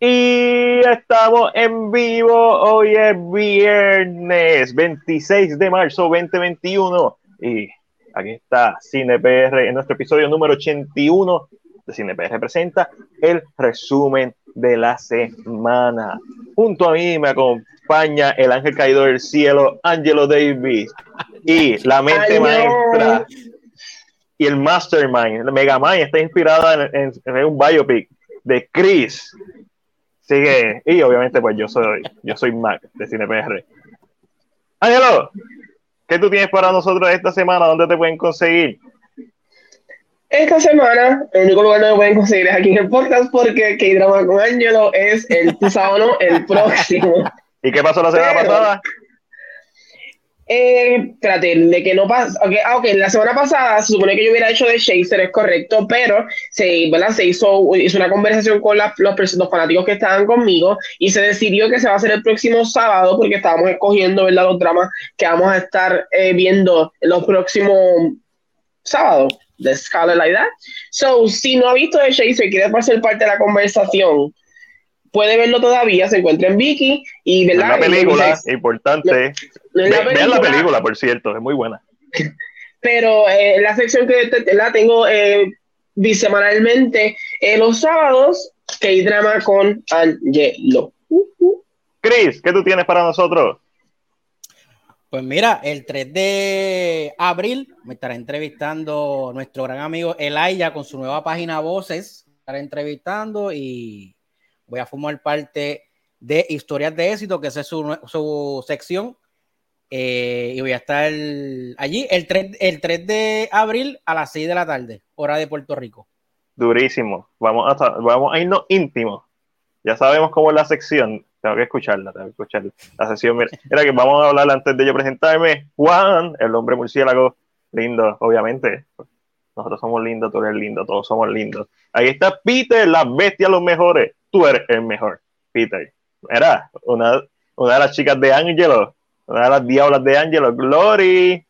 Y estamos en vivo. Hoy es viernes 26 de marzo 2021. Y aquí está CinePR en nuestro episodio número 81 de CinePR presenta el resumen de la semana. Junto a mí me acompaña el ángel caído del cielo, Angelo Davis, y la mente maestra y el mastermind, el Megamind, está inspirada en, en un biopic de Chris Sigue, y obviamente pues yo soy, yo soy Mac de CinePR. Ángelo, ¿qué tú tienes para nosotros esta semana? ¿Dónde te pueden conseguir? Esta semana, el único lugar donde me pueden conseguir es aquí en el podcast porque K-Drama con Ángelo es el, sábado, el próximo. ¿Y qué pasó la semana pasada? Eh, espérate, de que no pasa. Okay, ah, la semana pasada se supone que yo hubiera hecho de Chaser, es correcto, pero se, ¿verdad? se hizo, hizo una conversación con los, los, fanáticos que estaban conmigo y se decidió que se va a hacer el próximo sábado porque estábamos escogiendo ¿verdad? los dramas que vamos a estar eh, viendo los próximos sábados de Scarlet like that. So, si no ha visto de Chaser y quiere ser parte de la conversación, puede verlo todavía, se encuentra en Viki y ¿verdad? La película, importante. Vean la película, por cierto, es muy buena. Pero eh, la sección que la tengo eh, bisemanalmente eh, los sábados, que hay drama con Angelo. Chris, ¿qué tú tienes para nosotros? Pues mira, el 3 de abril me estará entrevistando nuestro gran amigo Elaya con su nueva página Voces. Estará entrevistando y voy a formar parte de Historias de Éxito, que es su, sección. Eh, y voy a estar allí el 3, el 3 de abril a las 6 de la tarde, hora de Puerto Rico. Durísimo. Vamos a, vamos a irnos íntimos. Ya sabemos cómo es la sección. Tengo que escucharla, tengo que escuchar la sección. Mira, que vamos a hablar antes de yo presentarme. Juan, el hombre murciélago, lindo, obviamente. Nosotros somos lindos, tú eres lindo, todos somos lindos. Ahí está Peter, las bestias, los mejores tú eres el mejor, Peter. Era una, una de las chicas de Angelo, una de las diablas de Angelo, Glory.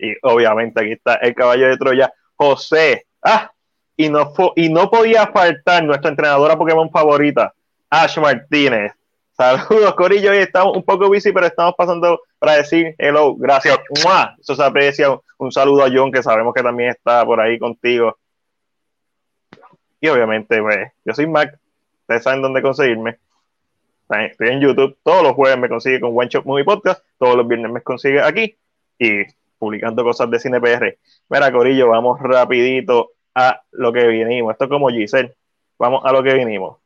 Y obviamente aquí está el caballo de Troya, José. Ah, y no, y no podía faltar nuestra entrenadora Pokémon favorita, Ash Martínez. Saludos, Corillo. Hoy estamos un poco busy, pero estamos pasando para decir hello, gracias. Eso se aprecia. Un saludo a John, que sabemos que también está por ahí contigo. Y obviamente, pues, yo soy Mac, Ustedes saben dónde conseguirme. Estoy en YouTube. Todos los jueves me consigue con One Shot Movie Podcast. Todos los viernes me consigue aquí. Y publicando cosas de cine PR. Mira, Corillo, vamos rapidito a lo que vinimos. Esto es como Giselle. Vamos a lo que vinimos.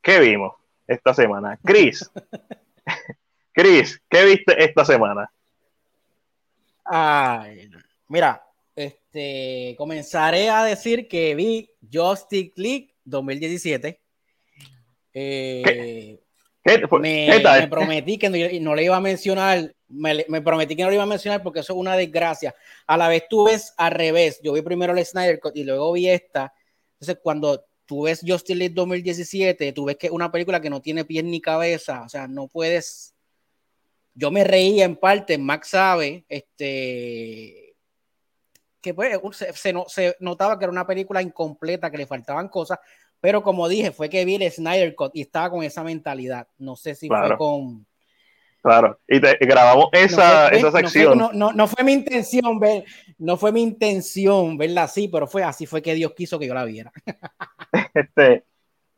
¿Qué vimos esta semana? Chris. Chris, ¿qué viste esta semana? Ay, mira, este, comenzaré a decir que vi Justice League 2017. Eh, me, prometí que no, le iba a mencionar, me, prometí que no le iba a mencionar porque eso es una desgracia. A la vez tú ves al revés, yo vi primero el Snyder Cut y luego vi esta. Entonces, cuando tú ves Justice League 2017, tú ves que es una película que no tiene pies ni cabeza, o sea, no puedes. Yo me reía en parte, Max sabe, este que pues, se, se, notaba que era una película incompleta, que le faltaban cosas, pero como dije, fue que vi el Snyder Cut y estaba con esa mentalidad. No sé si fue con. Claro, y, grabamos esa, esa sección. No fue, no, fue mi intención ver, no fue mi intención verla así, pero fue así fue que Dios quiso que yo la viera. este,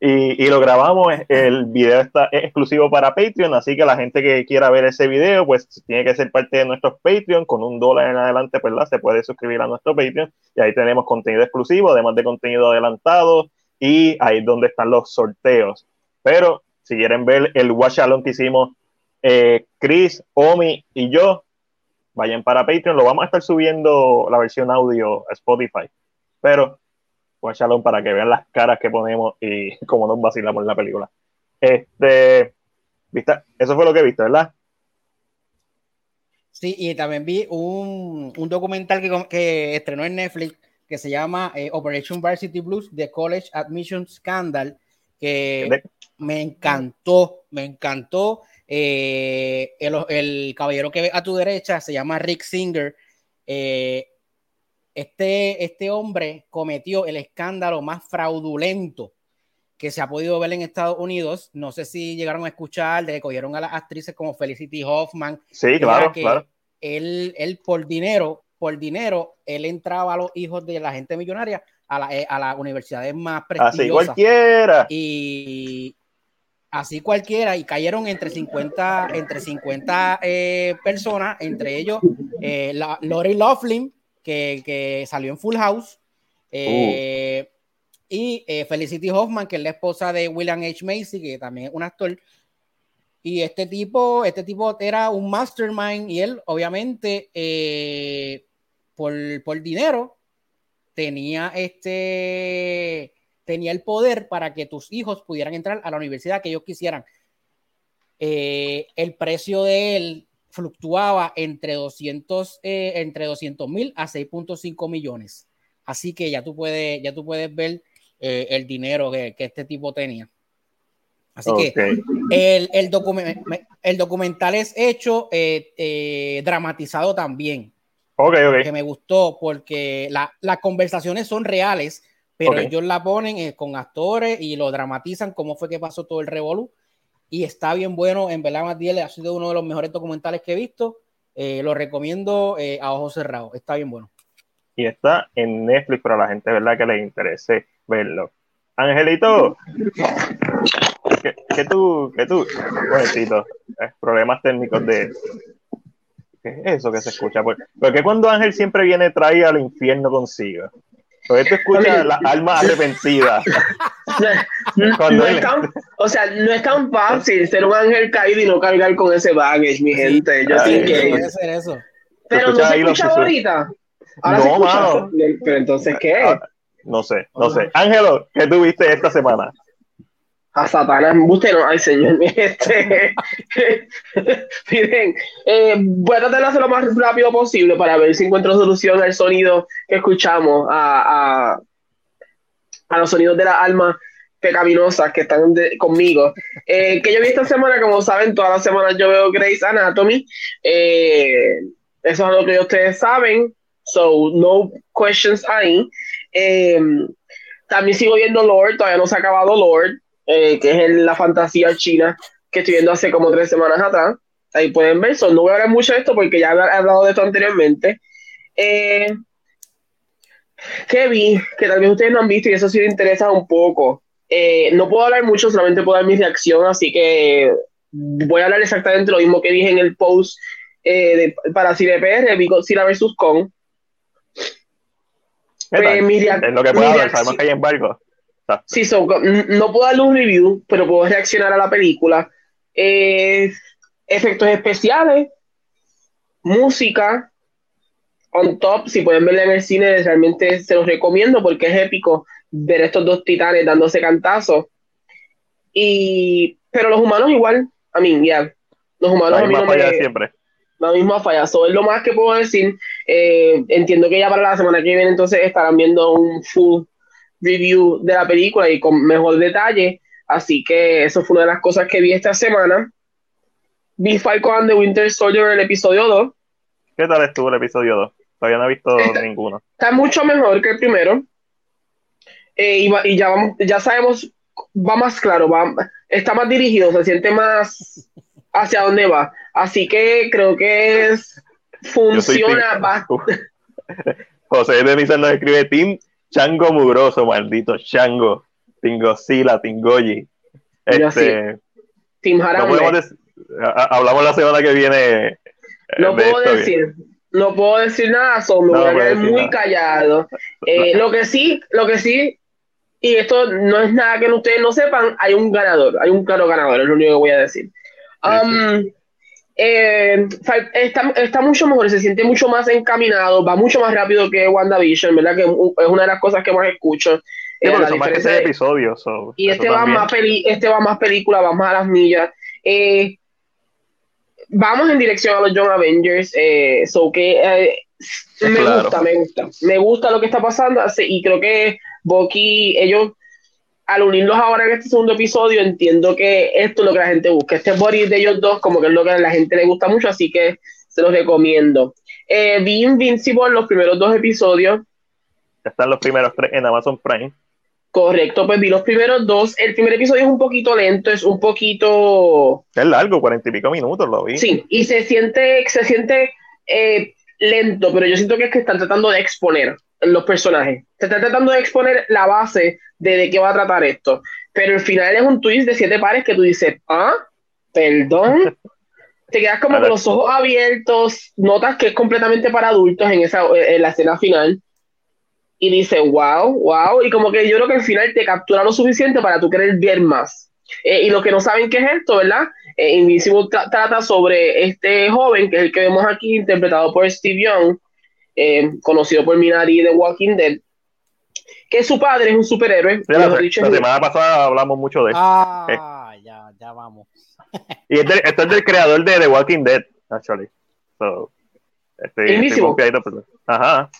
y, lo grabamos, el video está exclusivo para Patreon, así que la gente que quiera ver ese video, pues tiene que ser parte de nuestros Patreon, con un dólar en adelante, pues se puede suscribir a nuestro Patreon, y ahí tenemos contenido exclusivo, además de contenido adelantado, y ahí es donde están los sorteos. Pero si quieren ver el watch along que hicimos eh, Chris, Omi y yo, vayan para Patreon, lo vamos a estar subiendo la versión audio a Spotify. Pero Shalom para que vean las caras que ponemos y cómo nos vacilamos en la película. Este, ¿viste? Eso fue lo que viste, ¿verdad? Sí, y también vi un, un documental que, que, estrenó en Netflix que se llama eh, Operation Varsity Blues, The College Admission Scandal, que me encantó, me encantó. Eh, el, el, caballero que ve a tu derecha se llama Rick Singer. Eh, este, este hombre cometió el escándalo más fraudulento que se ha podido ver en Estados Unidos. No sé si llegaron a escuchar, de que cogieron a las actrices como Felicity Hoffman. Sí, claro, claro. Él, él, por dinero, por dinero, él entraba a los hijos de la gente millonaria a, la, eh, a las universidades más prestigiosas. Así cualquiera. Y así cualquiera, y cayeron entre 50, entre 50 eh, personas, entre ellos eh, la, Lori Laughlin, que, que, salió en Full House, uh. y Felicity Hoffman, que es la esposa de William H. Macy, que también es un actor. Y este tipo, este tipo era un mastermind y él, obviamente, por, por dinero, tenía este tenía el poder para que tus hijos pudieran entrar a la universidad que ellos quisieran. Eh, el precio de él fluctuaba entre 200 eh, entre 200 mil a 6.5 millones. Así que ya tú puedes, ya tú puedes ver eh, el dinero que, que, este tipo tenía. Así que el, el, el, documental es hecho dramatizado también. Que me gustó porque las conversaciones son reales, pero ellos la ponen eh, con actores y lo dramatizan cómo fue que pasó todo el revolú. Y está bien bueno, en verdad, Matías ha sido uno de los mejores documentales que he visto. Eh, lo recomiendo eh, a ojos cerrados, está bien bueno. Y está en Netflix para la gente, ¿verdad? Que les interese verlo. Angelito, ¿qué, tú, qué tú? Buenito, problemas técnicos de, ¿Qué es eso que se escucha? Pues, porque cuando Ángel siempre viene trae al infierno consigo. Porque tú escuchas las almas arrepentidas. o sea, no es tan fácil ser un ángel caído y no cargar con ese baggage, mi gente. Yo sí que. eso. Pero no se escucha ahorita. no, mano. Pero entonces, ¿qué? Ah, no sé, no sé. Ángelo, ¿qué tuviste esta semana? A Satanás, usted no, ay señor, este, miren, eh, voy a tratar de hacerlo lo más rápido posible para ver si encuentro solución al sonido que escuchamos, a, a, a los sonidos de las almas pecaminosas que están conmigo. Eh, que yo vi esta semana, como saben, todas las semanas yo veo Grey's Anatomy, eh, eso es lo que ustedes saben, so no questions ahí. También sigo viendo Lord, todavía no se ha acabado Lord. Eh, que es la fantasía china que estoy viendo hace como tres semanas atrás. Ahí pueden ver, no voy a hablar mucho de esto porque ya he hablado de esto anteriormente. Eh, que vi, que tal vez ustedes no han visto y eso sí les interesa un poco. Eh, no puedo hablar mucho, solamente puedo dar mi reacción, así que voy a hablar exactamente lo mismo que dije en el post eh, de, para CDPR, vi Godzilla vs. Kong. Pues, en lo que puedo hablar, sabemos que hay embargo. Sí, no puedo darle un review, pero puedo reaccionar a la película. Eh, efectos especiales, música, on top, si pueden verla en el cine, realmente se los recomiendo porque es épico ver estos dos titanes dándose cantazos. Y, pero los humanos igual, a mí, ya, los humanos la misma falla siempre. La misma falla, eso es lo más que puedo decir. Eh, entiendo que ya para la semana que viene entonces estarán viendo un full review de la película y con mejor detalle. Así que eso fue una de las cosas que vi esta semana. Vi Falcon and the Winter Soldier el episodio 2. ¿Qué tal estuvo el episodio 2? Todavía no he visto ninguno. Está mucho mejor que el primero. Eh, y, ya, vamos, ya sabemos, va más claro, va, está más dirigido, se siente más hacia dónde va. Así que creo que es, funciona. José de nos escribe Team Chango mugroso, maldito Chango. Tingosila, Tingoyi. Este, Tim hablamos la semana que viene. Eh, no puedo decir, no puedo decir nada, son me muy callado. Eh, lo que sí, lo que sí, y esto no es nada que ustedes no sepan, hay un ganador, hay un claro ganador, es lo único que voy a decir. Um, eh, está, está, mucho mejor, se siente mucho más encaminado, va mucho más rápido que WandaVision, ¿verdad? Que es una de las cosas que más escucho. Eh, más que seis episodios. y este va, más peli, este va más película, va más a las millas. Eh, vamos en dirección a los Young Avengers, eh, so que me gusta, me gusta. Me gusta lo que está pasando y creo que Bucky, ellos al unirlos ahora en este segundo episodio, entiendo que esto es lo que la gente busca. Este body de ellos dos, como que es lo que a la gente le gusta mucho, así que se los recomiendo. Eh, vi Invincible los primeros dos episodios. Están los primeros tres en Amazon Prime. Correcto, pues vi los primeros dos. El primer episodio es un poquito lento, es un poquito. Es largo, cuarenta y pico minutos, lo vi. Sí, y se siente, se siente eh, lento, pero yo siento que es que están tratando de exponer los personajes. Se están tratando de exponer la base de, de qué va a tratar esto. Pero el final es un twist de siete pares que tú dices, ah, perdón. Te quedas como con los ojos abiertos, notas que es completamente para adultos en, esa, en la escena final y dice, wow, wow, y como que yo creo que al final te captura lo suficiente para tú querer ver más. Eh, y los que no saben qué es esto, ¿verdad? Eh, Invincible trata sobre este joven, que es el que vemos aquí, interpretado por Steve Young, eh, conocido por Minari de Walking Dead, que su padre es un superhéroe. la, semana pasada hablamos mucho de eso. Ah, ya, ya vamos. y este, es del creador de The Walking Dead, actually. So, este, este Ajá.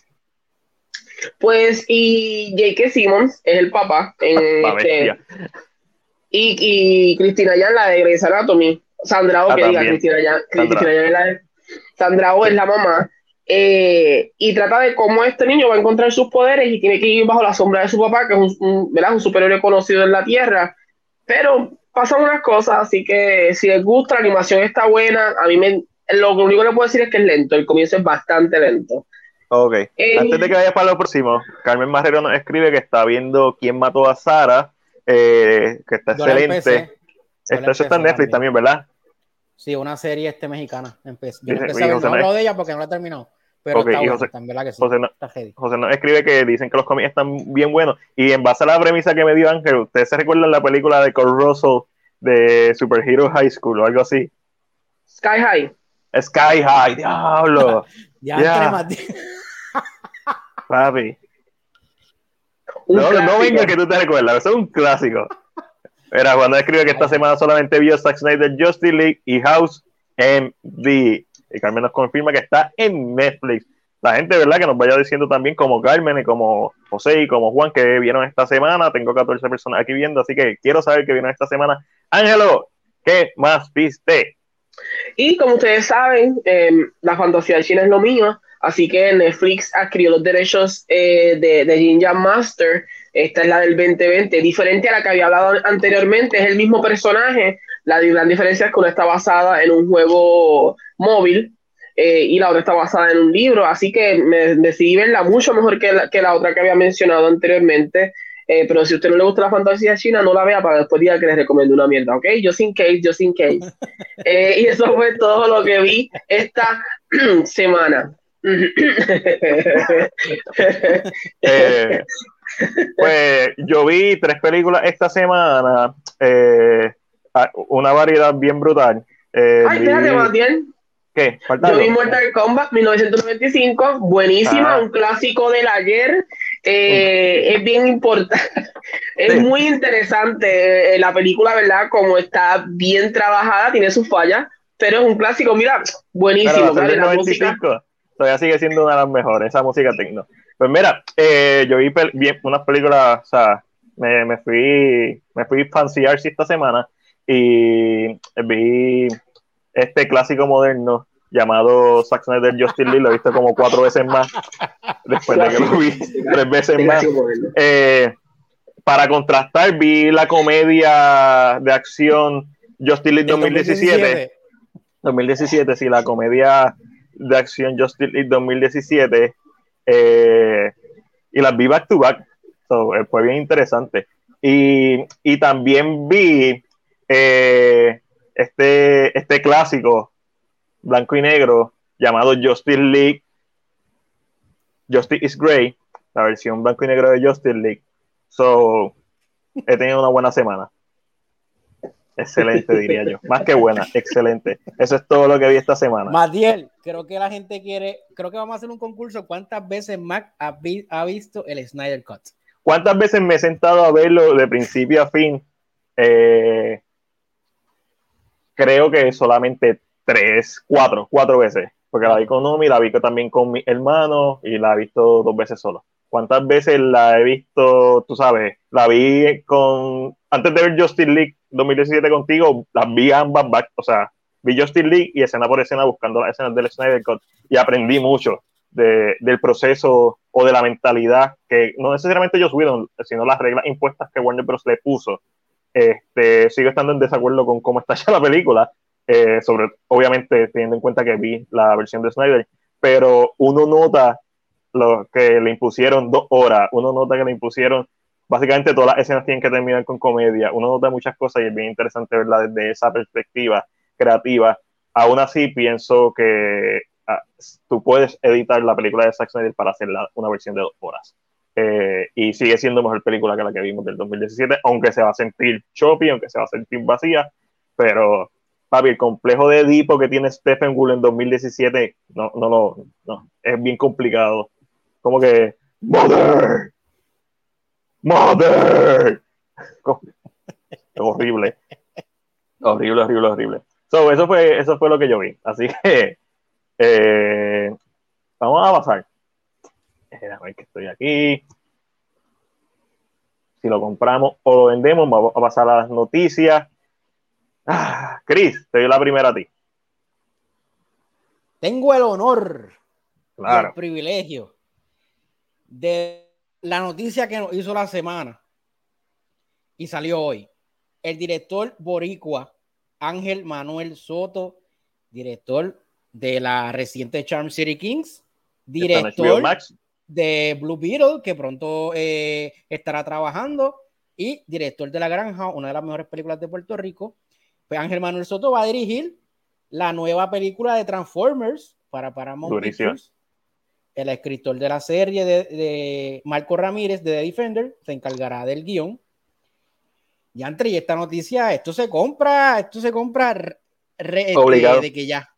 Pues, y J.K. Simmons es el papá. Este, y, y Cristina ya la de Grey's Anatomy. Sandra O, ah, que diga Cristina ya. Cristina es la, Sandra O es la mamá. Eh, y trata de cómo este niño va a encontrar sus poderes y tiene que ir bajo la sombra de su papá, que es un, ¿verdad? un superhéroe conocido en la Tierra. Pero pasan unas cosas, así que si les gusta, la animación está buena. A mí me, lo único que le puedo decir es que es lento, el comienzo es bastante lento. Ok. Eh, Antes de que vayas para lo próximo, Carmen Marrero nos escribe que está viendo quién mató a Sara, eh, que está excelente. Esto, eso está en Netflix también, ¿verdad? Sí, una serie este mexicana. Empecé, yo empecé a ver, no hablo de ella porque no la he terminado. Pero está José, ¿verdad que sí? José, nos escribe que dicen que los cómics están bien buenos. Y en base a la premisa que me dio Ángel, ¿ustedes se recuerdan la película de Cole Russell de Superhero High School o algo así? Sky High. Sky High, diablo. ya, yeah. Papi. no, no venga que tú te recuerdas, eso es un clásico. Era cuando escribe que esta semana solamente vio Zack Snyder Justice League y House MD. Y Carmen nos confirma que está en Netflix. La gente, ¿verdad? Que nos vaya diciendo también, como Carmen y como José y como Juan, que vieron esta semana. Tengo 14 personas aquí viendo, así que quiero saber que vieron esta semana. Ángelo, ¿qué más viste? Y como ustedes saben, em, la fantasía china es lo mío. Así que Netflix adquirió los derechos eh, de, de Master. Esta es la del 2020, diferente a la que había hablado anteriormente. Es el mismo personaje. La gran diferencia es que una está basada en un juego móvil eh, y la otra está basada en un libro. Así que me decidí verla mucho mejor que la, que la otra que había mencionado anteriormente. Eh, pero si a usted no le gusta la fantasía china, no la vea para después diga que les recomiendo una mierda, ¿ok? Just in case, just in case. y eso fue todo lo que vi esta semana. Eh, pues yo vi tres películas esta semana, eh, una variedad bien brutal. Eh, Ay, espérate, bien. ¿Qué? Yo vi Mortal Kombat 1995, buenísima, ah. un clásico del ayer. es bien importante, es muy interesante la película, ¿verdad? Como está bien trabajada, tiene sus fallas, pero es un clásico, mira, buenísimo. la música, todavía sigue siendo una de las mejores, esa música tecno. Pues mira, eh, yo vi unas películas, o sea, me, me fui, me fui fancy esta semana y vi este clásico moderno llamado Zack Snyder Justin Lee, lo he visto como cuatro veces más, después de que lo vi tres veces más. Eh, para contrastar, vi la comedia de acción Justin Lee 2017. 2017, sí, la comedia de acción Justice League 2017 eh, y las vi back to back. Eh, fue bien interesante. Y, también vi eh, este, este clásico blanco y negro llamado Justice League Justice is Grey, la versión blanco y negro de Justice League. So, he tenido una buena semana. Excelente, diría yo. Más que buena, excelente. Eso es todo lo que vi esta semana. Matiel, creo que la gente quiere, creo que vamos a hacer un concurso. ¿Cuántas veces Mac ha, visto el Snyder Cut? ¿Cuántas veces me he sentado a verlo de principio a fin? Eh, creo que solamente tres, cuatro, cuatro veces. Porque la vi con Nomi, la vi también con mi hermano y la he visto dos veces solo. ¿Cuántas veces la he visto, tú sabes? La vi con, antes de ver Justice League 2017 contigo, las vi ambas back, o sea, vi Justice League y escena por escena buscando las escenas del Snyder Cut y aprendí mucho. del proceso o de la mentalidad que no necesariamente ellos subieron, sino las reglas impuestas que Warner Bros. le puso. Este, sigo estando en desacuerdo con cómo está ya la película, eh, sobre, obviamente teniendo en cuenta que vi la versión de Snyder, pero uno nota lo que le impusieron dos horas, uno nota que le impusieron básicamente todas las escenas tienen que terminar con comedia, uno nota muchas cosas y es bien interesante verla desde esa perspectiva creativa. Aún así pienso que ah, tú puedes editar la película de Zack Snyder para hacerla una versión de dos horas. Eh, y sigue siendo mejor película que la que vimos del 2017, aunque se va a sentir choppy, aunque se va a sentir vacía, pero papi, el complejo de Edipo que tiene Stephen Wool en 2017, no, no lo, no, es bien complicado. Como que, Mother, Mother, horrible, horrible, horrible, horrible. So, eso fue, eso fue lo que yo vi. Así que, eh, vamos a pasar. A ver que estoy aquí. Si lo compramos o lo vendemos, vamos a pasar a las noticias. Ah, Chris, te doy la primera a ti. Tengo el honor, el privilegio de la noticia que nos hizo la semana y salió hoy. El director boricua Ángel Manuel Soto, director de la reciente Charm City Kings, director de Blue Beetle, que pronto eh, estará trabajando, y director de La Granja, una de las mejores películas de Puerto Rico, pues Ángel Manuel Soto va a dirigir la nueva película de Transformers para Paramount Pictures. El escritor de la serie de, Marco Ramírez de The Defender se encargará del guion. Y entre esta noticia, esto se compra, esto se compra este, Obligado. De, que ya.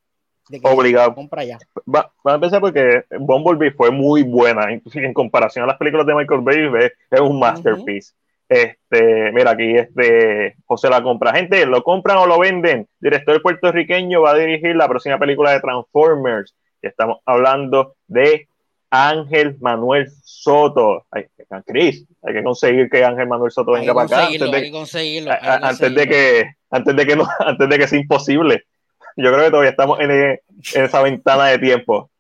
Obligado. compra ya. Va, a empezar porque Bumblebee fue muy buena, inclusive en comparación a las películas de Michael Bay, es un masterpiece. Este, mira, aquí este José la compra. Gente, ¿lo compran o lo venden? Director puertorriqueño va a dirigir la próxima película de Transformers. Estamos hablando de Ángel Manuel Soto. Ay, Chris, hay que conseguir que Ángel Manuel Soto venga para acá. Antes de, conseguirlo, antes de que, antes de que no, antes de que sea imposible. Yo creo que todavía estamos en, esa ventana de tiempo.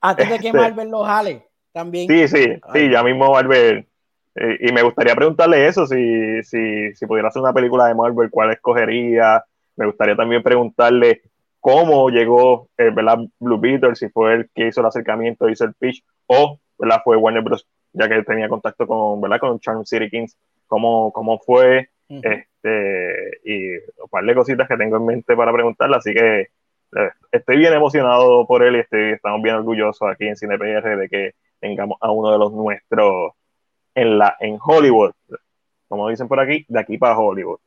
Antes de que este, Marvel lo jale, también. Sí, sí, sí, ya mismo Marvel eh, y me gustaría preguntarle eso, si, si, si, pudiera hacer una película de Marvel, ¿cuál escogería? Me gustaría también preguntarle cómo llegó eh, Blue Beetle, si fue el que hizo el acercamiento, hizo el pitch, o ¿verdad? fue Warner Bros., ya que tenía contacto con, ¿verdad? con Charm City Kings, cómo, cómo fue, este, y un par de cositas que tengo en mente para preguntarle, así que eh, estoy bien emocionado por él y estoy, estamos bien orgullosos aquí en CinePR de que tengamos a uno de los nuestros en, la, en Hollywood, como dicen por aquí, de aquí para Hollywood.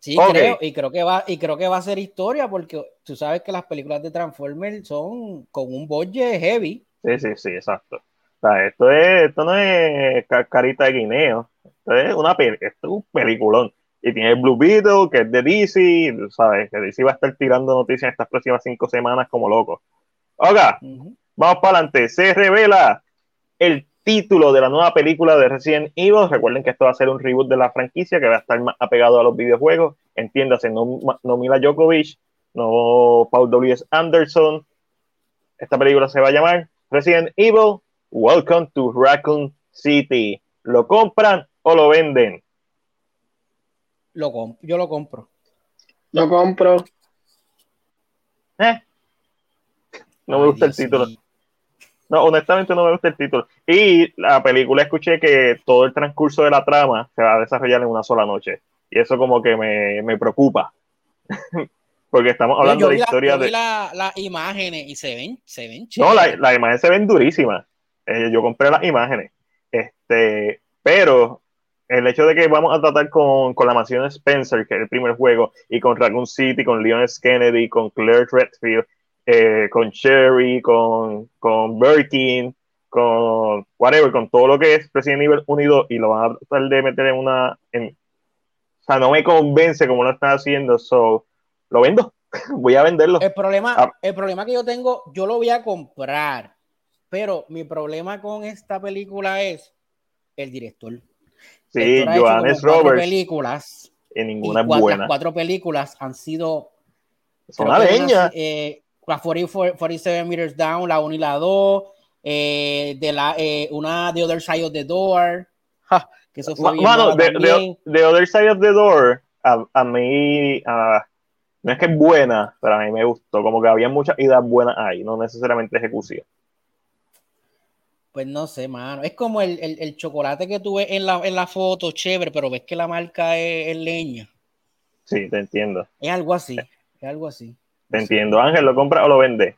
Sí, creo, y creo que va, y creo que va a ser historia, porque tú sabes que las películas de Transformers son con un budget heavy. Sí, sí, sí, exacto. O sea, esto es, esto no es carita de guineo, esto es una esto es un peliculón. Y tiene Blue Beetle, que es de DC, sabes, que DC va a estar tirando noticias estas próximas cinco semanas como loco. Oiga, vamos para adelante. Se revela el título de la nueva película de Resident Evil. Recuerden que esto va a ser un reboot de la franquicia que va a estar más apegado a los videojuegos. Entiéndase, no, no Mila Djokovic, no Paul W. Anderson. Esta película se va a llamar Resident Evil Welcome to Raccoon City. ¿Lo compran o lo venden? Lo yo lo compro. Lo compro. ¿Eh? No me gusta el título. No, honestamente no me gusta el título. Y la película escuché que todo el transcurso de la trama se va a desarrollar en una sola noche. Y eso como que me, me preocupa. Porque estamos hablando de historia de... las imágenes y se ven, se ven No, las la imágenes se ven durísimas. Eh, yo compré las imágenes. Este, pero el hecho de que vamos a tratar con, con la mansión Spencer, que es el primer juego, y con Raccoon City, con Leon S. Kennedy, con Claire Redfield, eh, con Sherry, con, con Birkin, con whatever, con todo lo que es Resident Evil unido y lo van a tratar de meter en una. En, o sea, no me convence como lo están haciendo, so lo vendo, voy a venderlo. El problema, ah. el problema que yo tengo, yo lo voy a comprar, pero mi problema con esta película es el director. Sí, Johannes Roberts. películas. Y ninguna es buena. Las cuatro películas han sido. Son una leña. Eh, la 47 Meters Down, la 1 y la 2, Eh, de la, eh, una The Other Side of the Door. que eso fue bien bueno, the, Other Side of the Door, a, a mí, no es que es buena, pero a mí me gustó. Como que había muchas ideas buenas ahí, no necesariamente ejecución. Pues no sé, mano. Es como el, el, chocolate que tuve en la, en la foto, chévere, pero ves que la marca es, leña. Sí, te entiendo. Es algo así, es algo así. Te entiendo. Ángel, ¿lo compra o lo vende?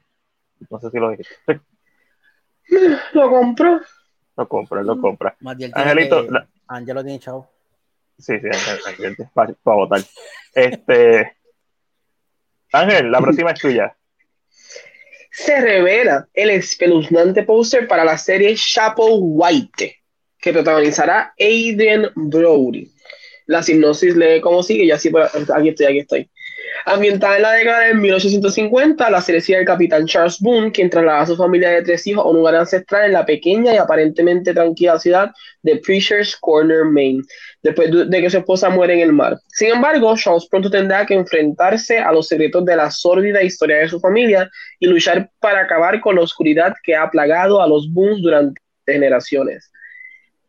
No sé si lo dijiste. Lo compro. Lo compra, lo compra. Angelito. Ángel lo tiene chao. Sí, sí, Ángel, para, para votar. Este. Ángel, la próxima es tuya se revela el espeluznante póster para la serie Chapo White, que protagonizará Adrian Brody. La hipnosis lee como sigue, y así, aquí estoy, aquí estoy. Ambientada en la década de 1850, la serie sigue el capitán Charles Boone, quien traslada a su familia de tres hijos a un lugar ancestral en la pequeña y aparentemente tranquila ciudad de Preacher's Corner, Maine, después de que su esposa muere en el mar. Sin embargo, Charles pronto tendrá que enfrentarse a los secretos de la sórdida historia de su familia y luchar para acabar con la oscuridad que ha plagado a los Boones durante generaciones.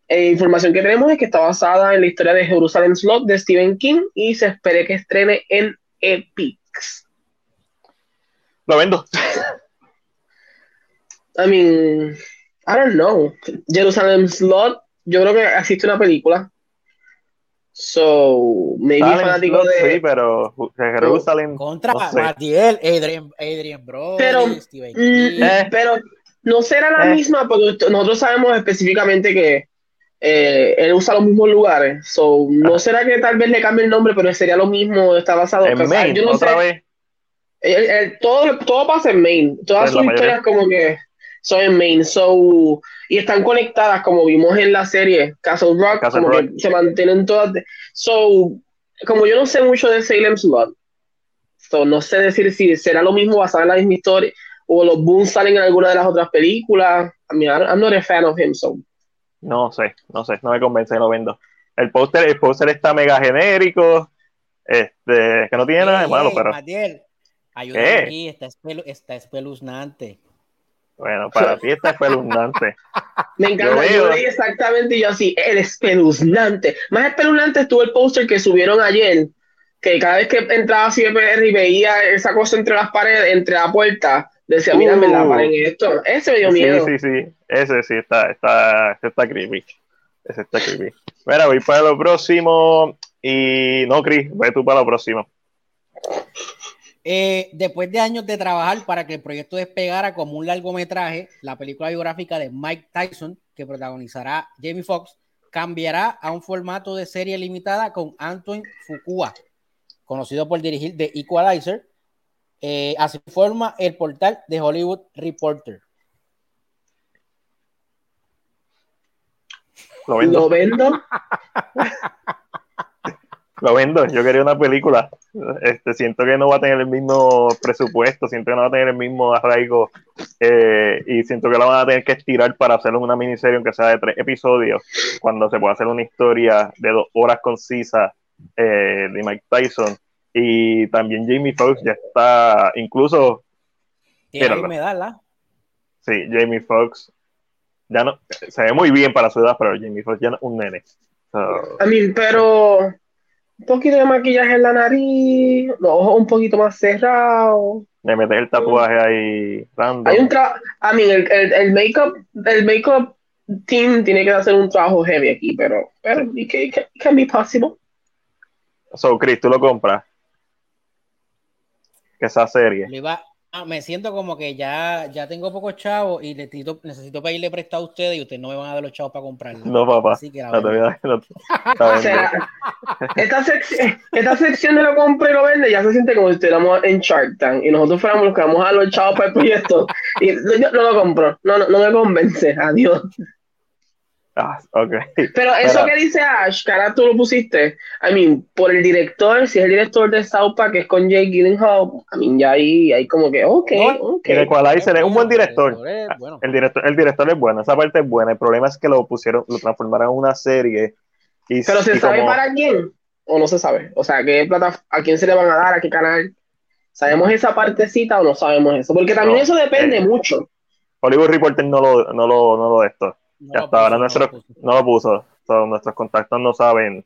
Eh, información que tenemos es que está basada en la historia de Jerusalem Slot de Stephen King y se espera que estrene en Epix. Lo vendo. I mean, I don't know. Jerusalem Slot, yo creo que existe una película So, maybe fanático de. Sí, pero Jerusalén. Contra no Matiel, Adrian, Adrian Bro, pero, mm, eh. pero no será la eh. misma porque nosotros sabemos específicamente que eh, él usa los mismos lugares. So, no será que tal vez le cambie el nombre, pero sería lo mismo, está basado en Maine. Yo no otra sé. Vez. todo, todo pasa en Maine. Todas sus historias, como que son en Maine. So, y están conectadas, como vimos en la serie Castle Rock, como que se mantienen todas. so, como yo no sé mucho de Salem Slot, so, no sé decir si será lo mismo basado en la misma historia o los Boons salen en alguna de las otras películas. I mean, I'm not a fan of him, so. No sé, no sé, no me convence, lo vendo. El póster, el póster está mega genérico, este, que no tiene nada de malo, pero. ayúdame aquí, está, está espeluznante. Bueno, para ti está espeluznante. Me encanta, yo, leí exactamente y yo así, el espeluznante. Más espeluznante estuvo el póster que subieron ayer, que cada vez que entraba CPR y veía esa cosa entre las paredes, entre la puerta, decía, mira, me la uh. paren esto. Ese me dio miedo. Sí, sí, sí. Ese sí está, está, está creepy. Ese está creepy. Bueno, voy para lo próximo. Y no, Chris, ve tú para lo próximo. Eh, después de años de trabajar para que el proyecto despegara como un largometraje, la película biográfica de Mike Tyson, que protagonizará Jamie Foxx, cambiará a un formato de serie limitada con Antoine Fukua, conocido por dirigir The Equalizer. Eh, así forma el portal de Hollywood Reporter. ¿Lo vendo? lo vendo, yo quería una película. Este, siento que no va a tener el mismo presupuesto, siento que no va a tener el mismo arraigo eh, y siento que la van a tener que estirar para hacer una miniserie, aunque sea de tres episodios, cuando se pueda hacer una historia de dos horas concisas eh, de Mike Tyson. Y también Jamie Foxx ya está, incluso. Tiene medalla. Sí, Jamie Foxx ya no se ve muy bien para su edad, pero Jamie Foxx ya no es un nene. a mí, pero un poquito de maquillaje en la nariz, los ojos un poquito más cerrados. Le metes el tatuaje ahí random. Hay un tra a mí el, el, el make-up, el make-up team tiene que hacer un trabajo heavy aquí, pero, pero it, can, it can be possible. So, Chris, ¿tú lo compras? Que esa serie. Ah, me siento como que ya, ya tengo pocos chavos y necesito, necesito pedirle prestado a ustedes y ustedes no me van a dar los chavos para comprarlo. No, papá. Así que esta, sección, esta sección de lo compra y lo vende ya se siente como si estuviéramos en Shark Tank y nosotros fuéramos los que vamos a dar los chavos para el proyecto. Y yo no lo compro, no, no, no me convence, adiós. Ah, okay. Pero eso que dice Ash, que ahora tú lo pusiste, I mean, por el director, si es el director de South Park, que es con Jake Gyllenhaal, I mean, ya ahí hay como que, ok, ok. El Equalizer es un buen director. El director, el director es bueno, esa parte es buena. El problema es que lo pusieron, lo transformaron en una serie. Y, Pero se sabe para quién o no se sabe. O sea, ¿qué plata, a quién se le van a dar, a qué canal. ¿Sabemos esa partecita o no sabemos eso? Porque también eso depende mucho. Hollywood Reporter no lo, no lo, no lo de esto. Ya hasta ahora nuestro, no lo puso. nuestros contactos no saben.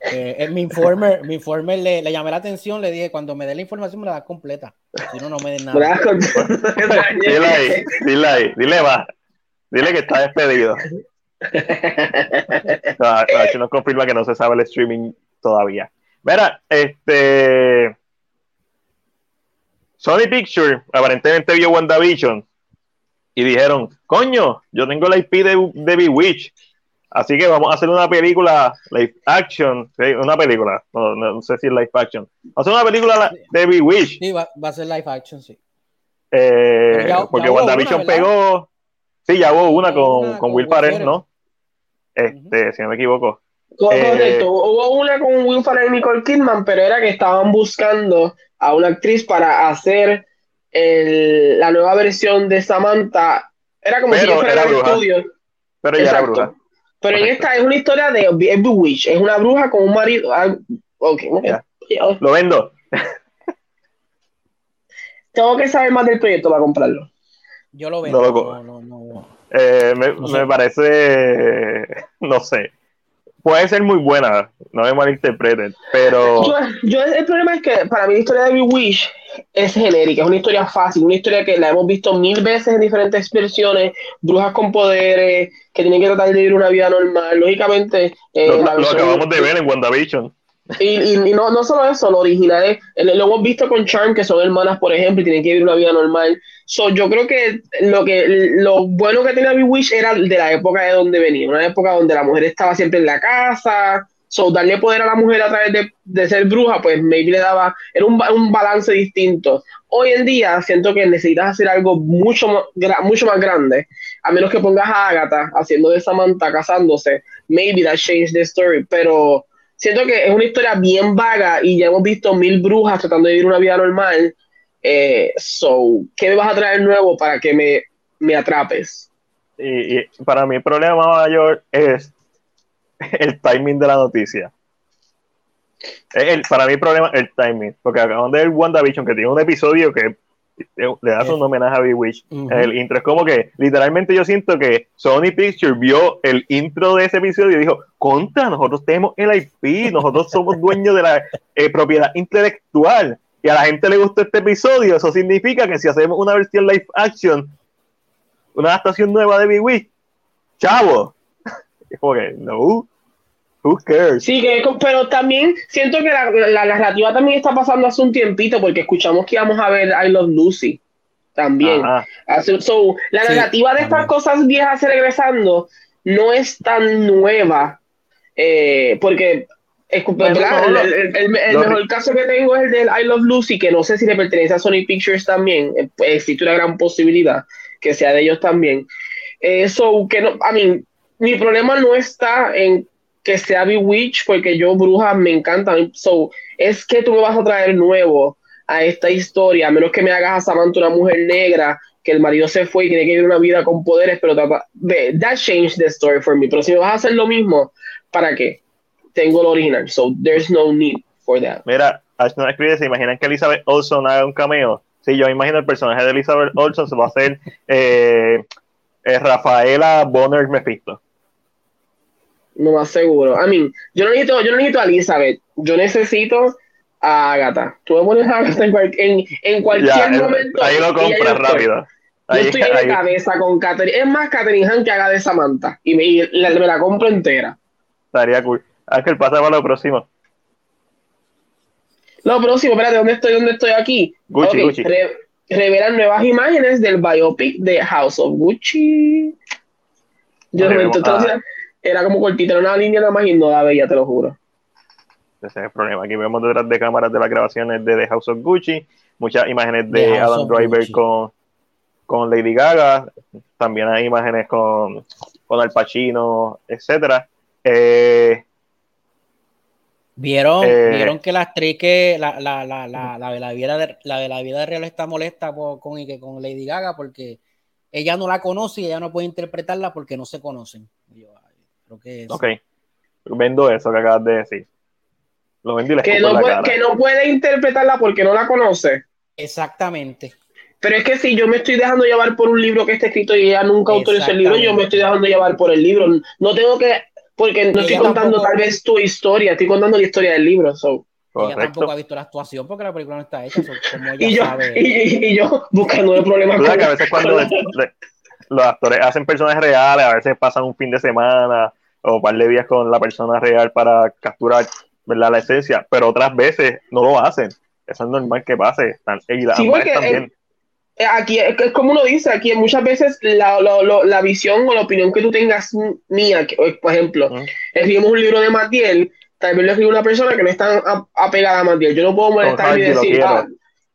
Eh, eh, mi informer, mi informer le, le, llamé la atención, le dije, cuando me dé la información me la da completa. Si no, no me den nada. dile ahí, dile ahí, dile va. Dile que está despedido. no, nos confirma que no se sabe el streaming todavía. Mira, este. Sony Picture aparentemente vio WandaVision y dijeron: Coño, yo tengo la IP de, de Bewitch, así que vamos a hacer una película live action. Una película, no, sé si es live action. Vamos a hacer una película de Bewitch. Sí, va, a ser live action, sí. Eh, porque WandaVision pegó. Sí, ya hubo una con, con, Will Ferrell, ¿no? Este, si no me equivoco. Correcto, eh, hubo una con Will Ferrell y Nicole Kidman, pero era que estaban buscando a una actriz para hacer el, la nueva versión de Samantha. Era como si fuera el estudio. Pero ella era bruja. Pero en esta es una historia de Bewitch, es una bruja con un marido. Ah, okay, Lo vendo. Tengo que saber más del proyecto para comprarlo. Yo lo vendo. No, no, no, eh, me, me parece, no sé, puede ser muy buena, no me malinterpreten, pero... Yo, el problema es que para mí la historia de Wish es genérica, es una historia fácil, una historia que la hemos visto mil veces en diferentes versiones, brujas con poderes, que tienen que tratar de vivir una vida normal, lógicamente... Eh, lo, acabamos de ver en WandaVision. Y, y, no, no solo eso, lo original es, lo hemos visto con Charm, que son hermanas, por ejemplo, y tienen que vivir una vida normal. So, yo creo que lo que lo bueno que tenía Wish era de la época de donde venía, una época donde la mujer estaba siempre en la casa. So, darle poder a la mujer a través de, de ser bruja, pues maybe le daba, era un, un, balance distinto. Hoy en día siento que necesitas hacer algo mucho más, mucho más grande, a menos que pongas a Agatha haciendo de Samantha casándose, maybe that changed the story, pero siento que es una historia bien vaga y ya hemos visto mil brujas tratando de vivir una vida normal. Eh, so, ¿qué me vas a traer nuevo para que me, me atrapes? Y, para mí el problema mayor es el timing de la noticia. El, para mí el problema es el timing, porque acaban de ver WandaVision que tiene un episodio que le das un homenaje a Bewitch. El intro es como que, literalmente, yo siento que Sony Pictures vio el intro de ese episodio y dijo: Contra, nosotros tenemos el IP, nosotros somos dueños de la eh, propiedad intelectual. Y a la gente le gustó este episodio. Eso significa que si hacemos una versión live action, una adaptación nueva de Bewitch, chavo. Es como que, no. Who cares? Sí, que, pero también siento que la, la, narrativa también está pasando hace un tiempito porque escuchamos que íbamos a ver I Love Lucy también. So, la narrativa de estas cosas viejas regresando no es tan nueva eh, porque el, mejor caso que tengo es el del I Love Lucy, que no sé si le pertenece a Sony Pictures también. Eh, pues, existe una gran posibilidad que sea de ellos también. Eso, que no, a mí, mi problema no está en que sea Bewitch, porque yo bruja me encanta. So, es que tú me vas a traer nuevo a esta historia, a menos que me hagas a Samantha una mujer negra, que el marido se fue y tiene que vivir una vida con poderes, pero that changed the story for me. Pero si me vas a hacer lo mismo, ¿para qué? Tengo lo original, so there's no need for that. Mira, Ashton escribe, ¿se imaginan que Elizabeth Olsen haga un cameo? Sí, yo imagino el personaje de Elizabeth Olsen se va a hacer eh, eh, Rafaela Bonner Mephisto. No más seguro. I mean, yo no necesito, yo no necesito a Elizabeth, yo necesito a Agatha. Tú me pones a Agatha en, en, cualquier momento. Ahí lo compras rápido. Ahí, yo estoy de cabeza con Catherine. Es más Catherine Han que haga de Samantha. Y me, la, compro entera. Estaría cool. Ángel, pasa para lo próximo. Lo próximo, espérate, ¿dónde estoy? ¿Dónde estoy aquí? Gucci, Gucci. revelan nuevas imágenes del biopic de House of Gucci. Yo de momento, era como cortita, era una línea nada más y no la veía, te lo juro. Ese es el problema. Aquí vemos detrás de cámaras de las grabaciones de The House of Gucci, muchas imágenes de Adam Driver con, con Lady Gaga, también hay imágenes con, con Al Pacino, etcétera. Eh, ¿Vieron, eh, ¿Vieron que la actriz que la, la, la, la, de la vida de, la de la vida real está molesta con, con Lady Gaga porque ella no la conoce y ella no puede interpretarla porque no se conocen. Ok. Vendo eso que acabas de decir. Lo vendí que, no puede, que no puede interpretarla porque no la conoce. Exactamente. Pero es que si yo me estoy dejando llevar por un libro que está escrito y ella nunca autorizó el libro, yo me estoy dejando llevar por el libro. No tengo que, porque no estoy contando tal vez tu historia, estoy contando la historia del libro. So. Ella tampoco ha visto la actuación porque la película no está hecha. como ella y, yo, sabe... y, yo buscando el problema. Con, que a veces cuando los actores hacen personajes reales, a veces pasan un fin de semana o un par de días con la persona real para capturar ¿verdad? la esencia, pero otras veces no lo hacen. Eso es normal que pase. Y sí, también. Eh, aquí es como uno dice, aquí muchas veces la, la, la, visión o la opinión que tú tengas mía, por ejemplo, escribimos un libro de Matiel, tal vez lo escribe una persona que no está apegada a Matiel. Yo no puedo molestar y decir, ah,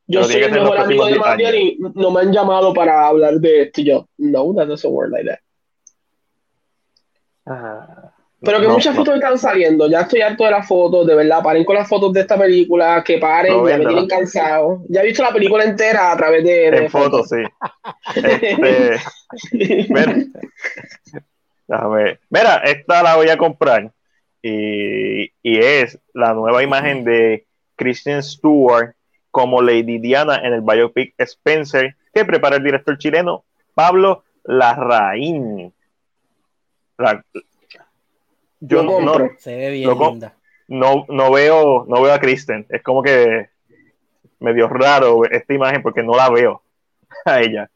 yo soy el mejor amigo de Matiel y no me han llamado para hablar de esto. Y yo, no, that doesn't work like that. Ah. Pero que muchas fotos están saliendo. Ya estoy harto de las fotos, de verdad. Paren con las fotos de esta película, que paren, ya me tienen cansado. Ya he visto la película entera a través de. En fotos, sí. este, mira, mira, esta la voy a comprar. Y, y, es la nueva imagen de Kristen Stewart como Lady Diana en el biopic Spencer que prepara el director chileno Pablo Larraín. La, yo no, no, se ve bien linda. No, no, veo, no veo a Kristen. Es como que medio raro esta imagen porque no la veo a ella.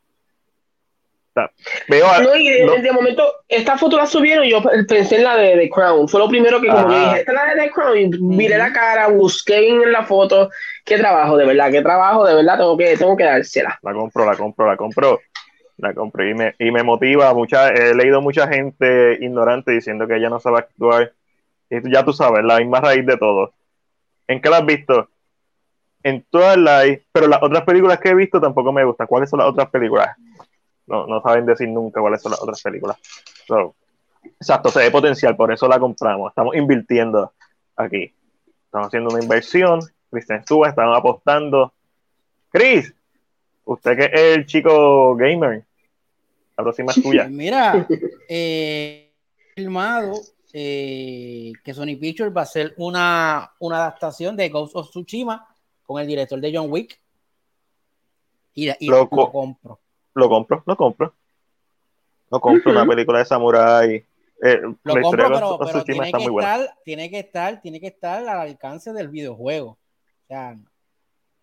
veo no, y de, momento, esta foto la subieron y yo pensé en la de The Crown. Fue lo primero que como dije, esta es la de The Crown. Y miré la cara, busqué en la foto. Qué trabajo, de verdad, qué trabajo, de verdad, tengo que, tengo que dársela. La compro, la compro, la compro la compré y me, y me motiva. Mucha, he leído mucha gente ignorante diciendo que ella no sabe actuar. Y ya tú sabes, la misma raíz de todo. ¿En qué la has visto? En todas las. Pero las otras películas que he visto tampoco me gustan. ¿Cuáles son las otras películas? No, no saben decir nunca cuáles son las otras películas. exacto, se ve potencial, por eso la compramos. Estamos invirtiendo aquí. Estamos haciendo una inversión. Kristen Stewart, estamos apostando. Chris, usted que es el chico gamer, la próxima es tuya. Mira, eh, filmado eh, que Sony Pictures va a hacer una, una adaptación de Ghost of Tsushima con el director de John Wick. Y, lo, compro. Lo compro, lo compro. Lo compro una película de samurai. Eh, lo compro, pero, pero tiene, que estar, tiene que estar, tiene que estar al alcance del videojuego. O sea,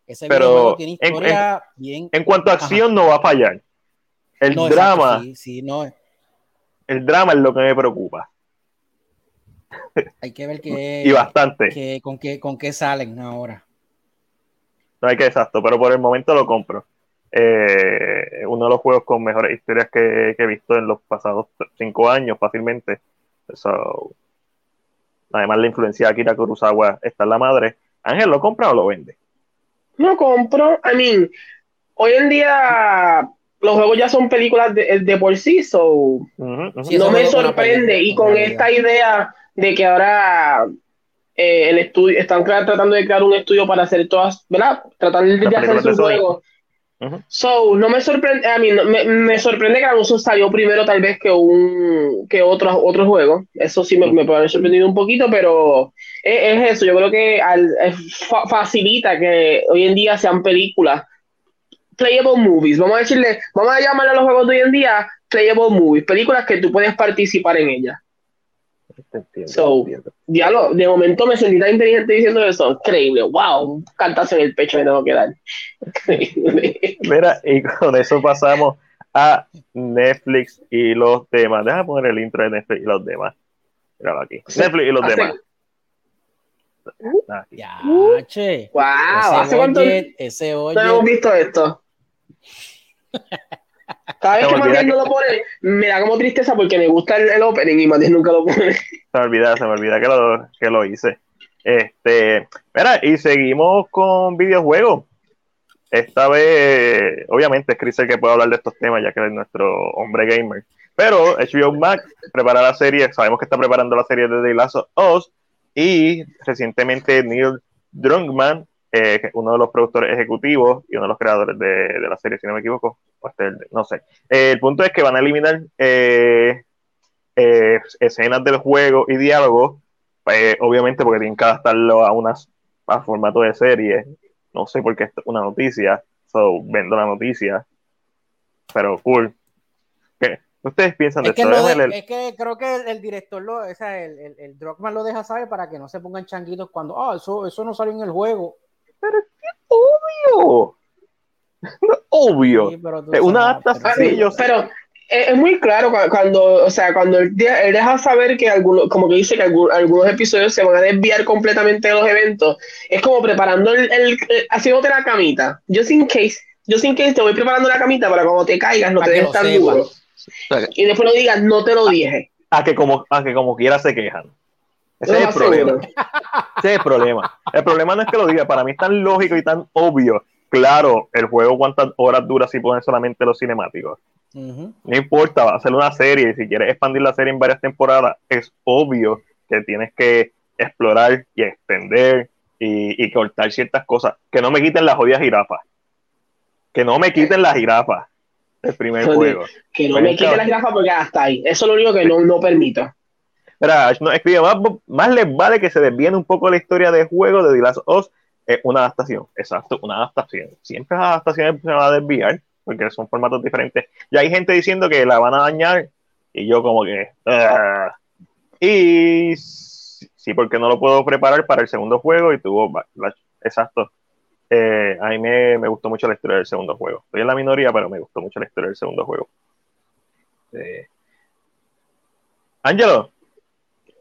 ese pero videojuego tiene historia en, bien. En cuanto a acción, no va a fallar. El drama. sí, no. El drama es lo que me preocupa. Hay que ver qué. y bastante. con, qué, con qué salen ahora. No hay que exacto, pero por el momento lo compro. Eh, uno de los juegos con mejores historias que, he visto en los pasados cinco años, fácilmente. además, la influencia de Akira Kurosawa está en la madre. Ángel, ¿lo compra o lo vende? Lo compro. I mean, hoy en día los juegos ya son películas de, por sí, so no me sorprende. Y con esta idea de que ahora eh, el estudio están tratando de crear un estudio para hacer todas, ¿verdad? Tratando de hacer sus juegos. So, no me sorprende, a mí me, sorprende que Alonso salió primero tal vez que un que otros otro juego. Eso sí me, puede haber sorprendido un poquito, pero es, eso. Yo creo que al, facilita que hoy en día sean películas playable movies. Vamos a decirle, vamos a llamarle a los juegos de hoy en día playable movies, películas que tú puedes participar en ellas. So, diálogo, de momento me sentí tan inteligente diciendo eso. Increíble, wow, un cantazo en el pecho me tengo que dar. Mira, y con eso pasamos a Netflix y los demás. Deja poner el intro de Netflix y los demás. Míralo aquí. Netflix y los demás. Ya, che. Wow, ¿hace cuánto ese oye. no hemos visto esto? Cada vez que Matías no lo pone, me da como tristeza porque me gusta el, opening y Matías nunca lo pone. Se me olvida, se me olvida que lo, que lo hice. Este, mira, y seguimos con videojuegos. Esta vez, obviamente, es Chris el que puede hablar de estos temas, ya que es nuestro hombre gamer. Pero HBO Max prepara la serie, sabemos que está preparando la serie de The Last of Us, y recientemente Neil Druckmann eh, uno de los productores ejecutivos y uno de los creadores de, la serie, si no me equivoco, este, no sé. Eh, el punto es que van a eliminar eh, escenas del juego y diálogos, obviamente porque tienen que adaptarlo a, unas, a formato de serie, no sé por qué es una noticia, So, vendo la noticia. Pero cool. ¿Qué? ¿Ustedes piensan de esto? Es que creo que el, director, lo, o sea, el, el, el lo deja saber para que no se pongan changuitos cuando, ah, eso, eso no salió en el juego. Pero es que obvio. obvio. es una adaptación. Pero, es muy claro cuando, o sea, cuando él, deja saber que algunos, como que dice que algunos episodios se van a desviar completamente de los eventos, es como preparando el, el, haciéndote la camita. Yo sin case, yo sin case te voy preparando la camita para cuando te caigas no te dejes tan duro. Y después no digas, no te lo dije. A que como, a que como quiera se quejan. Ese es el problema. Ese es el problema. El problema no es que lo diga, para mí es tan lógico y tan obvio. Claro, el juego cuántas horas dura si ponen solamente los cinemáticos. No importa, va a ser una serie y si quieres expandir la serie en varias temporadas, es obvio que tienes que explorar y extender y, cortar ciertas cosas. Que no me quiten las jodidas jirafas. Que no me quiten las jirafas el primer juego. Que no me quiten las jirafas porque hasta ahí. Eso es lo único que no, no permito. Más, más les vale que se desvíen un poco la historia del juego de The Last of Es una adaptación, exacto, una adaptación. Siempre las adaptaciones se van a desviar porque son formatos diferentes. Y hay gente diciendo que la van a dañar y yo como que... y sí, porque no lo puedo preparar para el segundo juego y tuvo... Exacto. Eh, a mí me, gustó mucho la historia del segundo juego. Estoy en la minoría, pero me gustó mucho la historia del segundo juego. Eh, Ángelo.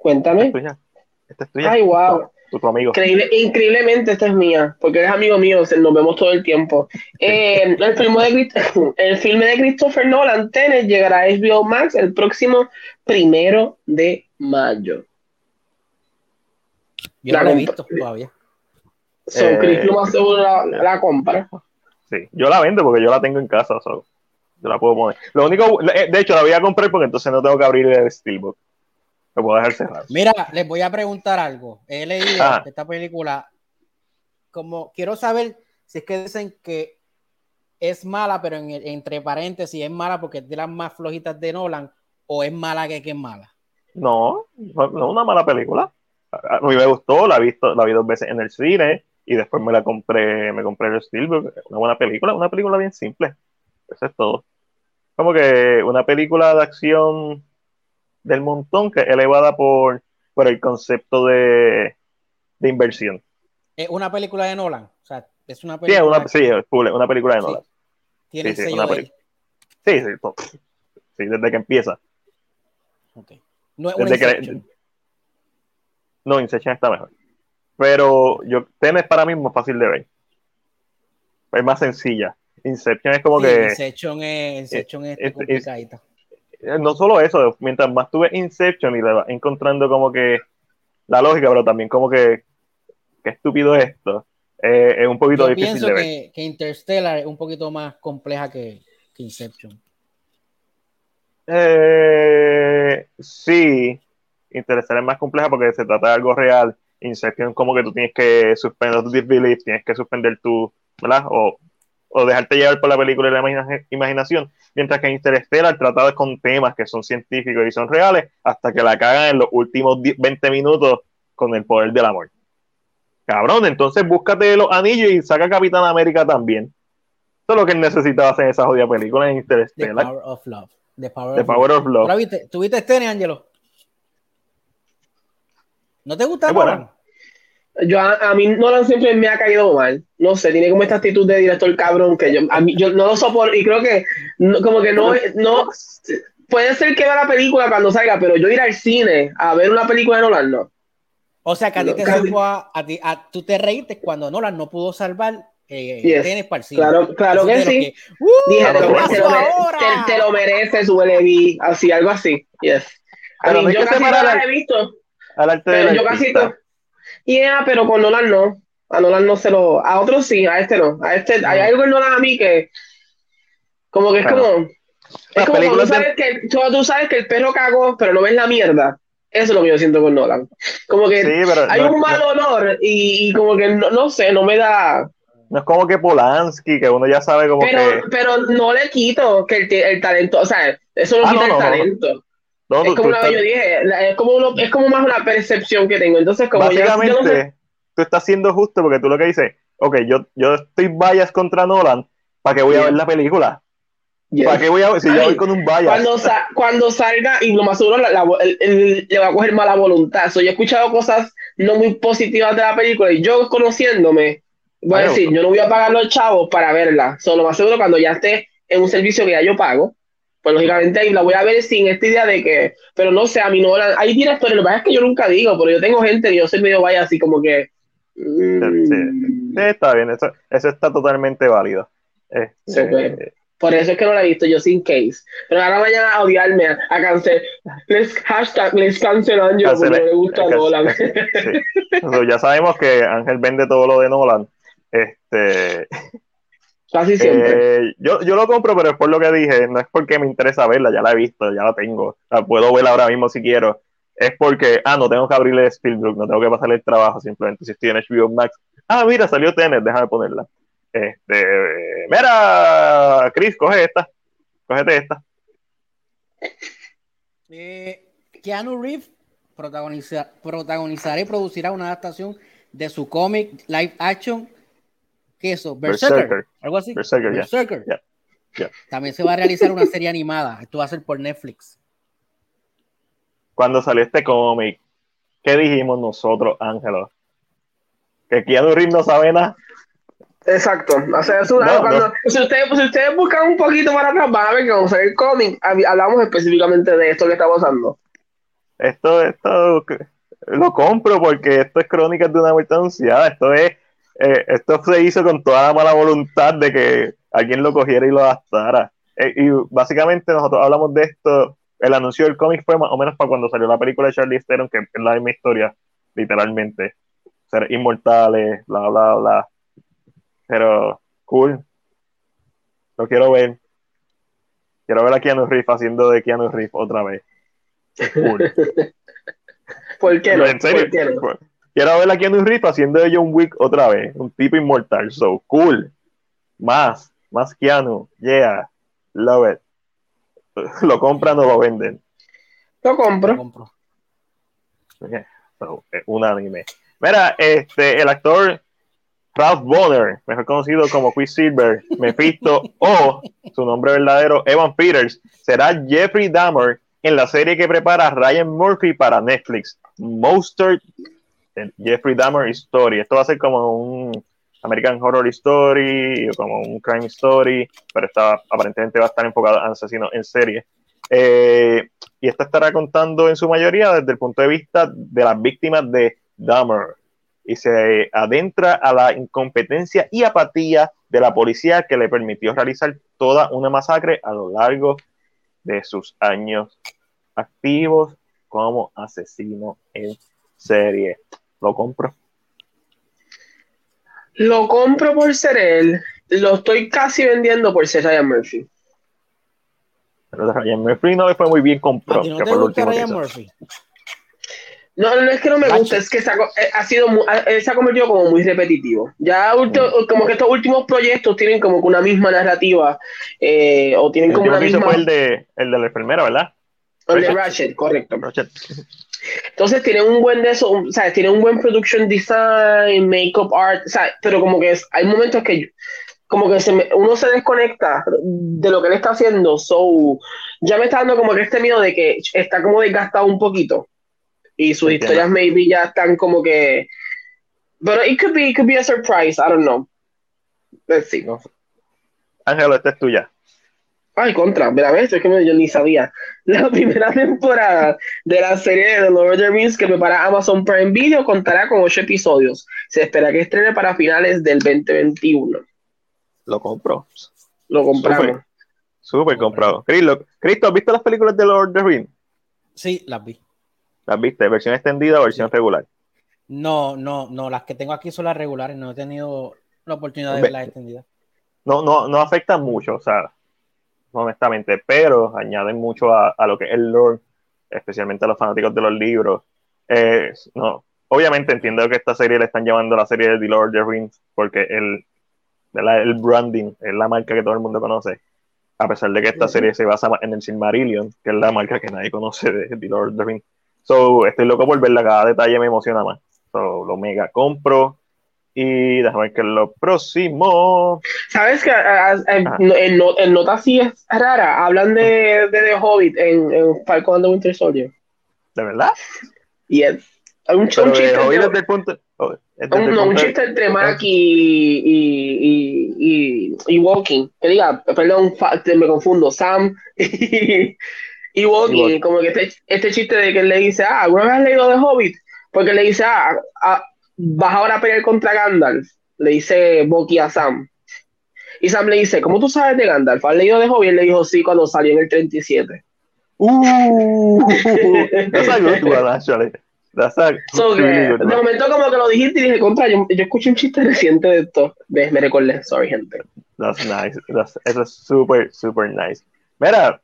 Cuéntame. Esta es tuya. Ay, wow amigo. increíblemente, esta es mía, porque eres amigo mío, nos vemos todo el tiempo. Eh, el, filme de, el filme de Christopher Nolan, Tenet, llegará a HBO Max el próximo primero de mayo. Yo la no lo he visto todavía. Son eh, Chris más seguro la, compra. Sí, yo la vendo porque yo la tengo en casa, yo la puedo poner. Lo único, eh, de hecho, la voy a comprar porque entonces no tengo que abrir el Steelbook puedo dejar cerrado. Mira, les voy a preguntar algo. He leído ah. esta película, como quiero saber si es que dicen que es mala, pero entre paréntesis es mala porque es de las más flojitas de Nolan, o es mala que, que es mala. No, no es una mala película. A mí me gustó, la he visto, la vi dos veces en el cine y después me la compré, me compré el Steelbook. Una buena película, una película bien simple. Eso es todo. Como que una película de acción del montón que es elevada por, por el concepto de, de inversión. Es una película de Nolan. O sea, es una película. Sí, una, sí, una película de Nolan. Tiene sí, sí, sí, sí, sí, desde que empieza. Okay. No es No, Inception está mejor. Pero yo, Tenet para mí es más fácil de ver. Es más sencilla. Inception es como que. Inception es, Inception es, es, complicadita. Eh, no solo eso, mientras más tuve Inception y le vas encontrando como que la lógica, pero también como que qué estúpido esto, eh, es un poquito difícil pienso que, que, Interstellar es un poquito más compleja que, Inception. Eh, sí, Interstellar es más compleja porque se trata de algo real. Inception como que tú tienes que suspender tu disbelief, tienes que suspender tu, ¿verdad? O o dejarte llevar por la película y la imaginación, mientras que Interstellar trata con temas que son científicos y son reales, hasta que la cagan en los últimos 20 minutos con el poder del amor. Cabrón, entonces búscate los anillos y saca Capitán América también. Eso es lo que él necesitaba hacer en esa jodida película en Interstellar. The Power of Love. The Power, of, Love. ¿Tuviste este, Angelo? ¿No te gusta? Bueno, yo a, mí Nolan siempre me ha caído mal. No sé, tiene como esta actitud de director cabrón que yo, a mí, yo no lo soporto y creo que como que no, no puede ser que vea la película cuando salga, pero yo ir al cine a ver una película de Nolan no. O sea, que a ti te salvó a, ti, a, tú te reíste cuando Nolan no pudo salvar eh, yes. para Claro, claro que sí. Uh, Dije, te, lo, te, te, lo mereces, suele así, algo así. Yes. A mí, yo casi no la he visto. Pero yo casi todo Yeah, pero con Nolan no. A Nolan no se lo. A otros sí, a este no. A este, hay algo en Nolan a mí que. Como que es como. Es como cuando tú sabes, que, tú sabes que el perro cagó, pero no ves la mierda. Eso es lo que yo siento con Nolan. Como que hay un mal olor y, como que no, sé, no me da. No es como que Polanski, que uno ya sabe como pero, que. Pero no le quito que el, el talento, o sea, eso no ah, quita el talento es como una, yo dije, es como, es como más una percepción que tengo. Entonces, como Básicamente, tú estás siendo justo porque tú lo que dices, ok, yo, yo estoy bias contra Nolan, ¿Para qué voy a ver la película? ¿Para qué voy a ver si yo voy con un vaya? Cuando, cuando salga, y lo más seguro le va a coger mala voluntad. So, yo he escuchado cosas no muy positivas de la película y yo conociéndome, voy a decir, yo no voy a pagar los chavos para verla. Solo más seguro cuando ya esté en un servicio que ya yo pago, pues lógicamente ahí la voy a ver sin esta idea de que, pero no sé, a mí no, hay directores, lo que pasa es que yo nunca digo, pero yo tengo gente y yo soy medio vaya así como que... Sí, está bien, eso, eso está totalmente válido. Este, por eso es que no la he visto yo sin case. Pero ahora vayan a odiarme, a, a cancelar. Les, hashtag les cancelan yo porque no le gusta Nolan. ya sabemos que Ángel vende todo lo de Nolan. Este. Casi siempre. Eh, yo, yo lo compro, pero es por lo que dije. No es porque me interesa verla, ya la he visto, ya la tengo. La puedo ver ahora mismo si quiero. Es porque, ah, no tengo que abrirle Spielberg, no tengo que pasarle el trabajo simplemente. Si estoy en HBO Max, ah, mira, salió Tenet, déjame ponerla. Este, mira, Chris, coge esta. Cógete esta. Eh, Keanu Reeves protagoniza, protagonizará y producirá una adaptación de su cómic live action. ¿Qué es eso? Berserker. Algo así. Berserker. También se va a realizar una serie animada. Esto va a ser por Netflix. Cuando salió este cómic, ¿qué dijimos nosotros, Ángelo? Que Keanu Reeves no sabe nada. Exacto. O sea, es una, cuando, Si, ustedes, si ustedes buscan un poquito para atrás, van a ver que cuando sale el cómic, hablamos específicamente de esto que está pasando. Esto, esto lo compro porque esto es crónica de una muerte anunciada. Esto es, eh, esto se hizo con toda la mala voluntad de que alguien lo cogiera y lo adaptara. Eh, y básicamente nosotros hablamos de esto. El anuncio del cómic fue más o menos para cuando salió la película de Charlie Theron, que es la misma historia, literalmente. Ser inmortales, bla, bla, bla pero cool. Lo quiero ver. Quiero ver a Keanu Reeves haciendo de Keanu Reeves otra vez. Cool. ¿Por qué ¿En serio? Quiero ver a Keanu Reeves haciendo de John Wick otra vez. Un tipo inmortal. So, cool. Más. Más Keanu. Yeah. Love it. ¿Lo compran o lo venden? Lo compro. Lo compro. So, unánime. Mira, este, el actor Ralph Bonner, mejor conocido como Quicksilver, Mephisto o su nombre verdadero Evan Peters, será Jeffrey Dahmer en la serie que prepara Ryan Murphy para Netflix, Monster Jeffrey Dahmer Story. Esto va a ser como un American Horror Story como un Crime Story, pero está, aparentemente va a estar enfocado en asesinos en serie. Eh, y esto estará contando en su mayoría desde el punto de vista de las víctimas de Dahmer y se adentra a la incompetencia y apatía de la policía que le permitió realizar toda una masacre a lo largo de sus años activos como asesino en serie. Lo compro. Lo compro por ser él. Lo estoy casi vendiendo por ser Ryan Murphy. Pero Ryan Murphy no le fue muy bien comprado. No te gusta Ryan Murphy? No, no es que no me guste, es que se ha, eh, sido eh, se ha convertido como muy repetitivo. Ya mm. como que estos últimos proyectos tienen como que una misma narrativa eh, o tienen como una misma... fue el de, el de la enfermera, ¿verdad? El de Ratchet, correcto. Entonces tienen un buen de eso, o sea, tienen un buen production design, makeup art, o sea, pero como que hay momentos que como que se uno se desconecta de lo que él está haciendo, so ya me está dando como que este miedo de que está como desgastado un poquito. Y sus historias maybe ya están como que pero it could be it could be a surprise I don't know. Let's see. Ángelo esta es tuya ay contra mira ves es que yo ni sabía la primera temporada de la serie de The Lord of the Rings que prepara Amazon Prime Video contará con ocho episodios se espera que estrene para finales del 2021 lo compro lo compramos súper comprado Cristo ¿has visto las películas de Lord of the Rings? sí las vi ¿Las viste? ¿Versión extendida o versión regular? No, no, no. Las que tengo aquí son las regulares. No he tenido la oportunidad de verlas extendidas. No, no, no afectan mucho, o sea, honestamente, pero añaden mucho a, lo que es el lore, especialmente a los fanáticos de los libros. no, obviamente entiendo que esta serie le están llamando la serie de The Lord of the Rings porque el, el branding es la marca que todo el mundo conoce. A pesar de que esta serie se basa en el Silmarillion, que es la marca que nadie conoce de The Lord of the Rings. So, estoy loco por verla, cada detalle me emociona más. So, lo mega compro. Y déjame ver qué es lo próximo. ¿Sabes que en, en, nota así es rara? Hablan de, de The Hobbit en, en Falcon and the Winter Soldier. ¿De verdad? Y es un, un chiste. Entre, punto, un, chiste entre Mac y, y, y, y, Walking. Que diga, perdón, me confundo. Sam y, Walking. Como que este, este, chiste de que él le dice, ah, ¿alguna vez has leído The Hobbit? Porque le dice, ah, ah vas ahora a pelear contra Gandalf. Le dice Bucky a Sam. Y Sam le dice, ¿cómo tú sabes de Gandalf? ¿Has leído de Hobbit? Le dijo, sí, cuando salió en el 37. Uh, that's a good one, actually. That's a really good De momento como que lo dijiste y dije, contra, yo, yo escuché un chiste reciente de esto. Me, me recordé, sorry, gente. That's nice. That's, eso es súper, súper nice. Mira,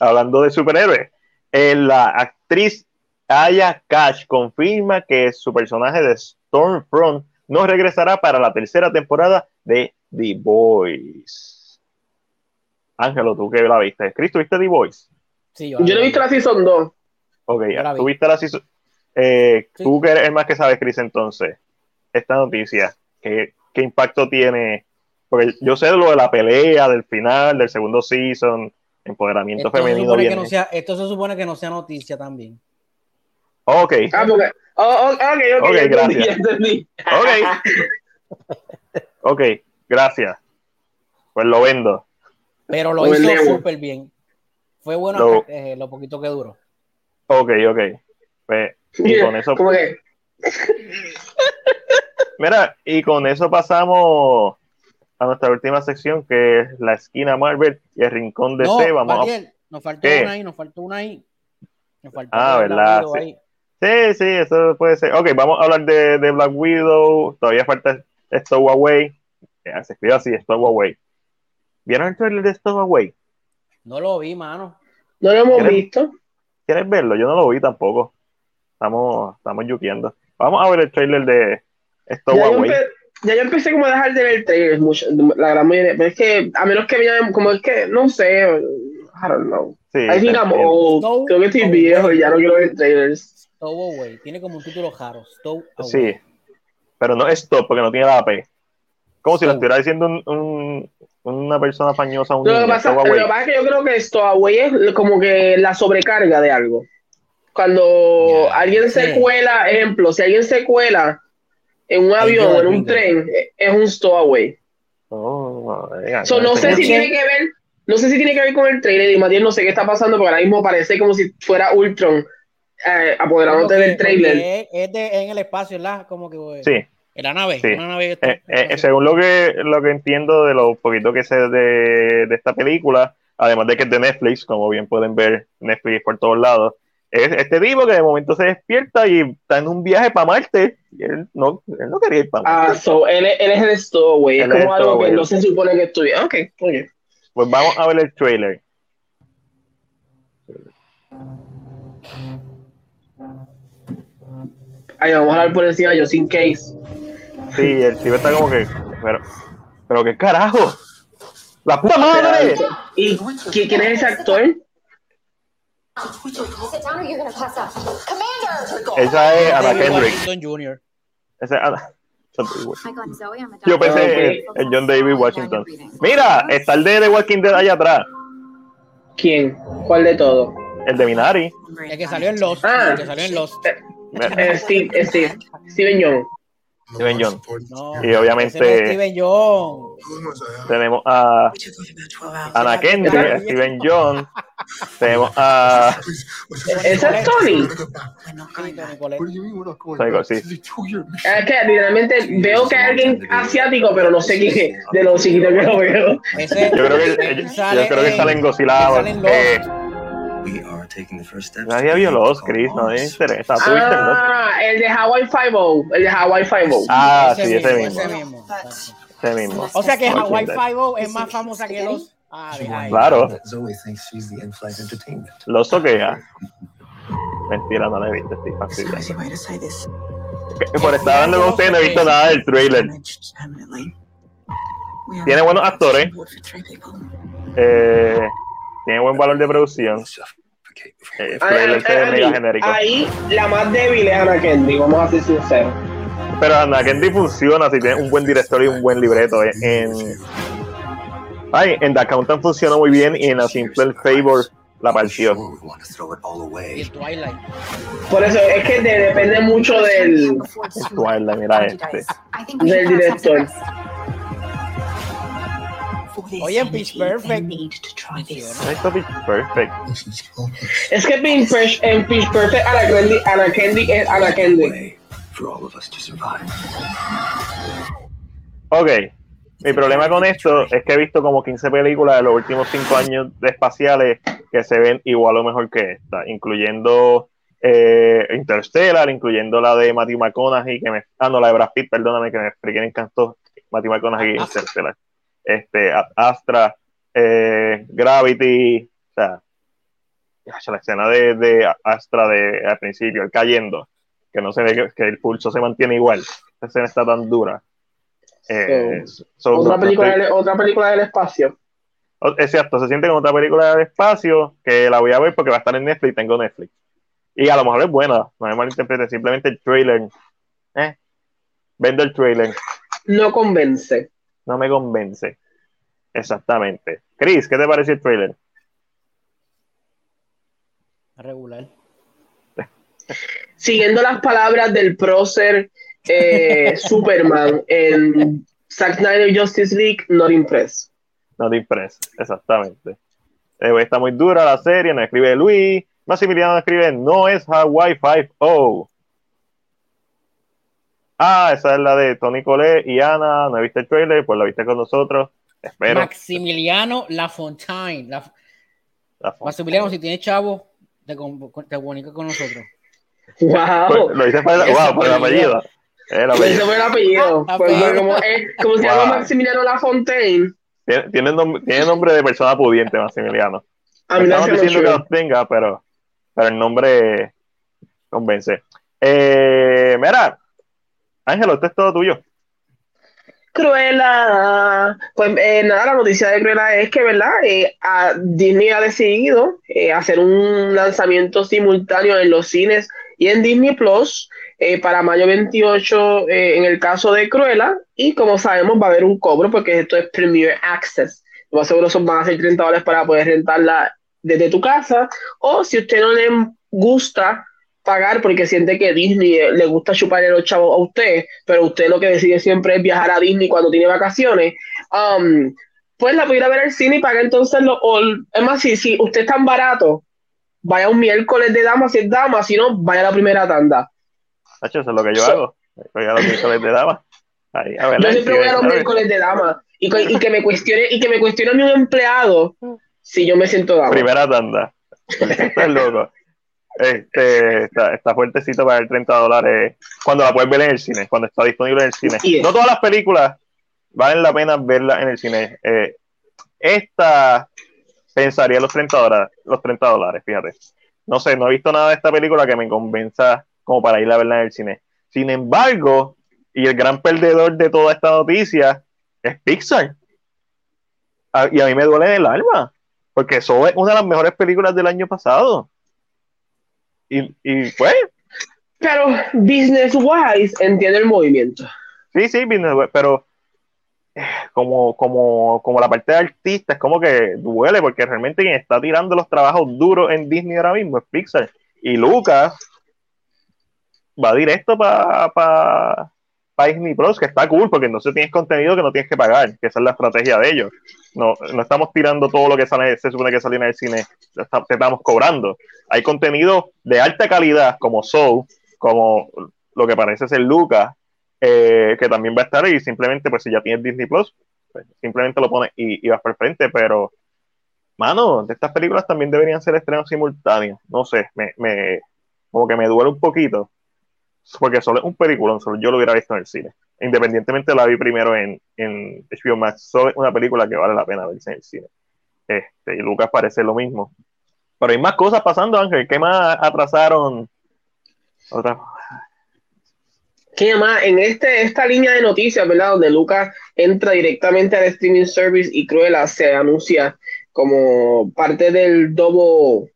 hablando de superhéroes, eh, la actriz Aya Cash confirma que su personaje de Stormfront no regresará para la tercera temporada de The Voice. Ángelo, tú que la viste. Cristo, ¿viste The Voice? Sí, yo, yo no he visto la Season 2. Ok, tú viste la Season. Eh, Tú que eres más que sabes, Chris, entonces, esta noticia, ¿qué, ¿qué, impacto tiene? Porque yo sé lo de la pelea, del final, del segundo season, empoderamiento esto femenino. Se no sea, esto se supone que no sea noticia también. Ok. Ah, porque, oh, ok, ok, okay gracias. ok. ok, gracias. Pues lo vendo. Pero lo hizo súper bien. Fue bueno lo, eh, lo poquito que duró. Ok, ok. Pues, y con eso. Mira, y con eso pasamos a nuestra última sección, que es la esquina Marvel y el rincón de C. Vamos nos faltó una ahí, nos faltó una ahí. Nos faltó ah, ¿verdad? Sí. Sí. sí, eso puede ser. Ok, vamos a hablar de, de Black Widow. Todavía falta Stowaway. Se escribe así, Stowaway. ¿Vieron el trailer de Stowaway? No lo vi, mano. No lo hemos visto. ¿Quieres verlo? Yo no lo vi tampoco. Estamos, estamos yuqueando. Vamos a ver el trailer de Stowaway. Ya, yo empecé como a dejar de ver el trailer, la gran mayoría, pero es que a menos que vean, como es que, no sé, I don't know. Sí, Ahí digamos, oh, creo que estoy viejo y ya no quiero ver trailers. Stowaway, tiene como un título raro, Stowaway. Sí, pero no es Stop porque no tiene la P. Como si lo estuviera diciendo un, una persona fañosa. Un lo, que pasa, lo que pasa es que yo creo que Stowaway es como que la sobrecarga de algo. Cuando alguien se cuela, ejemplo, si alguien se cuela en un avión o en un tren, es un stowaway. Oh, no sé si tiene que ver, no sé si tiene que ver con el trailer y Matías no sé qué está pasando porque ahora mismo parece como si fuera Ultron eh, apoderándote del trailer. Es, de, en el espacio, ¿verdad? Como que sí. en la nave. Una nave eh, eh, según lo que lo que entiendo de lo poquito que sé de, de esta película, además de que es de Netflix, como bien pueden ver, Netflix por todos lados es este tipo que de momento se despierta y está en un viaje para Marte. Y él no, él no quería ir para Marte. Ah, so, él, él es el stowaway. Es como algo que no se supone que estuviera. Ok, oye. Pues vamos a ver el trailer. Ay, vamos a hablar por encima yo sin case. Sí, el tipo está como que. Pero, pero qué carajo. ¡La puta madre! ¿Y quién es ese actor? Esa es Ana Kendrick. Esa es Ana. Yo pensé en John David Washington. Mira, está el de The Walking Dead allá atrás. ¿Quién? ¿Cuál de todo? El de Minari. El que salió en Lost. Ah, el que salió en Lost. Eh, eh, Steve, Steve, Steven Young. Steven John. y obviamente Steven John. tenemos a Ana Kendrick, Steven John, tenemos a ¿Esa es Tony? Sí. Es que literalmente veo que hay alguien asiático, pero no sé quién de los chiquitos que lo veo. yo creo que, yo, creo que salen Godzilla. Eh, Nadie vio los Chris, no me interesa. Ah, el de Hawaii Five-O. El de Hawaii Five-O. Ah, sí, ese mismo. Ese mismo. Ese mismo. O sea que Hawaii Five-O es más famosa que los. Ah, claro. Los toquea. Mentira, no la he visto, estoy fastidiado. Por estar hablando con ustedes, no he visto nada del trailer. Tiene buenos actores. Eh, tiene buen valor de producción. Eh, ahí, la más débil es Ana Kendi, vamos a ser sinceros. Pero Ana Kendi funciona si tiene un buen director y un buen libreto. En, Ay, en The Accountant funcionó muy bien y en A Simple Favor la partió. Por eso es que depende mucho del. Twilight, mira este. Del director. Oye, en Pitch Perfect. Esto Pitch Perfect. Es que Pitch Perfect, en Pitch Perfect, Anna Kendrick, Anna Kendrick es Anna Kendrick. Ok, mi problema con esto es que he visto como 15 películas de los últimos 5 años de espaciales que se ven igual o mejor que esta, incluyendo eh, Interstellar, incluyendo la de Matthew McConaughey, que me, ah, no, la de Brad Pitt, perdóname, que me expliqué, me encantó Matthew McConaughey y Interstellar. Este, Astra, eh, Gravity, o sea, la escena de, de Astra de, al principio, el cayendo, que no se ve que, que el pulso se mantiene igual, esa escena está tan dura eh, otra, película del, otra película del espacio. Es cierto, se siente como otra película del espacio que la voy a ver porque va a estar en Netflix, tengo Netflix. Y a lo mejor es buena, no me malinterprete, simplemente el trailer. Eh, vendo el trailer. No convence. No me convence. Exactamente. Chris, ¿qué te parece el trailer? Regular. Siguiendo las palabras del prócer eh, Superman en Zack Snyder Justice League, not impressed. Not impressed, exactamente. Eh, está muy dura la serie, nos escribe Luis. Maximiliano escribe, no es Hawaii 5-0. Ah, esa es la de Tony Cole y Ana. No he visto el trailer, pues la viste con nosotros. Espero. Maximiliano Lafontaine. La... Maximiliano, si tiene chavo, te, te comunica con nosotros. Wow. Pues, lo dice para, wow, por el apellido. Ese fue el apellido. Pues, como, como se llama Maximiliano Lafontaine. Tiene, tiene, nombre, tiene nombre de persona pudiente, Maximiliano. A mí Estamos diciendo que los tenga, pero, pero el nombre convence. Eh, mira, Ángelo, esto es todo tuyo. Cruella. Pues eh, nada, la noticia de Cruella es que, ¿verdad? Eh, Disney ha decidido eh, hacer un lanzamiento simultáneo en los cines y en Disney Plus para mayo 28 eh, en el caso de Cruella y como sabemos va a haber un cobro porque esto es Premier Access. Lo más seguro son, van a ser 30 dólares para poder rentarla desde tu casa o si usted no le gusta pagar porque siente que Disney eh, le gusta chupar los chavos a usted, pero usted lo que decide siempre es viajar a Disney cuando tiene vacaciones, um, pues la pudiera ver al cine y paga entonces lo, es más, si, si usted es tan barato, vaya un miércoles de dama si es dama, si no, vaya a la primera tanda eso es lo que yo hago. Voy a los miércoles de dama. Ahí, a ver, yo siempre voy a los miércoles de dama. Y, y, que me cuestione, y que me cuestione a mi empleado si yo me siento dama. Primera tanda. Estás loco. Este, está, está, fuertecito para el 30 dólares cuando la puedes ver en el cine, cuando está disponible en el cine. No todas las películas valen la pena verlas en el cine. Eh, esta pensaría los 30 dólares, los 30 dólares, fíjate. No sé, no he visto nada de esta película que me convenza como para ir a verla en el cine. Sin embargo, y el gran perdedor de toda esta noticia es Pixar. y a mí me duele el alma, porque eso es una de las mejores películas del año pasado. Y, y pues. Pero business wise entiende el movimiento. Sí, sí, business wise, pero eh, como, como, como la parte de artista es como que duele, porque realmente quien está tirando los trabajos duros en Disney ahora mismo es Pixar. Y Lucas va directo para pa, Disney Plus, que está cool, porque entonces tienes contenido que no tienes que pagar, que esa es la estrategia de ellos. No, no estamos tirando todo lo que sale, se supone que sale en el cine, te estamos cobrando. Hay contenido de alta calidad, como Soul, como lo que parece ser Lucas, eh, que también va a estar y simplemente, pues si ya tienes Disney Plus, pues, simplemente lo pones y, vas por frente, pero mano, de estas películas también deberían ser estrenos simultáneos. No sé, me, me, como que me duele un poquito porque solo es un película, solo yo lo hubiera visto en el cine. Independientemente la vi primero en, en HBO Max, solo es una película que vale la pena verse en el cine. Este, y Lucas parece lo mismo. Pero hay más cosas pasando, Ángel. ¿Qué más atrasaron? Otra. ¿Qué más? En este, esta línea de noticias, ¿verdad? Donde Lucas entra directamente al streaming service y Cruella se anuncia como parte del Dobo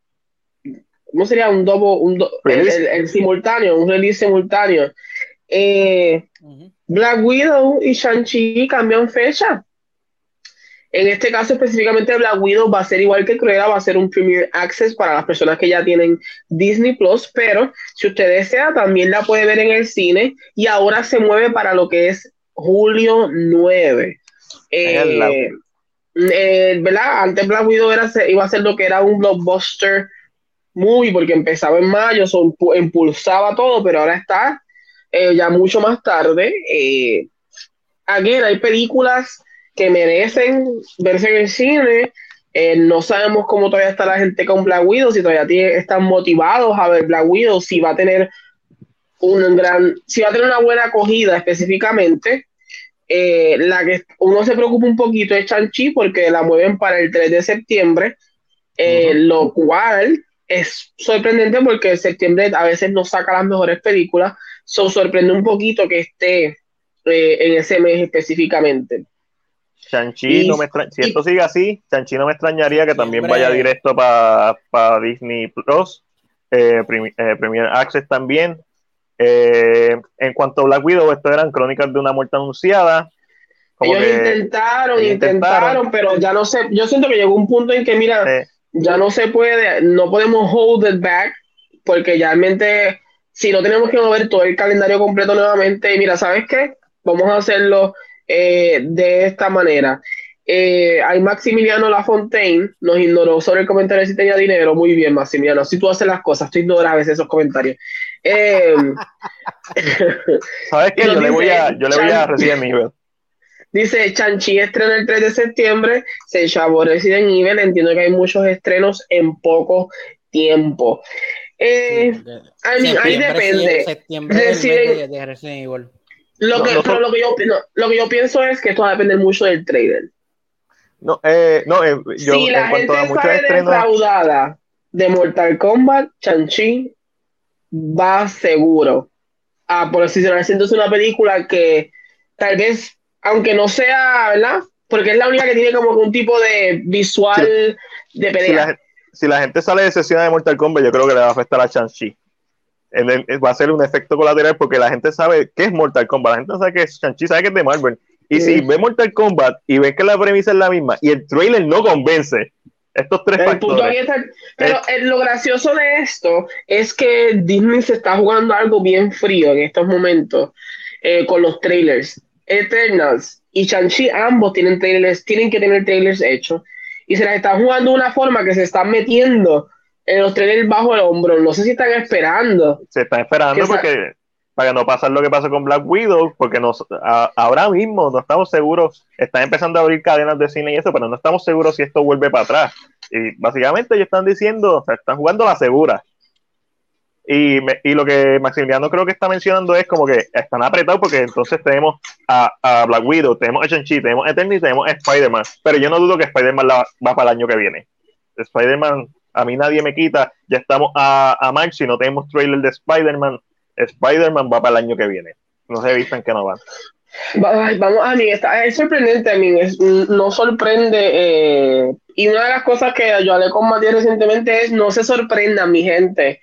¿cómo sería un dobo, un el, simultáneo, un release simultáneo? Eh, Black Widow y Shang-Chi cambian fecha. En este caso específicamente Black Widow va a ser igual que Cruella, va a ser un Premier Access para las personas que ya tienen Disney Plus, pero si usted desea también la puede ver en el cine y ahora se mueve para lo que es julio 9. Eh, eh, ¿verdad? Antes Black Widow era, iba a ser lo que era un blockbuster movie porque empezaba en mayo, so, impulsaba todo, pero ahora está eh, ya mucho más tarde. Eh, hay películas que merecen verse en el cine. Eh, no sabemos cómo todavía está la gente con Black Widow, si todavía están motivados a ver Black Widow, si va a tener un gran, si va a tener una buena acogida específicamente. Eh, la que uno se preocupa un poquito es Chanchi porque la mueven para el 3 de septiembre, eh, lo cual es sorprendente porque septiembre a veces no saca las mejores películas, so sorprende un poquito que esté en ese mes específicamente. Chanchi, no me si esto sigue así, Chanchi no me extrañaría que también vaya directo para Disney Plus, eh, eh, Premier Access también. Eh, en cuanto a Black Widow, esto eran crónicas de una muerte anunciada. ellos intentaron, intentaron, pero ya no sé, yo siento que llegó un punto en que, mira, ya no se puede, no podemos hold it back, porque realmente, si no tenemos que mover todo el calendario completo nuevamente, mira, ¿sabes qué? Vamos a hacerlo eh, de esta manera. Eh, hay Maximiliano Lafontaine, nos ignoró sobre el comentario si tenía dinero. Muy bien, Maximiliano. Si tú haces las cosas, tú ignoras a veces esos comentarios. Eh, ¿Sabes qué? Yo, le voy a, yo le voy a recibir mi Dice Chanchi estrena el 3 de septiembre, se chavó Resident Evil. Entiendo que hay muchos estrenos en poco tiempo. Eh, ahí depende. Septiembre de Resident Evil. Lo que, pero lo que, yo, lo que yo pienso es que esto va a depender mucho del trailer. No, eh, no eh, yo, si la gente sale defraudada de Mortal Kombat, Chanchi va seguro a posicionarse entonces una película que tal vez, aunque no sea, ¿verdad? Porque es la única que tiene como un tipo de visual de pelea. Si la, si la, gente sale decepcionada de Mortal Kombat, yo creo que le va a afectar a Chanchi va a ser un efecto colateral porque la gente sabe qué es Mortal Kombat, la gente sabe que es Shang-Chi, sabe que es de Marvel. Y si ve Mortal Kombat y ve que la premisa es la misma y el trailer no convence, estos tres factores. pero lo gracioso de esto es que Disney se está jugando algo bien frío en estos momentos eh, con los trailers. Eternals y Shang-Chi ambos tienen trailers, tienen que tener trailers hechos y se las está jugando de una forma que se están metiendo en los trailers bajo el hombro. No sé si están esperando. Se están esperando porque para no pasar lo que pasó con Black Widow, porque nos, ahora mismo no estamos seguros, están empezando a abrir cadenas de cine y eso, pero no estamos seguros si esto vuelve para atrás. Y básicamente ellos están diciendo, o sea, están jugando la segura. Y, y, lo que Maximiliano creo que está mencionando es como que están apretados porque entonces tenemos a, a Black Widow, tenemos a Shang-Chi, tenemos a Eternity, tenemos a Spider-Man. Pero yo no dudo que Spider-Man va para el año que viene. Spider-Man a mí nadie me quita, ya estamos a, a marzo y no tenemos trailer de Spider-Man, Spider-Man va para el año que viene. No se en que no van. Vamos, a mí, está, es sorprendente, a mí, no sorprende. Eh, y una de las cosas que yo hablé con Matías recientemente es: no se sorprenda, mi gente,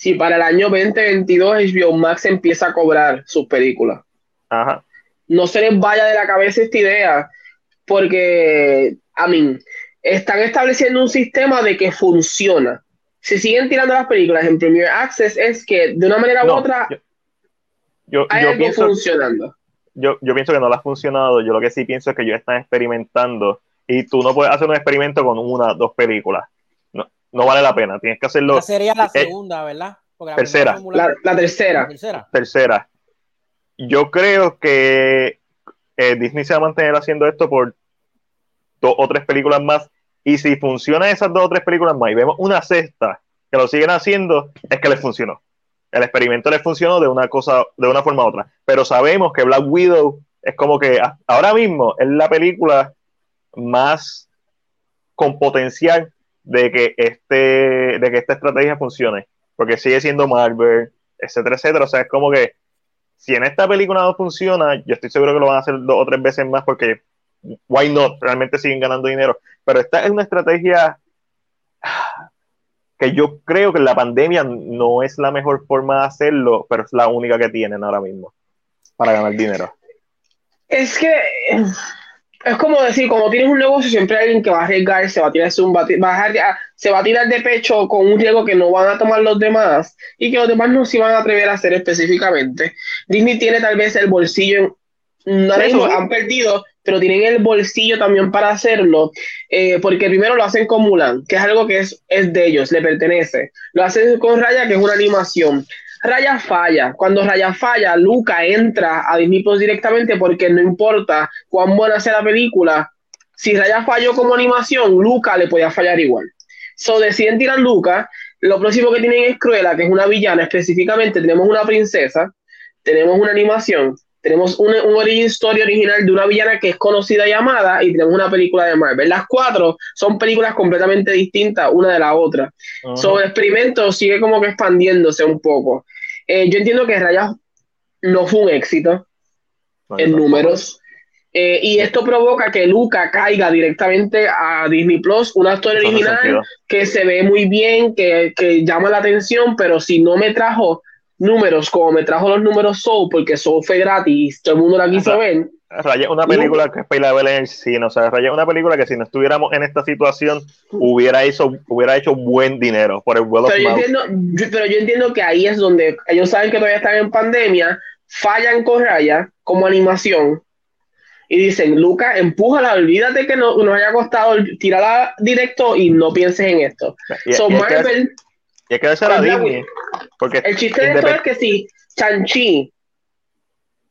si para el año 2022 HBO Max empieza a cobrar sus películas. Ajá. No se les vaya de la cabeza esta idea, porque, a mí, están estableciendo un sistema de que funciona. Si siguen tirando las películas en Premier Access, es que de una manera u otra yo, hay algo pienso, funcionando. Yo, yo pienso que no lo ha funcionado. Yo lo que sí pienso es que ellos están experimentando y tú no puedes hacer un experimento con una, dos películas. No, vale la pena. Tienes que hacerlo. Esa sería la eh, segunda, ¿verdad? tercera. La, tercera. tercera. Yo creo que eh, Disney se va a mantener haciendo esto por dos o tres películas más. Y si funcionan esas dos o tres películas más y vemos una sexta que lo siguen haciendo, es que les funcionó. El experimento les funcionó de una cosa, de una forma u otra. Pero sabemos que Black Widow es como que ahora mismo es la película más con potencial de que este, de que esta estrategia funcione. Porque sigue siendo Marvel, etcétera, etcétera. O sea, es como que si en esta película no funciona, yo estoy seguro que lo van a hacer dos o tres veces más porque why not? Realmente siguen ganando dinero. Pero esta es una estrategia que yo creo que la pandemia no es la mejor forma de hacerlo, pero es la única que tienen ahora mismo para ganar dinero. Es que es como decir, cuando tienes un negocio, siempre hay alguien que va a arriesgar, se va a tirar un se va a tirar de pecho con un riesgo que no van a tomar los demás y que los demás no se van a atrever a hacer específicamente. Disney tiene tal vez el bolsillo, no han perdido, pero tienen el bolsillo también para hacerlo, eh, porque primero lo hacen con Mulan, que es algo que es, es de ellos, le pertenece. Lo hacen con Raya, que es una animación. Raya falla. Cuando Raya falla, Luca entra a Disney Plus directamente porque no importa cuán buena sea la película. Si Raya falló como animación, Luca le podía fallar igual. So deciden tirar Luca. Lo próximo que tienen es Cruella, que es una villana. Específicamente, tenemos una princesa, tenemos una animación, tenemos un, un origin story original de una villana que es conocida y amada, y tenemos una película de Marvel. Las cuatro son películas completamente distintas una de la otra. Sobre el experimento sigue como que expandiéndose un poco. Eh, yo entiendo que Raya no fue un éxito en números. Eh, y esto provoca que Luca caiga directamente a Disney Plus, una historia original que se ve muy bien, que, que, llama la atención, pero si no me trajo números como me trajo los números Soul, porque Soul fue gratis, todo el mundo la quiso ver, Raya una película que es ver en el cine, o sea, Raya una película que si no estuviéramos en esta situación hubiera hecho, hubiera hecho buen dinero por el vuelo pero, yo entiendo, pero yo entiendo que ahí es donde ellos saben que todavía están en pandemia, fallan con Raya como animación y dicen, Luca, empújala, olvídate que no, nos haya costado, tirarla directo y no pienses en esto. Y, so, Marvel... Y es que, es Disney. Porque el chiste de esto es que si Chanchi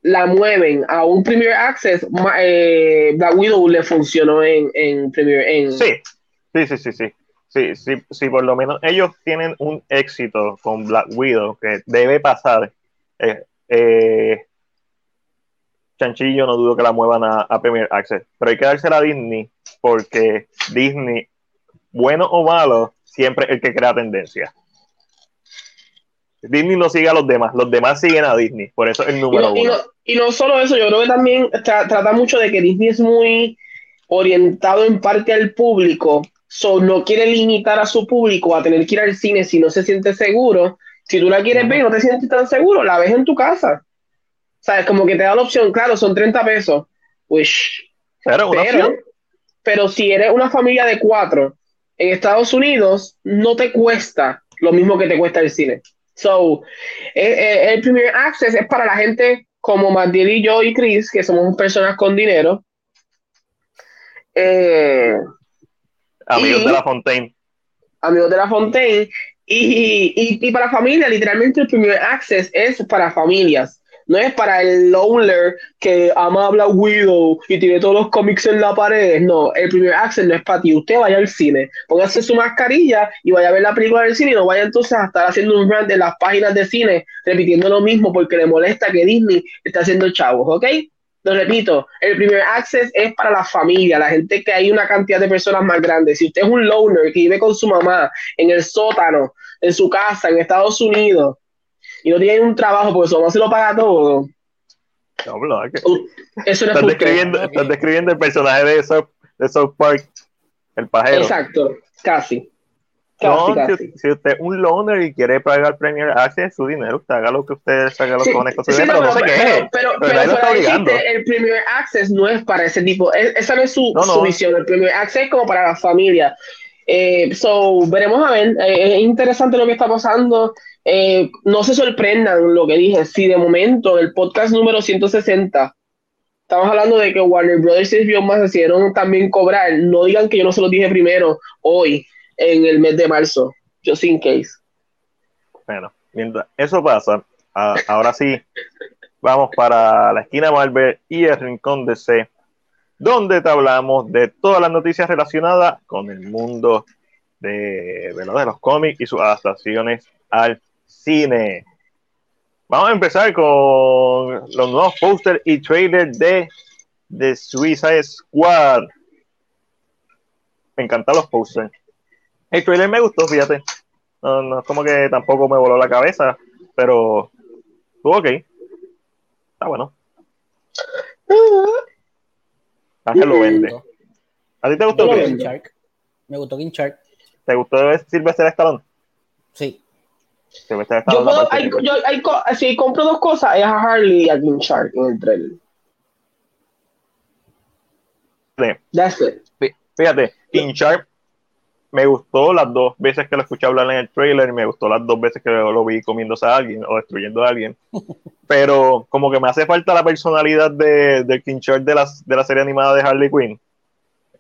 la mueven a un Premier Access, eh, Black Widow le funcionó en, en Premier. En... Sí, sí, sí, sí, sí. Sí, sí, sí, por lo menos ellos tienen un éxito con Black Widow que debe pasar. Eh, eh, Chanchillo no dudo que la muevan a, a, Premier Access, pero hay que dársela a Disney porque Disney, bueno o malo, siempre es el que crea tendencia. Disney no sigue a los demás, los demás siguen a Disney, por eso es el número uno. Y no, solo eso, yo creo que también trata mucho de que Disney es muy orientado en parte al público, so, no quiere limitar a su público a tener que ir al cine si no se siente seguro. Si tú la quieres ver y no te sientes tan seguro, la ves en tu casa. ¿Sabes? Como que te da la opción, claro, son 30 pesos. Pues, pero, pero si eres una familia de cuatro en Estados Unidos, no te cuesta lo mismo que te cuesta el cine. So, eh, eh, el Premier Access es para la gente como Matiel y yo y Chris, que somos personas con dinero. Eh, amigos de la Fontaine. Amigos de la Fontaine. Y, y, y, para familia, literalmente el Premier Access es para familias no es para el loner que ama hablar Widow y tiene todos los cómics en la pared. No, el primer access no es para ti. Usted vaya al cine, póngase su mascarilla y vaya a ver la película del cine y no vaya entonces a estar haciendo un rant en las páginas de cine repitiendo lo mismo porque le molesta que Disney está haciendo chavos, ¿ok? Lo repito, el primer access es para la familia, la gente que hay una cantidad de personas más grandes. Si usted es un loner que vive con su mamá en el sótano, en su casa, en Estados Unidos, y no tienen un trabajo porque su mamá se lo paga todo. No, Eso no estás, describiendo, estás describiendo el personaje de South, de South Park, el pajero. Exacto, casi. no, Si, usted es un loner y quiere pagar Premier Access su dinero, usted haga lo que usted haga lo sí, con esto. Sí, pero, no sé qué pero, pero, el Premier Access no es para ese tipo, esa no es su, su visión. El Premier Access es como para la familia. Eh, so, veremos a ver. Eh, es interesante lo que está pasando. Eh, no se sorprendan lo que dije. Si de momento el podcast número 160 estamos hablando de que Warner Brothers y HBO más decidieron también cobrar, no digan que yo no se lo dije primero hoy en el mes de marzo. Just in case. Bueno, mientras eso pasa, ahora sí vamos para la esquina Marvel y el rincón de C donde te hablamos de todas las noticias relacionadas con el mundo de, los cómics y sus adaptaciones al cine. Vamos a empezar con los nuevos posters y trailers de, de Suicide Squad. Me encantan los posters. El trailer me gustó, fíjate. No, no es como que tampoco me voló la cabeza, pero estuvo ok. Está bueno. Ángel lo vende. ¿A ti te gustó? King Shark. Me gustó King Shark. ¿Te gustó Silvestre Stallone? Sí. Silvestre. Yo, puedo, hay, yo hay, si compro dos cosas, es a Harley y a King Shark en el trailer. Fíjate, King Sharp me gustó las dos veces que lo escuché hablar en el trailer, me gustó las dos veces que lo, vi comiéndose a alguien o destruyendo a alguien. Pero como que me hace falta la personalidad de, de King Sharp de, las, de la serie animada de Harley Quinn,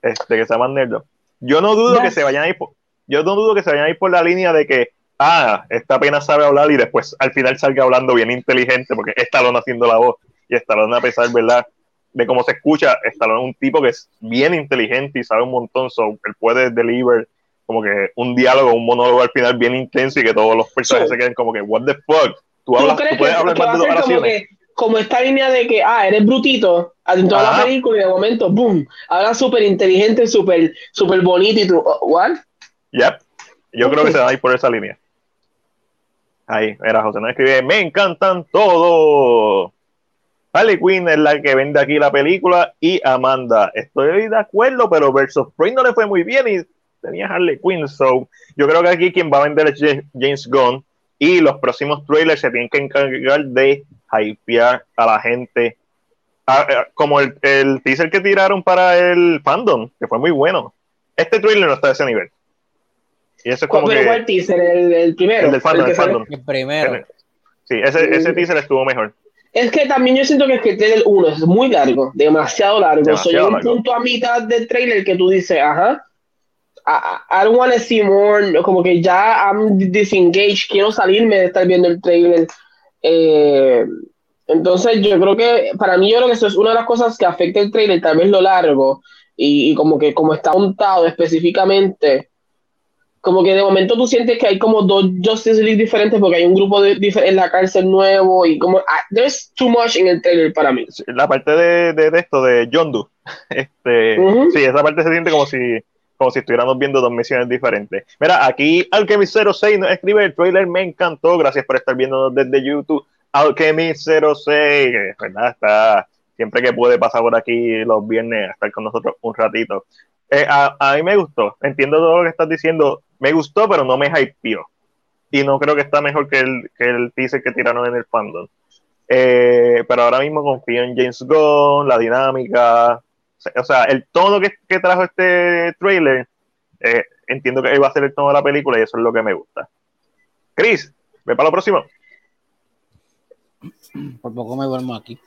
este, que se llama Nerdo. Yo no dudo que se vayan a ir por, yo no dudo que se vayan a ir por la línea de que ah, esta apenas sabe hablar y después al final salga hablando bien inteligente, porque Stallone haciendo la voz y Stallone a pesar, ¿verdad? De cómo se escucha, Stallone es un tipo que es bien inteligente y sabe un montón, so él puede deliver como que un diálogo, un monólogo al final bien intenso y que todos los personajes se queden como que, what the fuck, tú, hablas, tú, puedes hablar más de como, como esta línea de que, ah, eres brutito, en toda la película y de momento, boom, habla súper inteligente, súper super bonito y tú, oh, ¿what? Yep, yo creo que se va a ir por esa línea. Ahí, era José, no escribe, me encantan todos. Harley Quinn es la que vende aquí la película y Amanda. Estoy de acuerdo, pero Versus Prey no le fue muy bien y tenía Harley Quinn. So, yo creo que aquí quien va a vender es James Gunn y los próximos trailers se tienen que encargar de hypear a la gente. Ah, eh, como el, el teaser que tiraron para el fandom, que fue muy bueno. Este trailer no está a ese nivel. Y eso es como que, el teaser? ¿El, primero? El del fandom, el, primero. Sí, ese, ese teaser estuvo mejor. Es que también yo siento que es que el trailer 1 es muy largo, demasiado largo. Soy un punto a mitad del trailer que tú dices, ajá, I, don't want to see more, como que ya I'm disengaged, quiero salirme de estar viendo el trailer. Eh, entonces yo creo que, para mí yo creo que eso es una de las cosas que afecta el trailer, tal vez lo largo, y, y como que como está montado específicamente, como que de momento tú sientes que hay como dos Justice League diferentes porque hay un grupo de, en la cárcel nuevo y como ah, there's too much en el trailer para mí. La parte de, de, esto de Yondu, este, sí, esa parte se siente como si como si estuviéramos viendo dos misiones diferentes. Mira, aquí Alchemy06 nos escribe el trailer, me encantó, gracias por estar viéndonos desde YouTube. Alchemy06, ¿verdad? Está siempre que puede pasar por aquí los viernes a estar con nosotros un ratito. Eh, a, a, mí me gustó, entiendo todo lo que estás diciendo, me gustó, pero no me hypeó. Y no creo que está mejor que el, que el teaser que tiraron en el fandom. Eh, pero ahora mismo confío en James Gunn, la dinámica, o sea, el tono que, que trajo este trailer, eh, entiendo que va a ser el tono de la película y eso es lo que me gusta. Chris, ve para lo próximo. Por poco me duermo aquí.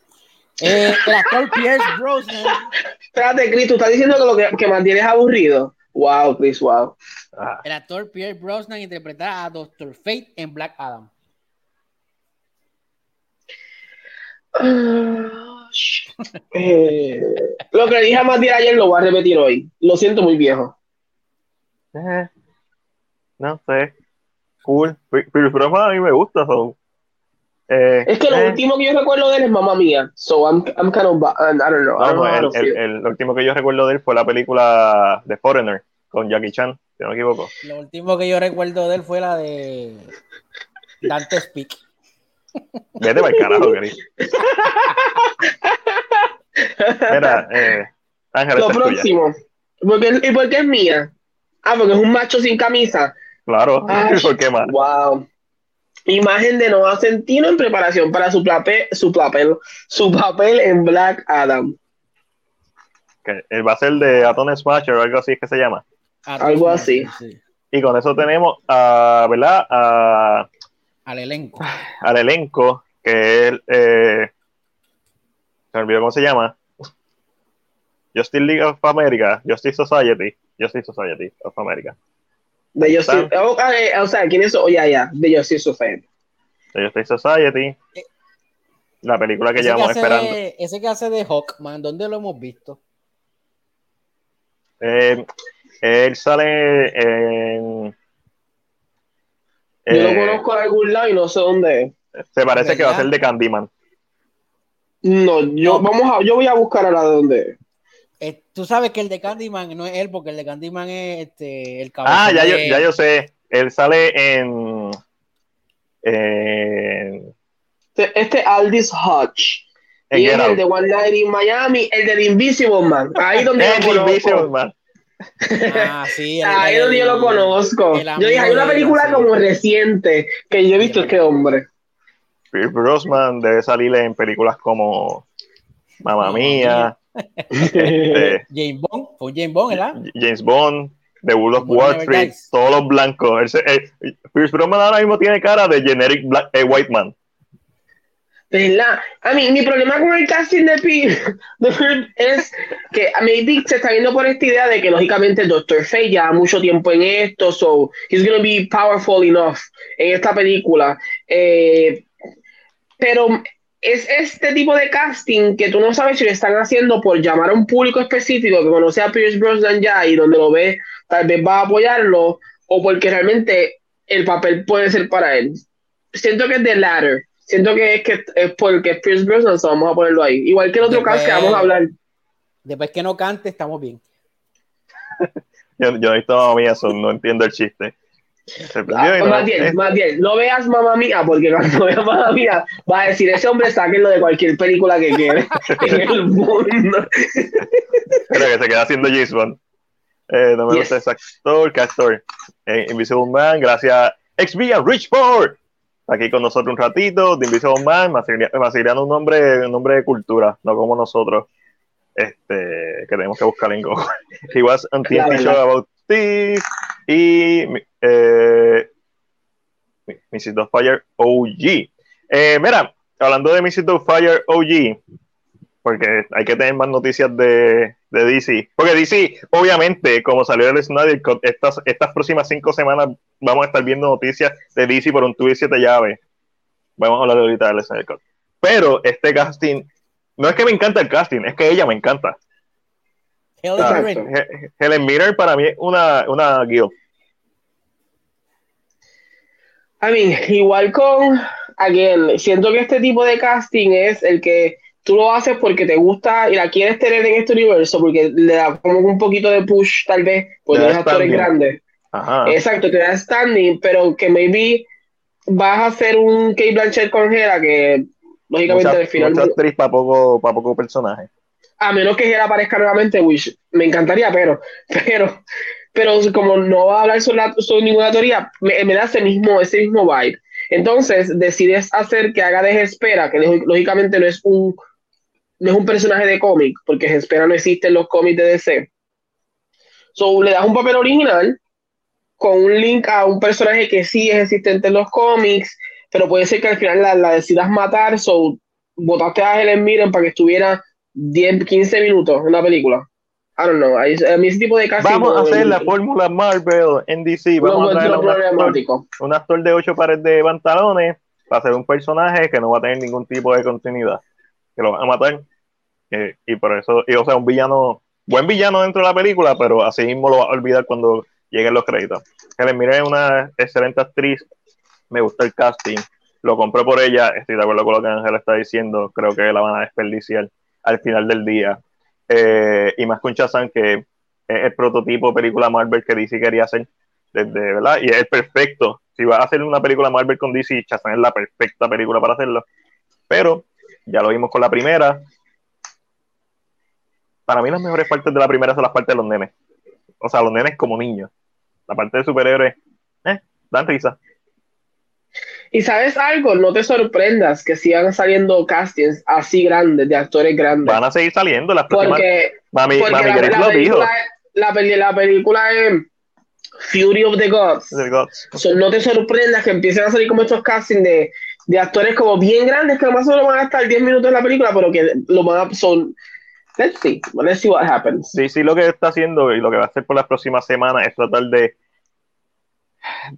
Eh, el actor Pierce Brosnan. Espérate, Chris, tú estás diciendo que lo que, que mantienes aburrido. Wow, Chris, wow. Ah. El actor Pierre Brosnan interpreta a Doctor Fate en Black Adam. Eh, lo que le dije a Matías ayer lo voy a repetir hoy. Lo siento muy viejo. Eh, no sé. Cool. Pero, a mí me gusta. Eh, es que lo último que yo recuerdo de él es mamá mía. So I'm, I'm kind of. I don't know. el, el, último que yo recuerdo de él fue la película The Foreigner con Jackie Chan, si no me equivoco. Lo último que yo recuerdo de él fue la de Dante Speak. Vete para el carajo, querido. Mira, eh, Ángel, Lo próximo. ¿Y por qué es mía? Ah, porque es un macho sin camisa. Claro, ¿por qué más? Wow. Imagen de Noah Centino en preparación para su papel, su papel, su papel en Black Adam. Que él va a ser de Atom Smasher o algo así que se llama. algo así. Y con eso tenemos a, ¿verdad? A, al elenco. Al elenco, que es eh, se me olvidó cómo se llama. Justice League of America, Justice Society, Justice Society of America. De Justice, oh, eh, o sea, ¿quién es? Oh, ya, ya, de Justice Society. De Justice Society. La película que llevamos esperando. ese que hace de Hawkman, ¿dónde lo hemos visto? Eh, él sale en. Yo lo eh, conozco de algún lado y no sé dónde Se parece que va a ser de Candyman. No, yo, Vamos a, yo voy a buscar a la de dónde. Eh, tú sabes que el de Candyman no es él, porque el de Candyman es este, el caballo. Ah, ya, yo, ya yo sé. Él sale en. en este, este Aldis Hodge. Y es el de One Night in Miami, el de Invisible Man. Ahí donde el Invisible Man. Ah, sí. Ahí donde yo lo conozco. Yo dije, hay una película como reciente que yo he visto este hombre. Pierce Brosnan debe salir en películas como Mamma Mía, Este, James Bond, fue James Bond, ¿verdad? James Bond, The World of Wall Street, todos los blancos. Pierce Brosnan ahora mismo tiene cara de generic eh, white man. ¿Verdad? A mí, mi problema con el casting de Pete es que a se está viendo por esta idea de que lógicamente Dr. Fate ya mucho tiempo en esto, so he's gonna be powerful enough en esta película. Eh, pero es este tipo de casting que tú no sabes si lo están haciendo por llamar a un público específico que conoce a Pierce Brosnan ya y donde lo ve, tal vez va a apoyarlo, o porque realmente el papel puede ser para él. Siento que es de latter Siento que es que es porque Pierce Brosnan, vamos a ponerlo ahí. Igual que el otro caso que vamos a hablar. Después que no cante, estamos bien. yo, yo no mía, eso, no entiendo el chiste. Ah, más bien, más bien, no veas mamá mía, porque cuando veas mamá mía, va a decir ese hombre sáquenlo de cualquier película que quiere en el mundo. Pero que se queda haciendo Jason. Eh, no me gusta ese actor, Castor. Eh, Invisible Man, gracias. XB Richford aquí con nosotros un ratito, de Invisible Man, Masiliano un nombre, un nombre de cultura, no como nosotros, este, que tenemos que buscar en Google. He was on about Steve y eh, Mrs. Fire OG. Eh, mira, hablando de Mrs. Fire OG, porque hay que tener más noticias de, de DC. Porque DC, obviamente, como salió el Snyder estas, estas próximas cinco semanas vamos a estar viendo noticias de DC por un tuit siete llaves. Vamos a hablar ahorita del Snyder Cut. Pero este casting, no es que me encanta el casting, es que ella me encanta. Helen, Mirren para mí es una, una guild. I mean, igual con, again, siento que este tipo de casting es el que tú lo haces porque te gusta y la quieres tener en este universo, porque le da como un poquito de push, tal vez, porque eres actores grandes. Exacto, te da standing, pero que maybe vas a hacer un Kate Blanchett con Hera que, lógicamente, al final. Mucha actriz para poco, para poco personaje. A menos que Hera aparezca nuevamente, Wish. Me encantaría, pero, pero, pero como no va a hablar sobre, sobre ninguna teoría, me, me, da ese mismo, ese mismo vibe. Entonces, decides hacer que haga desespera, que lógicamente no es un no es un personaje de cómic, porque Espera no existe en los cómics de DC. So, le das un papel original con un link a un personaje que sí es existente en los cómics, pero puede ser que al final la, decidas matar, so votaste a Helen Mirren para que estuviera 10, 15 minutos en la película. I don't know. A mí ese tipo de casos. Vamos a hacer la fórmula Marvel en DC. Vamos a traer un actor, un actor de ocho pares de pantalones para hacer un personaje que no va a tener ningún tipo de continuidad. Que lo van a matar y por eso, y o sea, un villano, buen villano dentro de la película, pero así mismo lo va a olvidar cuando lleguen los créditos. Helen Mirren es una excelente actriz, me gusta el casting, lo compré por ella, estoy de acuerdo con lo que Ángel está diciendo, creo que la van a desperdiciar al final del día. Eh, y más con Chazan, que es el prototipo de película Marvel que DC quería hacer, desde, ¿verdad? Y es perfecto. Si va a hacer una película Marvel con DC, Chazan es la perfecta película para hacerlo. Pero ya lo vimos con la primera, para mí las mejores partes de la primera son las partes de los nenes. O sea, los nenes como niños. La parte de superhéroes, eh, dan risa. Y sabes algo, no te sorprendas que sigan saliendo castings así grandes, de actores grandes. Van a seguir saliendo las próximas. Porque, mami, porque mami la, la, película, la, la, película es Fury of the Gods. no te sorprendas que empiecen a salir como estos castings de, de actores como bien grandes que además solo van a estar 10 minutos en la película, pero que lo van a, son let's see, let's see what happens. Sí, sí, lo que está haciendo y lo que va a hacer por las próximas semanas es tratar de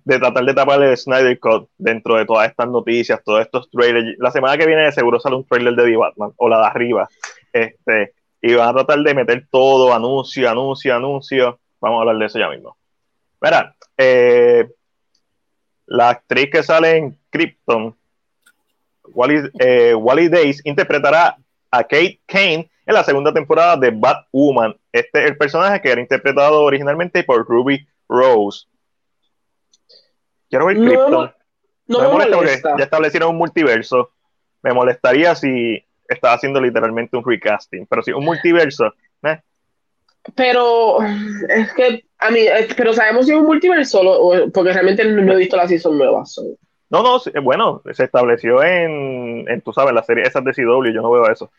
de tratar de tapar el Snyder Cut dentro de todas estas noticias, todos estos trailers. La semana que viene seguro sale un trailer de The Batman o la de arriba. Este, y van a tratar de meter todo, anuncio, anuncio, anuncio. Vamos a hablar de eso ya mismo. Mira, eh, la actriz que sale en Krypton, Wally, eh, Wally Days, interpretará a Kate Kane en la segunda temporada de Batwoman. Este es el personaje que era interpretado originalmente por Ruby Rose. Quiero ver Krypton. No, me, molesta, porque ya establecieron un multiverso. Me molestaría si estaba haciendo literalmente un recasting, pero si un multiverso. ¿eh? Pero es que, a mí, pero sabemos si es un multiverso, porque realmente no he visto la season nueva. No, no, bueno, se estableció en, en, tú sabes, la serie esas de CW, yo no veo eso.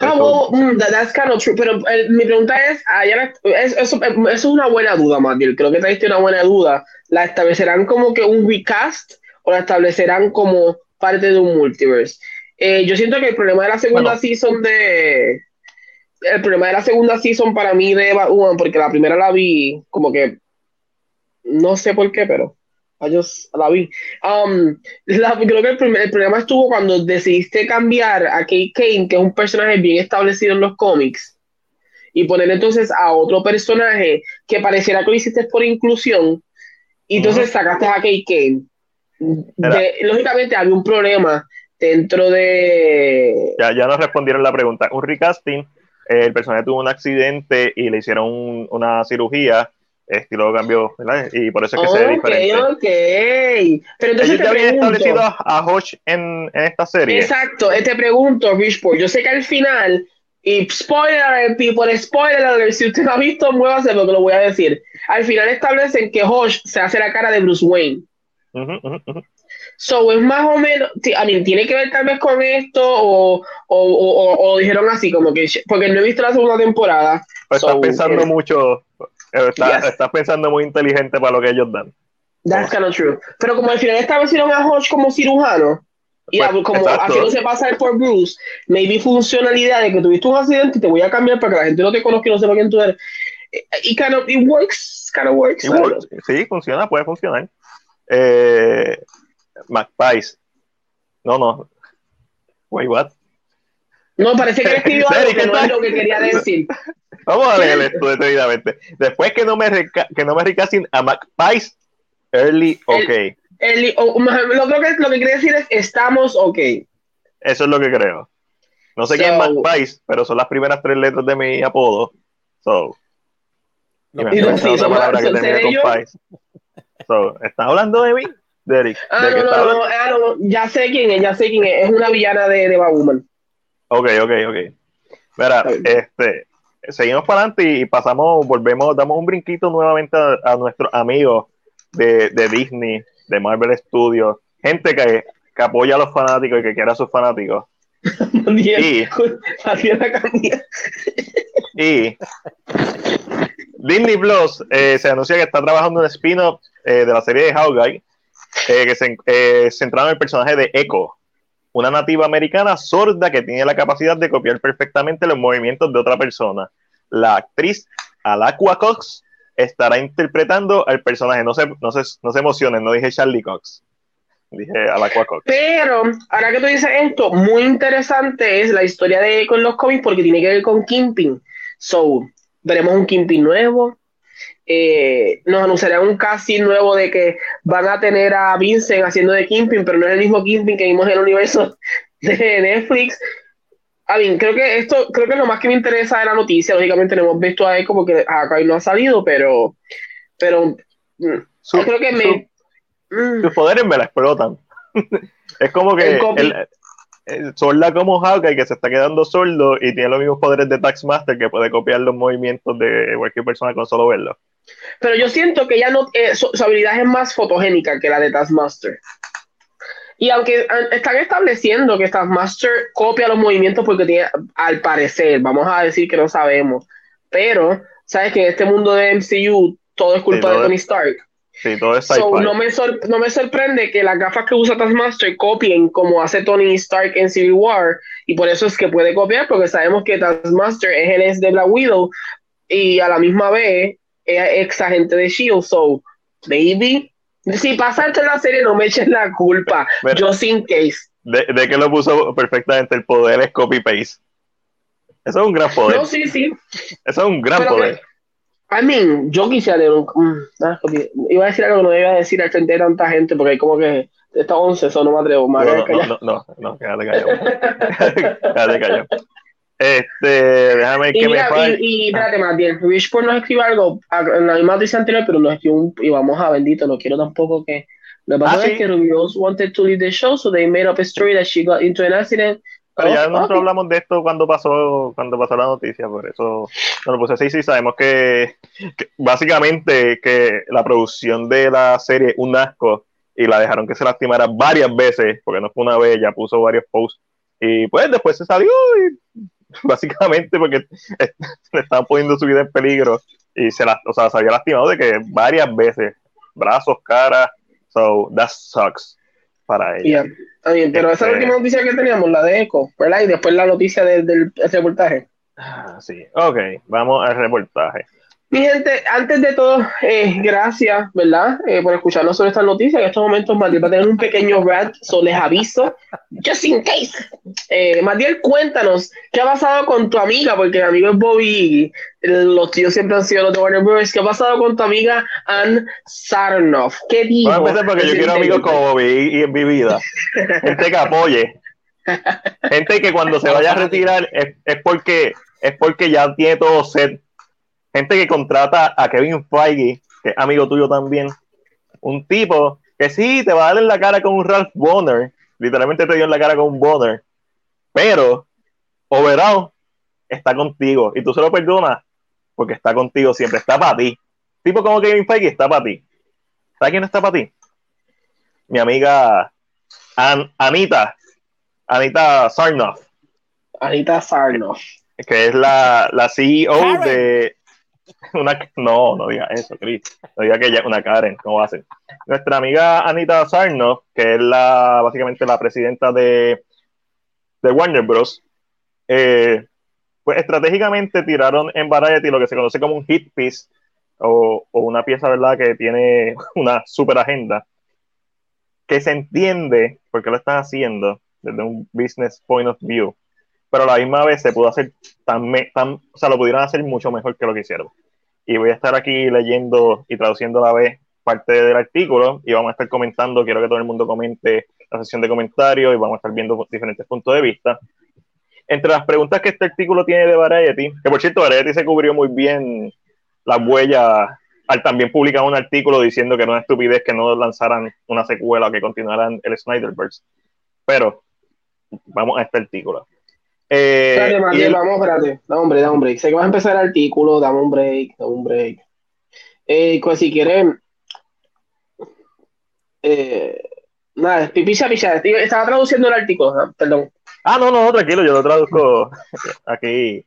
Ah, well, mm, that's kind of true. Pero eh, mi pregunta es, es, eso, es una buena duda, Matil. Creo que traiste una buena duda. ¿La establecerán como que un recast o la establecerán como parte de un multiverse? Eh, yo siento que el problema de la segunda season de... El problema de la segunda season para mí de Batwoman, porque la primera la vi como que... No sé por qué, pero la vi. Um, creo que el, el, problema estuvo cuando decidiste cambiar a Kate Kane, que es un personaje bien establecido en los cómics, y poner entonces a otro personaje que pareciera que lo hiciste por inclusión, y entonces sacaste a Kate Kane. lógicamente había un problema dentro de... Ya, ya nos respondieron la pregunta. Un recasting, eh, el personaje tuvo un accidente y le hicieron una cirugía estilo cambio, ¿verdad? Y por eso es que se ve diferente. Ok, ok. Pero entonces te habían establecido a, a Hodge en, en, esta serie. Exacto, te pregunto, Richport. Yo sé que al final, y spoiler, por spoiler, si usted no ha visto, muévase porque lo voy a decir. Al final establecen que Hodge se hace la cara de Bruce Wayne. So es más o menos, I mean, tiene que ver tal vez con esto o, o, o, o dijeron así, como que, porque no he visto la segunda temporada. Pues estás pensando mucho Estás, pensando muy inteligente para lo que ellos dan. That's kind of true. Pero como al final establecieron a Hodge como cirujano, y pues, como haciéndose pasar por Bruce, maybe funciona la idea de que tuviste un accidente y te voy a cambiar para que la gente no te conozca y no sepa quién tú eres. Y kind of, it works, kind of works. Sí, funciona, puede funcionar. Eh, McPice. No, no. Wait, what? No, parece que escribió algo que no es lo que quería decir. Vamos a leer esto detenidamente. Después que no me, que no me recasen a McPice, early ok. early, lo, que, lo que quiere decir es estamos ok. Eso es lo que creo. No sé quién es McPice, pero son las primeras tres letras de mi apodo. So. Y me sí, otra palabra que termina con Pice. So, ¿Estás hablando de mí, Derek? Ah, no, no, no, ah, no, ya sé quién es, ya sé quién es. Es una villana de, de Batwoman. Ok, ok, ok. Mira, este, seguimos para adelante y pasamos, volvemos, damos un brinquito nuevamente a, nuestros amigos de, de, Disney, de Marvel Studios, gente que, que, apoya a los fanáticos y que quiere a sus fanáticos. y, y Disney Plus eh, se anuncia que está trabajando un spin-off eh, de la serie de Hawkeye eh, que se eh, centrado en el personaje de Echo, una nativa americana sorda que tiene la capacidad de copiar perfectamente los movimientos de otra persona. La actriz Alacua Cox estará interpretando al personaje. No se, no se, no se emocionen, no dije Charlie Cox. Dije Alacua Cox. Pero, ahora que tú dices esto, muy interesante es la historia de con los cómics porque tiene que ver con Kimping. So, veremos un Kimping nuevo, eh, nos anunciarán un casting nuevo de que van a tener a Vincent haciendo de Kingpin, pero no es el mismo Kingpin que vimos en el universo de Netflix. A mí, creo que esto, creo que es lo más que me interesa de la noticia. Lógicamente no hemos visto a él como que acá no ha salido, pero, pero mm, creo que me. Mm. Sus poderes me la explotan. es como que sorda como Hawkeye que se está quedando sordo y tiene los mismos poderes de Taxmaster que puede copiar los movimientos de cualquier persona con solo verlo. Pero yo siento que ya no, eh, su, habilidad es más fotogénica que la de Taskmaster. Y aunque están estableciendo que Taskmaster copia los movimientos porque tiene, al parecer, vamos a decir que no sabemos, pero sabes que en este mundo de MCU todo es culpa de Tony Stark. Sí, todo es no, me no me sorprende que las gafas que usa Taskmaster copien como hace Tony Stark en Civil War, y por eso es que puede copiar, porque sabemos que Taskmaster es el ex de Black Widow, y a la misma vez ex agente de Shield, so baby, si pasaste la serie no me eches la culpa, yo sin case. De, de, que lo puso perfectamente el poder es copy paste. Eso es un gran poder. No, sí, sí. Eso es un gran poder. I mean, yo quisiera un. Mm, ah, iba a decir algo que no iba a decir al frente de tanta gente, porque como que. Está 11, eso no me atrevo. no, no, no, no, no, quédate callado. quédate callado. Este, déjame que me falle. Y, y espérate, Matiel, Richport nos escribe algo en la misma noticia anterior, pero nos escribe un. Y vamos a bendito, no quiero tampoco que. Lo que pasa ah, es que Ruby Rose wanted to leave the show, so they made up a story that she got into an accident. Pero ya oh, nosotros hablamos de esto cuando pasó cuando pasó la noticia, por eso no lo puse así. Sí, sabemos que, que, básicamente que la producción de la serie un asco y la dejaron que se lastimara varias veces, porque no fue una vez, ya puso varios posts. Y pues después se salió y básicamente porque le estaban poniendo su vida en peligro y se, la, o sea, se había lastimado de que varias veces, brazos, cara, so that sucks para ella. Está bien, pero esa este última noticia que teníamos, la de Eco, ¿verdad? Y después la noticia del reportaje. Ah, sí, ok, vamos al reportaje. Mi gente, antes de todo, eh, gracias, ¿verdad? Eh, por escucharnos sobre esta noticia. En estos momentos, Matiel va a tener un pequeño rant, so les aviso, just in case. Eh, Matiel, cuéntanos, ¿qué ha pasado con tu amiga? Porque el amigo es Bobby, los tíos siempre han sido los de Warner Bros. ¿Qué ha pasado con tu amiga Ann Sarnoff? ¿Qué dijo? A empezar porque yo quiero amigos como Bobby y, en mi vida. Gente que apoye. Gente que cuando se vaya a retirar es, es porque, es porque ya tiene todo set gente que contrata a Kevin Feige, que es amigo tuyo también, un tipo que sí te va a dar en la cara con un Ralph Bonner, literalmente te dio en la cara con un Bonner, pero overall está contigo y tú se lo perdonas porque está contigo siempre, está para ti. Tipo como Kevin Feige está para ti. ¿Sabes quién está para ti? Mi amiga Anita, Anita Sarnoff. Anita Sarnoff. Que es la, la CEO de, Una, no, no diga eso, Chris. No diga que ella una Karen, ¿cómo va a ser? Nuestra amiga Anita Sarnoff, que es la básicamente la presidenta de, de Warner Bros., eh, pues estratégicamente tiraron en Variety lo que se conoce como un hit piece o, o una pieza, ¿verdad?, que tiene una super agenda que se entiende por qué lo están haciendo desde un business point of view pero a la misma vez se pudo hacer tan, tan, o sea, lo pudieron hacer mucho mejor que lo que hicieron. Y voy a estar aquí leyendo y traduciendo a la vez parte del artículo y vamos a estar comentando, quiero que todo el mundo comente la sesión de comentarios y vamos a estar viendo diferentes puntos de vista. Entre las preguntas que este artículo tiene de Variety, que por cierto, Variety se cubrió muy bien las huellas al también publicar un artículo diciendo que no es estupidez que no lanzaran una secuela que continuaran el Snyderverse. Pero vamos a este artículo. Eh, vamos, espérate. Dame un break, dame un break. Sé que vas a empezar el artículo, dame un break, dame un break. Eh, pues si quieren. Eh, nada, picha, picha. Estaba traduciendo el artículo, perdón. Ah, no, no, tranquilo, yo lo traduzco aquí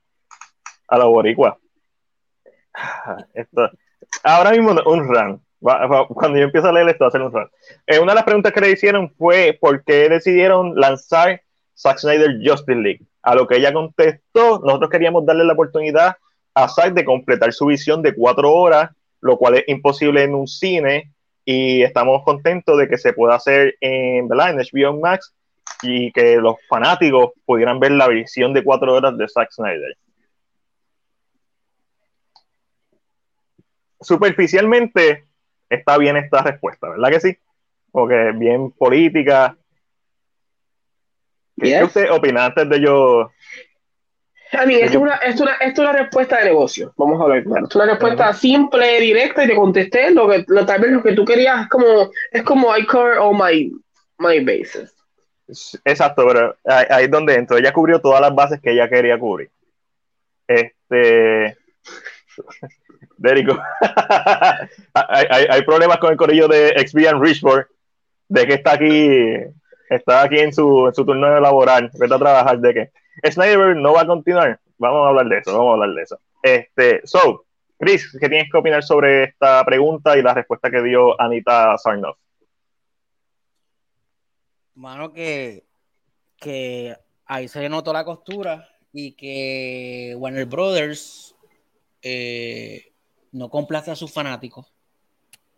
a la boricua. Esto, ahora mismo un run. Cuando yo empiezo a leer esto, va a ser un run. Eh, una de las preguntas que le hicieron fue por qué decidieron lanzar Zack Snyder Justice League. A lo que ella contestó, nosotros queríamos darle la oportunidad a Zack de completar su visión de cuatro horas, lo cual es imposible en un cine, y estamos contentos de que se pueda hacer en, ¿verdad? en HBO Max y que los fanáticos pudieran ver la visión de cuatro horas de Zack Snyder. Superficialmente está bien esta respuesta, ¿verdad que sí? Porque bien política, ¿Qué, usted opina antes de yo? A mí, es, una, es, una, es una respuesta de negocio, vamos a ver claro. Es una respuesta simple, directa, y te contesté lo que lo, tal vez lo que tú querías, es como, es como I cover all my, my bases. Exacto, pero ahí, es donde entro. Ella cubrió todas las bases que ella quería cubrir. Este. Dérico. hay, hay, hay, problemas con el corillo de XB Richford, de que está aquí está aquí en su, en su turno laboral, vete a trabajar de que Snyder no va a continuar. Vamos a hablar de eso, vamos a hablar de eso. Este, so, Chris, ¿qué tienes que opinar sobre esta pregunta y la respuesta que dio Anita Sarnoff? Mano, que, que ahí se notó la costura y que Warner Brothers eh, no complace a sus fanáticos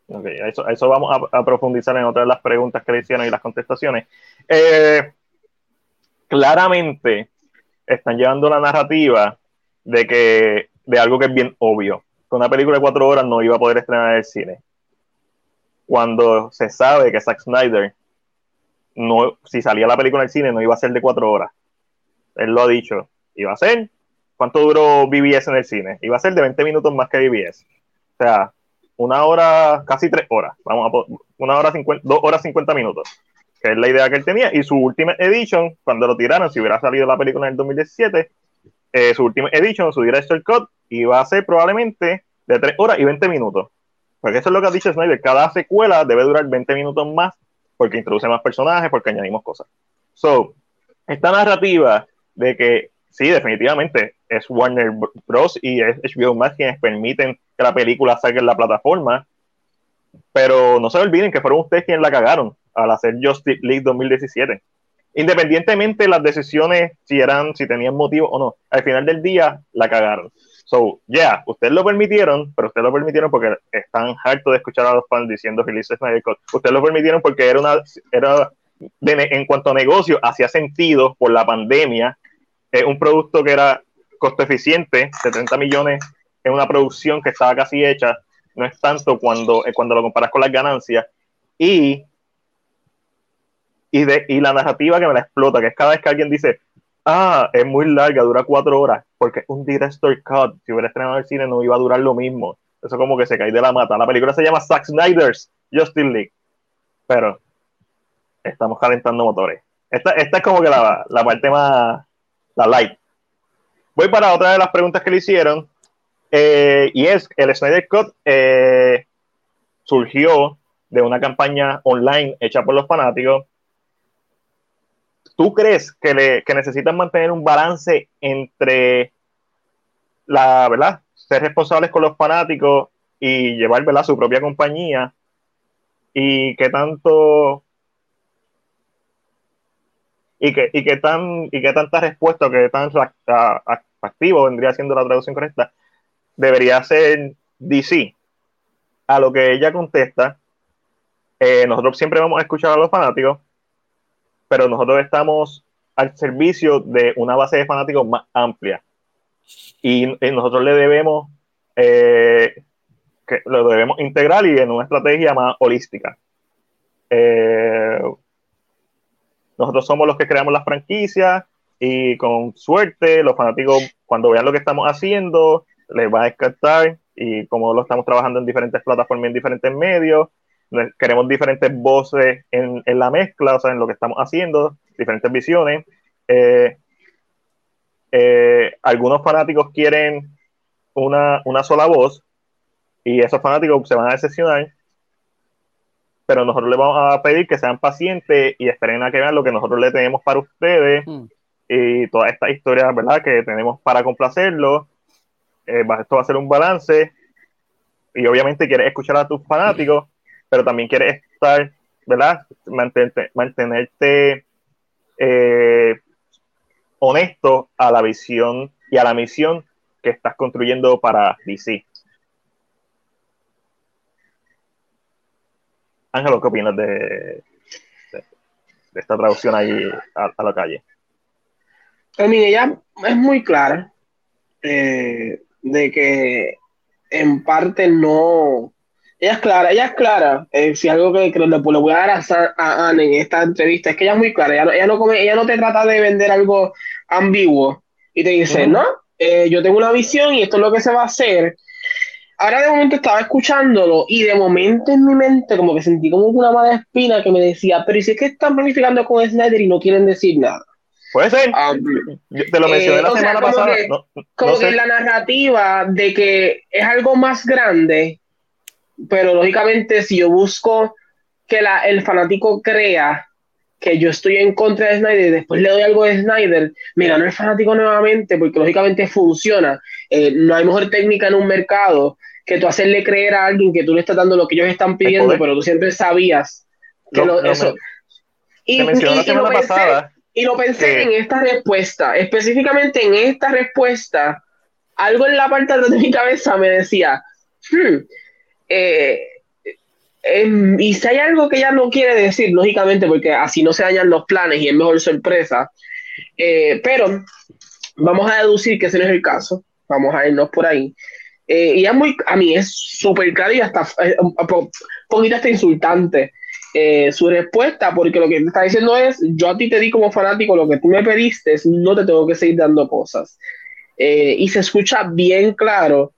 Ok, eso, eso vamos a, profundizar en otras de las preguntas que le hicieron y las contestaciones. Eh, claramente están llevando la narrativa de que de algo que es bien obvio. Que una película de cuatro horas no iba a poder estrenar en el cine. Cuando se sabe que Zack Snyder, no, si salía la película en el cine, no iba a ser de cuatro horas. Él lo ha dicho. Iba a ser. ¿Cuánto duró BBS en el cine? Iba a ser de 20 minutos más que BBS. O sea, una hora, casi tres horas, vamos a una hora cincuenta, dos horas cincuenta minutos, que es la idea que él tenía, y su última edition, cuando lo tiraron, si hubiera salido la película en el 2017, eh, su última edition, su director cut, iba a ser probablemente de tres horas y 20 minutos. Porque eso es lo que ha dicho Snyder, cada secuela debe durar 20 minutos más porque introduce más personajes, porque añadimos cosas. So, esta narrativa de que sí, definitivamente es Warner Bros. y es HBO Max quienes permiten que la película salga en la plataforma, pero no se olviden que fueron ustedes quienes la cagaron al hacer Justice League 2017. Independientemente de las decisiones, si eran, si tenían motivo o no, al final del día la cagaron. So, yeah, ustedes lo permitieron, pero ustedes lo permitieron porque están hartos de escuchar a los fans diciendo Release Snyder. Ustedes lo permitieron porque era una, era, en cuanto a negocio, hacía sentido por la pandemia. Es un producto que era costo eficiente, 70 millones en una producción que estaba casi hecha, no es tanto cuando, cuando lo comparas con las ganancias. Y, y, de, y la narrativa que me la explota, que es cada vez que alguien dice, ah, es muy larga, dura cuatro horas, porque un director cut, si hubiera estrenado el cine, no iba a durar lo mismo. Eso como que se cae de la mata. La película se llama Zack Snyder's Justice League. Pero estamos calentando motores. Esta, esta es como que la, la, parte más, la light. Voy para otra de las preguntas que le hicieron. Eh, y es, el Snyder Cut eh, surgió de una campaña online hecha por los fanáticos ¿Tú crees que, necesitan mantener un balance entre la, ¿verdad? Ser responsables con los fanáticos y llevar, ¿verdad? Su propia compañía y qué tanto y que, y que tan y que tanta respuesta que tan activo vendría siendo la traducción correcta debería ser DC a lo que ella contesta eh, nosotros siempre vamos a escuchar a los fanáticos pero nosotros estamos al servicio de una base de fanáticos más amplia. Y, nosotros le debemos, eh, que lo debemos integrar y en una estrategia más holística. Eh, nosotros somos los que creamos las franquicias y con suerte los fanáticos cuando vean lo que estamos haciendo les va a encantar y como lo estamos trabajando en diferentes plataformas, en diferentes medios, queremos diferentes voces en, la mezcla, o sea, en lo que estamos haciendo, diferentes visiones. Eh, eh, algunos fanáticos quieren una, sola voz y esos fanáticos se van a decepcionar, pero nosotros les vamos a pedir que sean pacientes y esperen a que vean lo que nosotros le tenemos para ustedes hmm. y todas estas historias, ¿verdad?, que tenemos para complacerlos. Eh, esto va a ser un balance y obviamente quieres escuchar a tus fanáticos, pero también quieres estar, ¿verdad? Mantenerte, eh, honesto a la visión y a la misión que estás construyendo para DC. Ángelo, ¿qué opinas de, de, esta traducción ahí a, la calle? Pues mire, ella es muy clara eh, de que en parte no, ella es clara, ella es clara. Eh, si algo que, le, voy a dar a, Anne en esta entrevista es que ella es muy clara. Ella no, ella no, te trata de vender algo ambiguo y te dice, no, eh, yo tengo una visión y esto es lo que se va a hacer. Ahora de momento estaba escuchándolo y de momento en mi mente como que sentí como una mala espina que me decía, pero ¿y si es que están planificando con Snyder y no quieren decir nada? Puede ser. Ah, te lo mencioné la eh, semana pasada. como que la narrativa de que es algo más grande pero lógicamente si yo busco que la, el fanático crea que yo estoy en contra de Snyder y después le doy algo de Snyder, me gano el fanático nuevamente porque lógicamente funciona. Eh, no hay mejor técnica en un mercado que tú hacerle creer a alguien que tú le estás dando lo que ellos están pidiendo, pero tú siempre sabías que eso... y, lo pensé, y lo pensé en esta respuesta, específicamente en esta respuesta, algo en la parte de mi cabeza me decía, hmm, eh, em, y si hay algo que ella no quiere decir, lógicamente, porque así no se dañan los planes y es mejor sorpresa, eh, pero vamos a deducir que ese no es el caso, vamos a irnos por ahí. Eh, y es muy, a mí es súper claro y hasta un poquito hasta insultante su respuesta, porque lo que te está diciendo es, yo a ti te di como fanático lo que tú me pediste, no te tengo que seguir dando cosas. y se escucha bien claro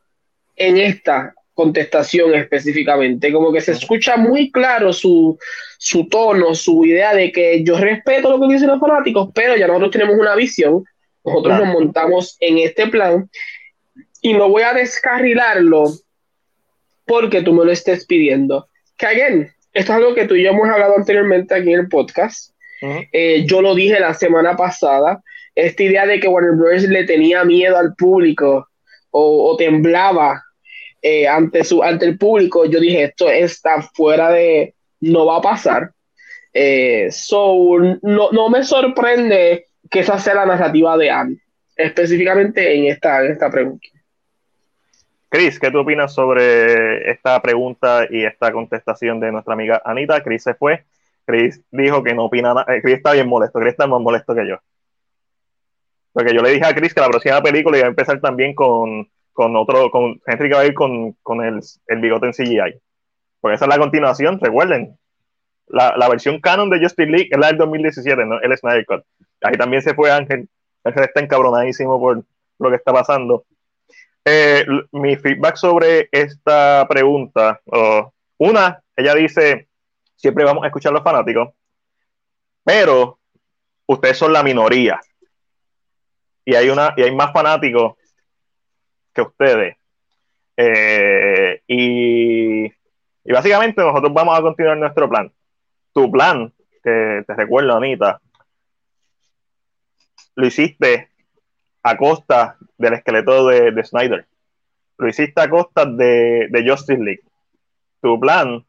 en esta, contestación específicamente, como que se escucha muy claro su, su tono, su idea de que yo respeto lo que dicen los fanáticos, pero ya nosotros tenemos una visión, nosotros nos montamos en este plan y no voy a descarrilarlo porque tú me lo estés pidiendo. Que again, esto es algo que tú y yo hemos hablado anteriormente aquí en el podcast. Eh, yo lo dije la semana pasada, esta idea de que Warner Bros. le tenía miedo al público o, temblaba eh, ante, su, ante el público, yo dije, esto está fuera de, no va a pasar. Eh, so, no, no, me sorprende que esa sea la narrativa de Anne, específicamente en esta, en esta pregunta. Chris, ¿qué tú opinas sobre esta pregunta y esta contestación de nuestra amiga Anita? Chris se fue. Chris dijo que no opina nada. Eh, Chris está bien molesto. Chris está más molesto que yo. Porque yo le dije a Chris que la próxima película iba a empezar también con, con otro, con Henry Cavill con, con el, el, bigote en CGI. Porque esa es la continuación, recuerden. La, la, versión canon de Justice League es la del 2017, ¿no? El Snyder Cut. Ahí también se fue Ángel. Ángel está encabronadísimo por lo que está pasando. Eh, mi feedback sobre esta pregunta, una, ella dice, siempre vamos a escuchar a los fanáticos, pero ustedes son la minoría. Y hay, una, y hay más fanáticos que ustedes. Eh, y, y básicamente nosotros vamos a continuar nuestro plan. Tu plan, que te recuerdo, Anita, lo hiciste a costa del esqueleto de, Snyder. Lo hiciste a costa de, Justice League. Tu plan,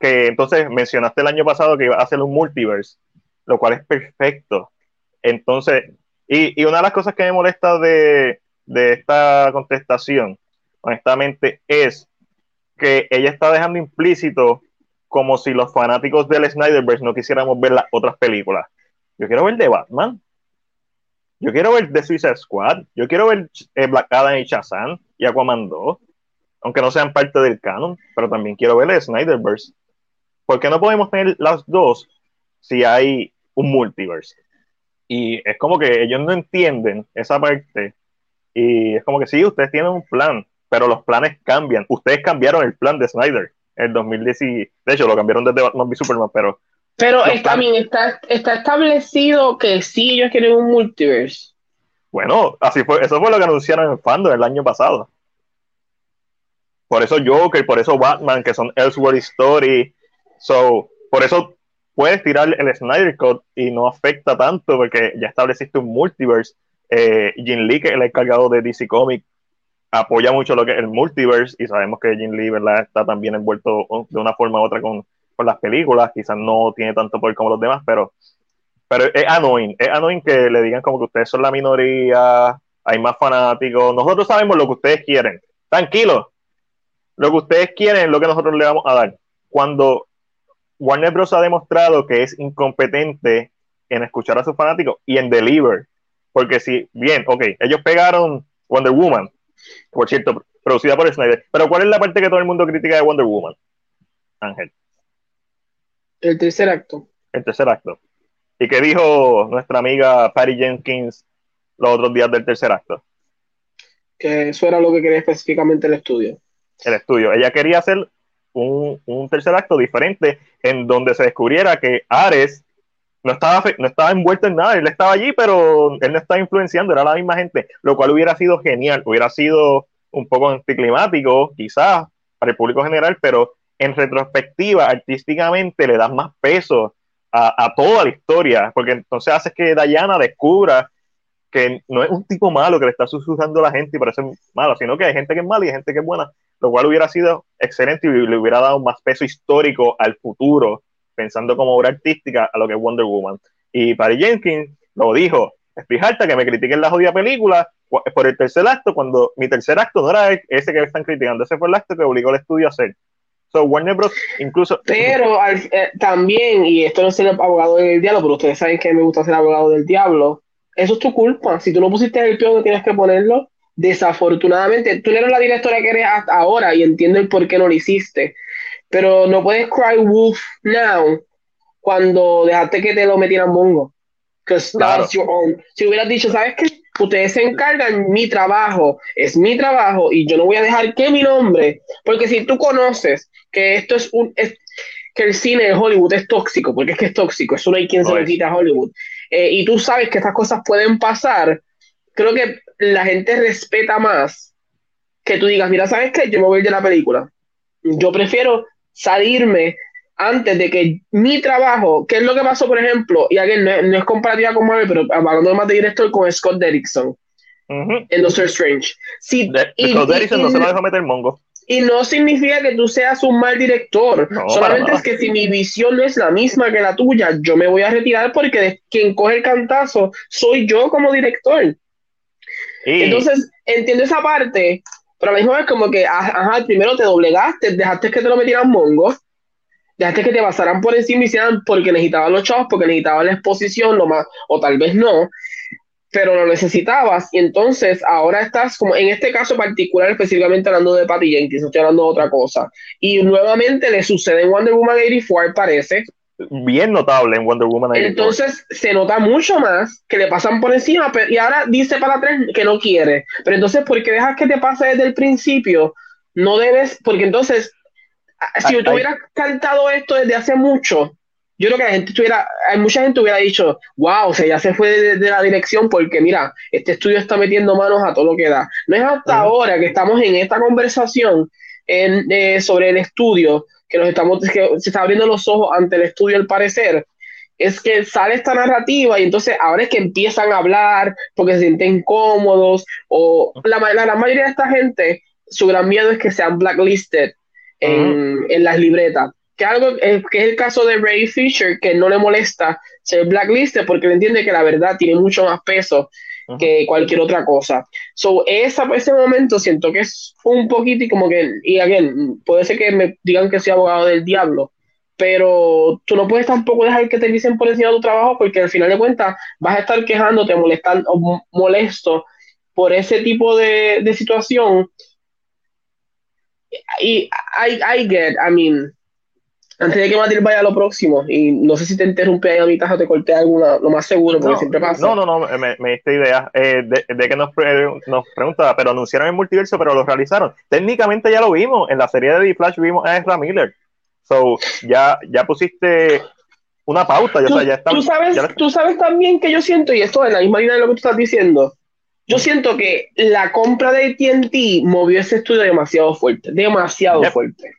que entonces mencionaste el año pasado que iba a hacer un multiverse, lo cual es perfecto. Entonces, y, una de las cosas que me molesta de, de esta contestación, honestamente, es que ella está dejando implícito como si los fanáticos del Snyderverse no quisiéramos ver las otras películas. Yo quiero ver de Batman, yo quiero ver The Suicide Squad, yo quiero ver eh, Black Adam y Shazam y Aquaman 2, aunque no sean parte del canon, pero también quiero ver el Snyderverse. ¿Por qué no podemos tener las dos si hay un multiverse? Y es como que ellos no entienden esa parte. Y es como que sí, ustedes tienen un plan, pero los planes cambian. Ustedes cambiaron el plan de Snyder en 2010. De hecho, lo cambiaron desde Batman v Superman, pero pero también está, está establecido que sí ellos quieren un multiverse. Bueno, así fue, eso fue lo que anunciaron en Fandom el año pasado. Por eso Joker, por eso Batman, que son Elseworld Story. So, por eso puedes tirar el Snyder Code y no afecta tanto porque ya estableciste un multiverse. Eh, Jin Lee, que es el encargado de DC Comics, apoya mucho lo que es el multiverse y sabemos que Jin Lee ¿verdad? está también envuelto de una forma u otra con por las películas, quizás no tiene tanto poder como los demás, pero, pero es annoying, es annoying que le digan como que ustedes son la minoría, hay más fanáticos, nosotros sabemos lo que ustedes quieren, tranquilos, lo que ustedes quieren es lo que nosotros le vamos a dar. Cuando Warner Bros. ha demostrado que es incompetente en escuchar a sus fanáticos y en deliver, porque si, bien, ok, ellos pegaron Wonder Woman, por cierto, producida por Snyder, pero ¿cuál es la parte que todo el mundo critica de Wonder Woman? Ángel. El tercer acto. El tercer acto. ¿Y qué dijo nuestra amiga Patty Jenkins los otros días del tercer acto? Que eso era lo que quería específicamente el estudio. El estudio. Ella quería hacer un, tercer acto diferente en donde se descubriera que Ares no estaba, no estaba envuelto en nada, él estaba allí, pero él no estaba influenciando, era la misma gente, lo cual hubiera sido genial, hubiera sido un poco anticlimático, quizás, para el público general, pero en retrospectiva, artísticamente, le das más peso a, toda la historia, porque entonces haces que Diana descubra que no es un tipo malo que le está susurrando a la gente y parece malo, sino que hay gente que es mala y hay gente que es buena, lo cual hubiera sido excelente y le hubiera dado más peso histórico al futuro, pensando como obra artística a lo que es Wonder Woman. Y Patty Jenkins lo dijo, estoy harta que me critiquen la jodida película por el tercer acto, cuando mi tercer acto no era ese que están criticando, ese fue el acto que obligó al estudio a hacer. So, Warner Bros. incluso. Pero eh, también, y esto no es ser abogado del diablo, pero ustedes saben que me gusta ser abogado del diablo. Eso es tu culpa. Si tú no pusiste el pie que tienes que ponerlo, desafortunadamente, tú no eres la directora que eres hasta ahora y entiendo el por qué no lo hiciste. Pero no puedes cry wolf now cuando dejaste que te lo metieran mongo. Claro. Si hubieras dicho, ¿sabes qué? Ustedes se encargan, mi trabajo es mi trabajo y yo no voy a dejar que mi nombre, porque si tú conoces que esto es un, que el cine de Hollywood es tóxico, porque es que es tóxico, eso no hay quien se lo quita a Hollywood, eh, y tú sabes que estas cosas pueden pasar, creo que la gente respeta más que tú digas, mira, ¿sabes qué? Yo me voy de la película. Yo prefiero salirme antes de que mi trabajo, ¿qué es lo que pasó, por ejemplo? Y alguien no, es comparativa con Marvel, pero hablando más de director con Scott Derrickson en Doctor Strange. Sí, y, Scott Derrickson no se lo dejó meter mongo. Y no significa que tú seas un mal director, solamente es que si mi visión no es la misma que la tuya, yo me voy a retirar porque quien coge el cantazo soy yo como director. Entonces, entiendo esa parte, pero a lo mejor es como que, ajá, primero te doblegaste, dejaste que te lo metieran mongo, dejaste que te pasaran por encima y hicieran porque necesitaban los chavos, porque necesitaban la exposición, lo más, o tal vez no, pero lo necesitabas. Y entonces ahora estás como en este caso particular específicamente hablando de Patty Jenkins, estoy hablando de otra cosa. Y nuevamente le sucede en Wonder Woman 84 parece. Bien notable en Wonder Woman 84 entonces se nota mucho más que le pasan por encima y ahora dice para atrás que no quiere. Pero entonces ¿por qué dejas que te pase desde el principio? no debes porque entonces si tú hubieras cantado esto desde hace mucho yo creo que la gente estuviera, hay mucha gente hubiera dicho, wow, o sea, ya se fue de, la dirección porque mira, este estudio está metiendo manos a todo lo que da. No es hasta ahora que estamos en esta conversación en, eh, sobre el estudio, que nos estamos, que se está abriendo los ojos ante el estudio al parecer, es que sale esta narrativa y entonces ahora es que empiezan a hablar porque se sienten cómodos o la, la, mayoría de esta gente, su gran miedo es que sean blacklisted en, en las libretas que algo eh, que es el caso de Ray Fisher, que no le molesta ser blacklisted porque él entiende que la verdad tiene mucho más peso que cualquier otra cosa. So, esa, ese momento siento que es un poquito y como que, y again, puede ser que me digan que soy abogado del diablo, pero tú no puedes tampoco dejar que te dicen por encima de tu trabajo porque al final de cuentas vas a estar quejándote, molestando, molesto por ese tipo de, de situación. Y I, I get, I mean, antes de que Matilde vaya a lo próximo, y no sé si te interrumpí ahí a mitad o te corté alguna, lo más seguro, porque siempre pasa. No, no, no, me, me diste idea eh, de, que nos, nos pregunta, pero anunciaron el multiverso, pero lo realizaron. Técnicamente ya lo vimos, en la serie de The Flash vimos a Ezra Miller. So, ya, ya pusiste una pauta, ¿Tú, ya está, tú sabes, tú sabes también que yo siento, y esto en la misma línea de lo que tú estás diciendo, yo siento que la compra de AT&T movió ese estudio demasiado fuerte, demasiado fuerte.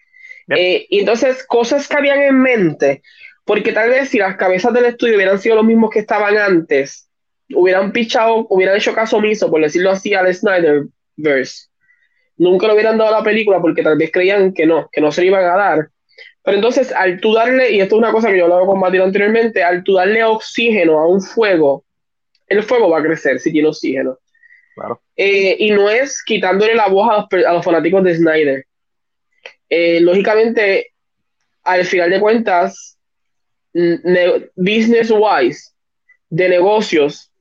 Eh, y entonces, cosas que habían en mente, porque tal vez si las cabezas del estudio hubieran sido los mismos que estaban antes, hubieran pichado, hubieran hecho caso omiso, por decirlo así, al Snyderverse. Nunca lo hubieran dado a la película porque tal vez creían que no, que no se le iban a dar. Pero entonces, al tú darle, y esto es una cosa que yo hablaba con Matilde anteriormente, al tú darle oxígeno a un fuego, el fuego va a crecer si tiene oxígeno. Eh, y no es quitándole la voz a los, a los fanáticos de Snyder. Eh, lógicamente, al final de cuentas, business wise, de negocios,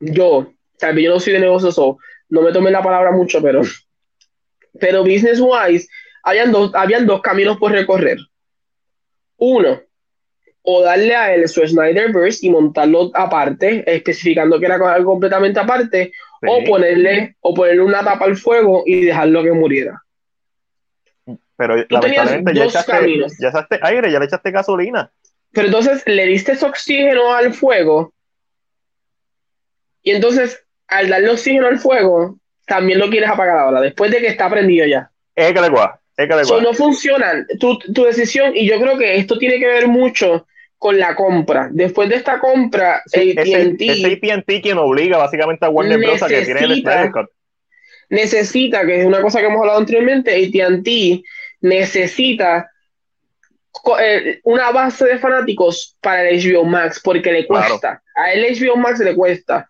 yo, tal yo no soy de negocios o no me tomé la palabra mucho, pero, pero business wise, habían dos, habían dos caminos por recorrer. Uno, o darle a él su Snyderverse y montarlo aparte, especificando que era algo completamente aparte, o ponerle, o ponerle una tapa al fuego y dejarlo que muriera. Pero lamentablemente ya echaste, ya echaste aire, ya le echaste gasolina. Pero entonces le diste ese oxígeno al fuego. Y entonces, al darle oxígeno al fuego, también lo quieres apagar ahora, después de que está prendido ya. Es que le gua, es que le no funcionan. Tu, tu, decisión, y yo creo que esto tiene que ver mucho con la compra. Después de esta compra, sí, AT&T... Es AT&T quien obliga básicamente a Warner Bros. a que tiene el Necesita, que es una cosa que hemos hablado anteriormente, AT&T necesita eh, una base de fanáticos para el HBO Max porque le cuesta. A el HBO Max le cuesta.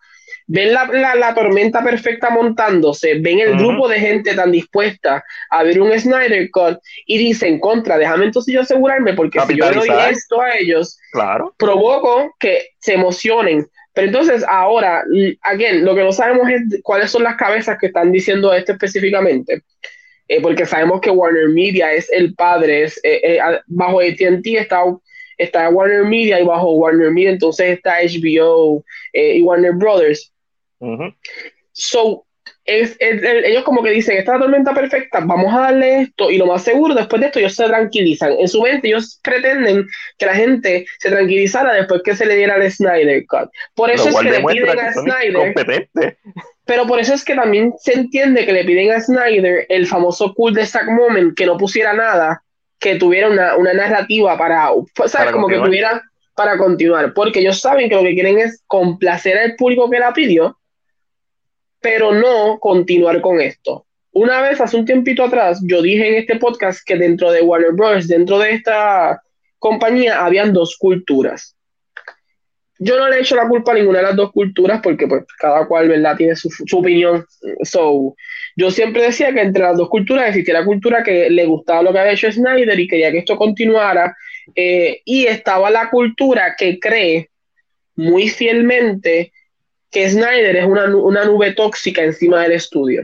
Ven la, la, tormenta perfecta montándose, ven el grupo de gente tan dispuesta a ver un Snyder Cut y dicen, contra, déjame entonces yo asegurarme, porque si yo doy esto a ellos, claro. provoco que se emocionen. Pero entonces ahora, again, lo que no sabemos es cuáles son las cabezas que están diciendo esto específicamente. Eh, porque sabemos que Warner Media es el padre, es, eh, eh, bajo ATT está, está Warner Media y bajo Warner Media entonces está HBO y Warner Brothers. So, es, ellos como que dicen, esta tormenta perfecta, vamos a darle esto y lo más seguro, después de esto ellos se tranquilizan. En su mente ellos pretenden que la gente se tranquilizara después que se le diera el Snyder Cut. Por eso es que le piden a Snyder... Pero por eso es que también se entiende que le piden a Snyder el famoso cool de Zack Moment que no pusiera nada que tuviera una, una narrativa para, ¿sabes? como que tuviera para continuar, porque ellos saben que lo que quieren es complacer al público que la pidió, pero no continuar con esto. Una vez, hace un tiempito atrás, yo dije en este podcast que dentro de Warner Bros., dentro de esta compañía, habían dos culturas. Yo no le he hecho la culpa a ninguna de las dos culturas porque pues cada cual, ¿verdad?, tiene su, su opinión. So, yo siempre decía que entre las dos culturas existía la cultura que le gustaba lo que había hecho Snyder y quería que esto continuara, eh, y estaba la cultura que cree muy fielmente que Snyder es una, una nube tóxica encima del estudio.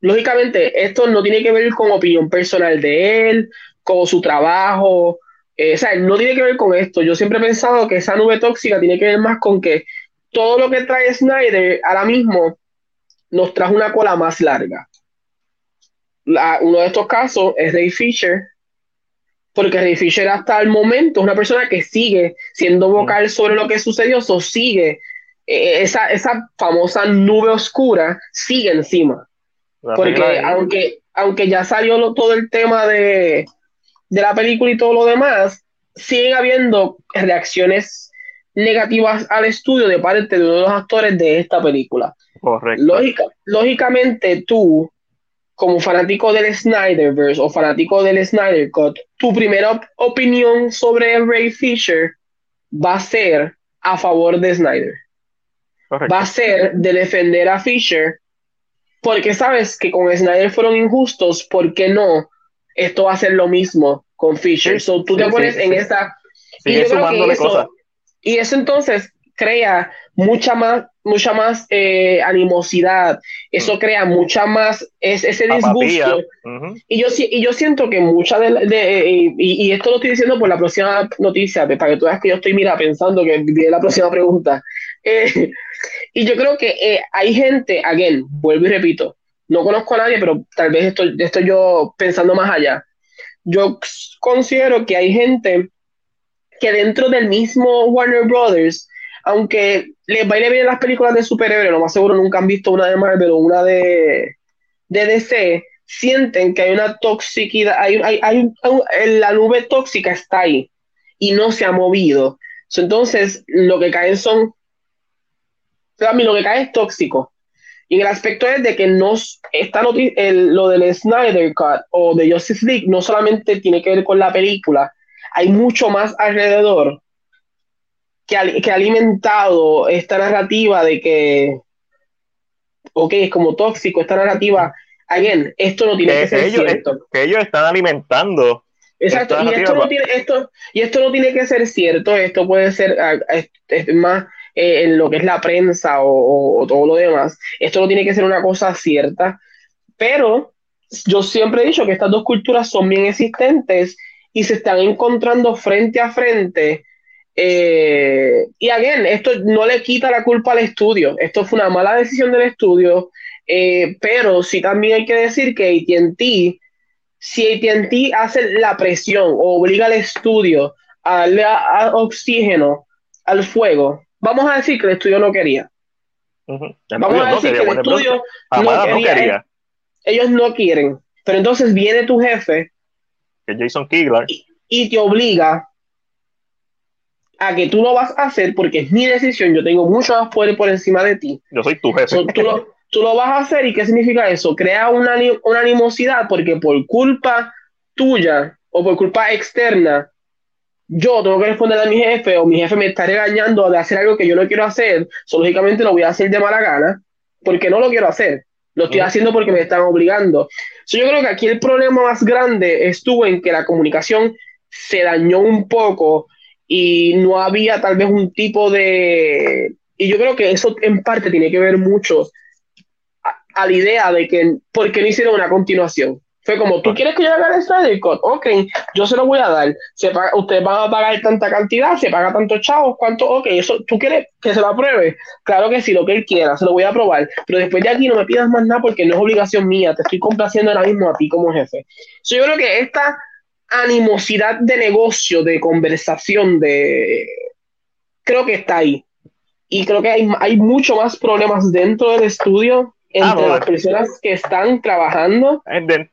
Lógicamente, esto no tiene que ver con opinión personal de él, con su trabajo, eh, o sea, no tiene que ver con esto. Yo siempre he pensado que esa nube tóxica tiene que ver más con que todo lo que trae Snyder ahora mismo nos trae una cola más larga. uno de estos casos es Ray Fisher, porque Ray Fisher hasta el momento es una persona que sigue siendo vocal sobre lo que sucedió, o sigue eh, esa, esa famosa nube oscura, sigue encima. porque aunque, aunque ya salió todo el tema de, de la película y todo lo demás, siguen habiendo reacciones negativas al estudio de parte de uno de los actores de esta película. Correcto. lógicamente tú, como fanático del Snyderverse o fanático del Snyder Cut, tu primera opinión sobre Ray Fisher va a ser a favor de Snyder. Va a ser de defender a Fisher porque sabes que con Snyder fueron injustos, ¿por qué no? Esto va a ser lo mismo con Fisher. so, tú te pones en esa... Y, eso, y eso entonces crea mucha más, mucha más eh, animosidad, eso mm. crea mucha más es, ese disgusto. y, yo, y yo siento que mucha de, de y, esto lo estoy diciendo por la próxima noticia, para que tú veas que yo estoy, mira, pensando que viene la próxima pregunta. Eh, y yo creo que eh, hay gente, again, vuelvo y repito, no conozco a nadie, pero tal vez estoy, estoy yo pensando más allá. Yo considero que hay gente que dentro del mismo Warner Brothers aunque les baile bien las películas de superhéroes, lo más seguro nunca han visto una de Marvel o una de, de DC, sienten que hay una toxicidad, hay, hay, hay, la nube tóxica está ahí y no se ha movido. Entonces, lo que caen son, a mí lo que cae es tóxico. Y el aspecto es de que no está el, lo del Snyder Cut o de Justice League no solamente tiene que ver con la película, hay mucho más alrededor que ha, alimentado esta narrativa de que, ok, es como tóxico, esta narrativa, again, esto no tiene que, ser cierto. que ellos están alimentando. Exacto, y esto, no tiene, esto, y esto no tiene que ser cierto, esto puede ser ah, más eh, en lo que es la prensa o, todo lo demás, esto no tiene que ser una cosa cierta, pero yo siempre he dicho que estas dos culturas son bien existentes y se están encontrando frente a frente eh, y again, esto no le quita la culpa al estudio. Esto fue una mala decisión del estudio, eh, pero sí también hay que decir que ATT, si ATT hace la presión o obliga al estudio a darle oxígeno al fuego, vamos a decir que el estudio no quería. Vamos a decir que el estudio no quería. Ellos no quieren. Pero entonces viene tu jefe. Que Jason Kigler. y te obliga a que tú lo vas a hacer porque es mi decisión, yo tengo mucho más poder por encima de ti. Yo soy tu jefe. tú, lo, vas a hacer y ¿qué significa eso? Crea una, una animosidad porque por culpa tuya o por culpa externa, yo tengo que responder a mi jefe o mi jefe me está regañando de hacer algo que yo no quiero hacer, so, lógicamente lo voy a hacer de mala gana porque no lo quiero hacer. Lo estoy haciendo porque me están obligando. yo creo que aquí el problema más grande estuvo en que la comunicación se dañó un poco y no había tal vez un tipo de... Y yo creo que eso en parte tiene que ver mucho a, la idea de que, ¿por qué no hicieron una continuación? Fue como, ¿tú quieres que yo haga el Snyder Cut? Ok, yo se lo voy a dar. Se paga, ustedes van a pagar tanta cantidad, se paga tantos chavos, ¿cuánto? Ok, eso, ¿tú quieres que se lo apruebe? Claro que sí, lo que él quiera, se lo voy a aprobar. Pero después de aquí no me pidas más nada porque no es obligación mía, te estoy complaciendo ahora mismo a ti como jefe. yo creo que esta animosidad de negocio, de conversación, de... Creo que está ahí. Y creo que hay, hay mucho más problemas dentro del estudio entre ah, las personas que están trabajando.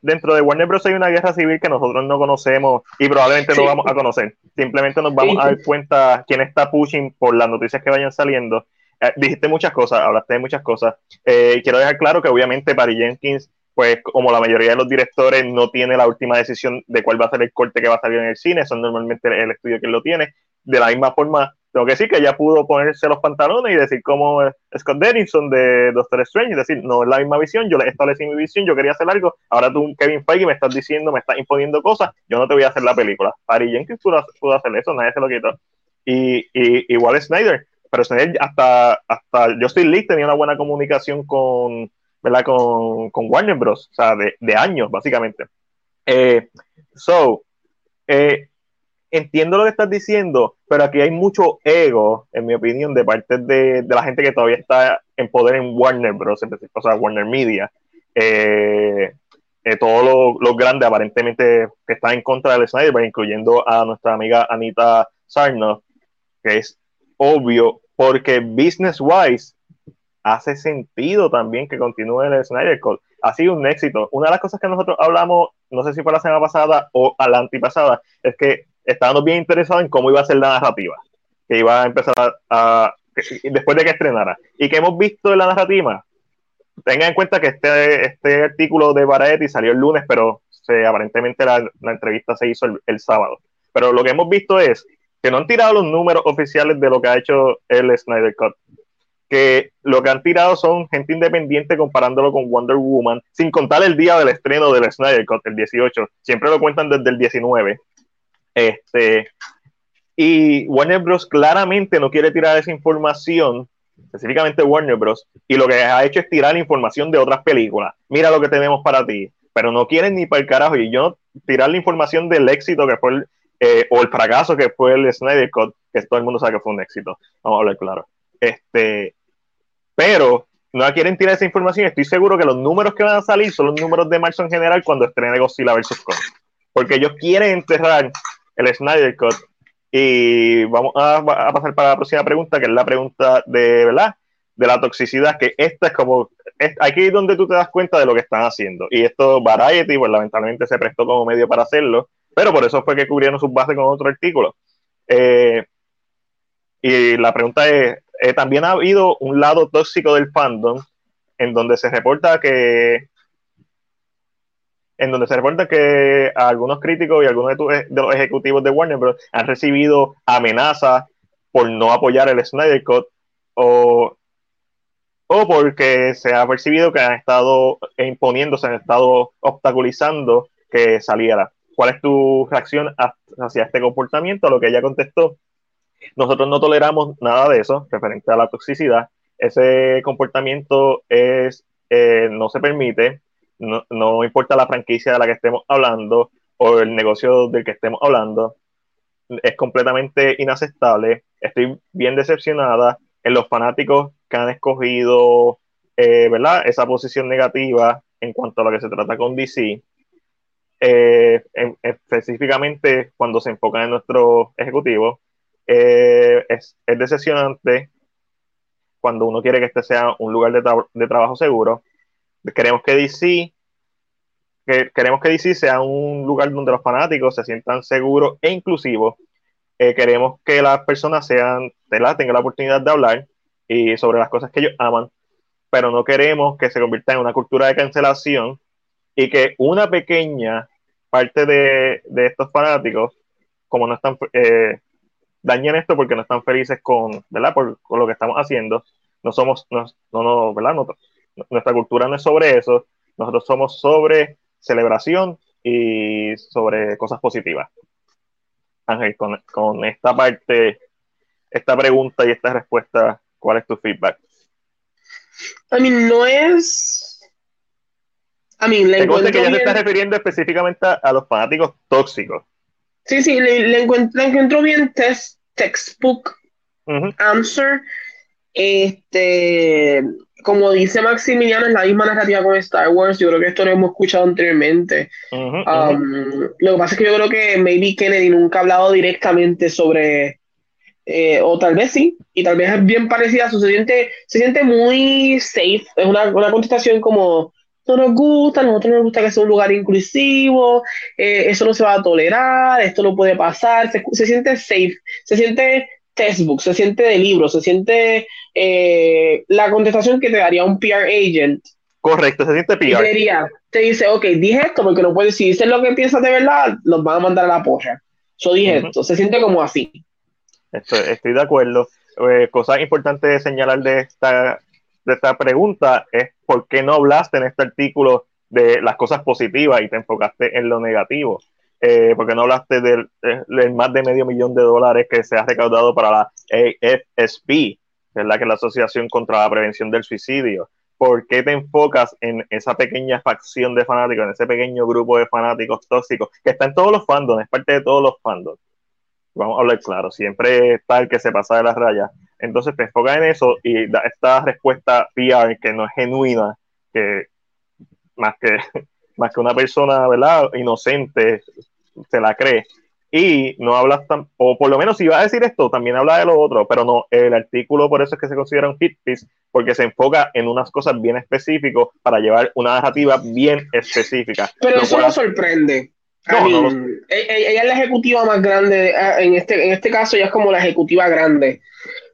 Dentro de Warner Bros. hay una guerra civil que nosotros no conocemos y probablemente no vamos a conocer. Simplemente nos vamos a dar cuenta quién está pushing por las noticias que vayan saliendo. Eh, dijiste muchas cosas, hablaste de muchas cosas. Eh, quiero dejar claro que obviamente Barry Jenkins, pues como la mayoría de los directores, no tiene la última decisión de cuál va a ser el corte que va a salir en el cine. Eso es normalmente el estudio que lo tiene. De la misma forma, tengo que decir que ella pudo ponerse los pantalones y decir como Scott Derrickson de Doctor Strange, es decir, no es la misma visión, yo le establecí mi visión, yo quería hacer algo, ahora tú, Kevin Feige, me estás diciendo, me estás imponiendo cosas, yo no te voy a hacer la película. Barry Jenkins pudo, pudo hacer eso, nadie se lo quitó. Y, y igual Snyder, pero Snyder hasta, hasta estoy Lee tenía una buena comunicación con, ¿verdad? con, con Warner Bros., o sea, de, de años, básicamente. Eh, so, eh, entiendo lo que estás diciendo, pero aquí hay mucho ego, en mi opinión, de parte de, la gente que todavía está en poder en Warner Bros., o sea, Warner Media. Eh, eh, todos los grandes aparentemente que están en contra del Snyder, incluyendo a nuestra amiga Anita Sarno, que es obvio, porque business wise hace sentido también que continúe el Snyder Code. Ha sido un éxito. Una de las cosas que nosotros hablamos, no sé si fue la semana pasada o a la antipasada, es que estábamos bien interesados en cómo iba a ser la narrativa, que iba a empezar a, después de que estrenara. Y que hemos visto en la narrativa, tengan en cuenta que este, este artículo de Variety salió el lunes, pero se, aparentemente la, entrevista se hizo el, sábado. Pero lo que hemos visto es que no han tirado los números oficiales de lo que ha hecho el Snyder Cut. Que lo que han tirado son gente independiente comparándolo con Wonder Woman, sin contar el día del estreno del Snyder Cut, el 18. Siempre lo cuentan desde el 19. Este, y Warner Bros. claramente no quiere tirar esa información, específicamente Warner Bros. Y lo que ha hecho es tirar información de otras películas. Mira lo que tenemos para ti. Pero no quieren ni para el carajo. Y yo tirar la información del éxito que fue el, eh, o el fracaso que fue el Snyder Cut, que todo el mundo sabe que fue un éxito. Vamos a hablar claro. Este, pero no quieren tirar esa información. Estoy seguro que los números que van a salir son los números de marzo en general cuando estrene Godzilla vs. Kong. Porque ellos quieren enterrar el Snyder Cut. Y vamos a, pasar para la próxima pregunta, que es la pregunta de, ¿verdad? De la toxicidad, que esta es como, aquí es donde tú te das cuenta de lo que están haciendo. Y esto, Variety, pues lamentablemente se prestó como medio para hacerlo, pero por eso fue que cubrieron sus bases con otro artículo. Eh, y la pregunta es, eh, también ha habido un lado tóxico del fandom, en donde se reporta que en donde se reporta que algunos críticos y algunos de, los ejecutivos de Warner Bros. han recibido amenazas por no apoyar el Snyder Cut o, o porque se ha percibido que han estado imponiéndose, han estado obstaculizando que saliera. ¿Cuál es tu reacción hacia este comportamiento? A lo que ella contestó, nosotros no toleramos nada de eso referente a la toxicidad. Ese comportamiento es, eh, no se permite no, importa la franquicia de la que estemos hablando o el negocio del que estemos hablando, es completamente inaceptable. Estoy bien decepcionada en los fanáticos que han escogido eh, ¿verdad? esa posición negativa en cuanto a lo que se trata con DC. Eh, específicamente cuando se enfocan en nuestro ejecutivo, eh, es, decepcionante cuando uno quiere que este sea un lugar de trabajo seguro Queremos que DC que, queremos que DC sea un lugar donde los fanáticos se sientan seguros e inclusivos. Eh, queremos que las personas sean, tengan la oportunidad de hablar y sobre las cosas que ellos aman, pero no queremos que se convierta en una cultura de cancelación y que una pequeña parte de, estos fanáticos, como no están, eh, dañen esto porque no están felices con, ¿verdad? Por, lo que estamos haciendo. No somos, no, no, ¿verdad? No, nuestra cultura no es sobre eso, nosotros somos sobre celebración y sobre cosas positivas. Ángel, con, esta parte, esta pregunta y esta respuesta, ¿cuál es tu feedback? A mí no es. A mí le encuentro. que ya se está refiriendo específicamente a, los fanáticos tóxicos. Sí, sí, le, encuentro, bien textbook answer. Este como dice Maximiliano, es la misma narrativa con Star Wars. Yo creo que esto lo hemos escuchado anteriormente. Um, lo que pasa es que yo creo que maybe Kennedy nunca ha hablado directamente sobre eh, o tal vez sí, y tal vez es bien parecida, se siente, se siente muy safe, es una, una contestación como, no nos gusta, a nosotros nos gusta que sea un lugar inclusivo, eh, eso no se va a tolerar, esto no puede pasar, se, se siente safe, se siente textbook, se siente de libro, se siente eh, la contestación que te daría un PR agent. Correcto, se siente PR. te dice, ok, dije esto porque no puedes, si dices lo que piensas de verdad, los van a mandar a la porra. Yo dije esto, se siente como así. Estoy, estoy de acuerdo. Eh, cosa importante de señalar de esta, de esta pregunta es por qué no hablaste en este artículo de las cosas positivas y te enfocaste en lo negativo. Eh, porque no hablaste del, del, más de medio millón de dólares que se ha recaudado para la AFSP, que es la Asociación contra la Prevención del Suicidio. ¿Por qué te enfocas en esa pequeña facción de fanáticos, en ese pequeño grupo de fanáticos tóxicos que está en todos los fandoms, es parte de todos los fandoms? Vamos a hablar claro, siempre está el que se pasa de las rayas. Entonces te enfocas en eso y da esta respuesta PR que no es genuina, que más que, más que una persona, ¿verdad? Inocente se la cree y no hablas tan, o por lo menos si va a decir esto, también habla de lo otro, pero no, el artículo por eso es que se considera un hit piece, porque se enfoca en unas cosas bien específicas para llevar una narrativa bien específica. Pero eso no sorprende. ella, es la ejecutiva más grande, ah, en este, en este caso ella es como la ejecutiva grande.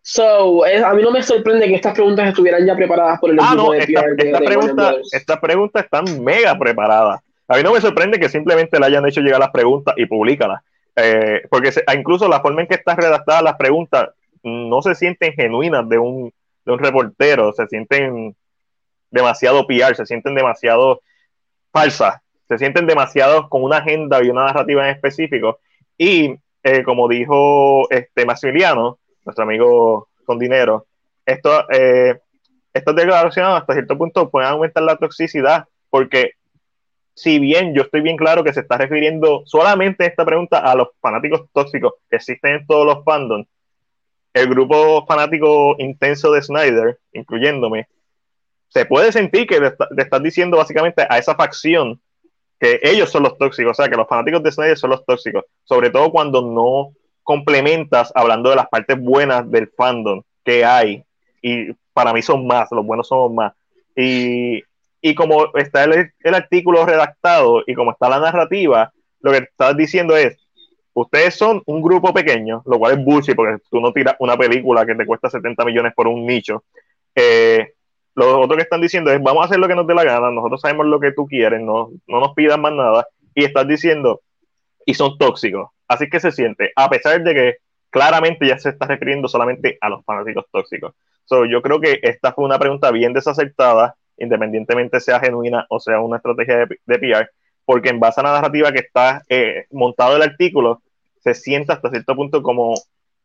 So, a mí no me sorprende que estas preguntas estuvieran ya preparadas por el ah, equipo de esta, esta, pregunta, Estas preguntas están mega preparadas. A mí no me sorprende que simplemente le hayan hecho llegar las preguntas y publicarlas eh, porque ah, incluso la forma en que están redactadas las preguntas no se sienten genuinas de un, de un reportero, se sienten demasiado PR, se sienten demasiado falsas, se sienten demasiado con una agenda y una narrativa en específico. Y eh, como dijo este Maximiliano, nuestro amigo con dinero, esto, eh, estas declaraciones hasta cierto punto pueden aumentar la toxicidad porque si bien yo estoy bien claro que se está refiriendo solamente esta pregunta a los fanáticos tóxicos que existen en todos los fandoms, el grupo fanático intenso de Snyder, incluyéndome, se puede sentir que le, estás diciendo básicamente a esa facción que ellos son los tóxicos, o sea, que los fanáticos de Snyder son los tóxicos, sobre todo cuando no complementas hablando de las partes buenas del fandom que hay, y para mí son más, los buenos somos más. Y y como está el, artículo redactado y como está la narrativa, lo que estás diciendo es, ustedes son un grupo pequeño, lo cual es bullshit porque tú no tiras una película que te cuesta 70 millones por un nicho. Eh, lo otro que están diciendo es, vamos a hacer lo que nos dé la gana, nosotros sabemos lo que tú quieres, no, no nos pidas más nada. Y estás diciendo, y son tóxicos. Así que se siente, a pesar de que claramente ya se está refiriendo solamente a los fanáticos tóxicos. So, yo creo que esta fue una pregunta bien desacertada independientemente sea genuina o sea una estrategia de, de PR, porque en base a la narrativa que está eh, montado el artículo, se siente hasta cierto punto como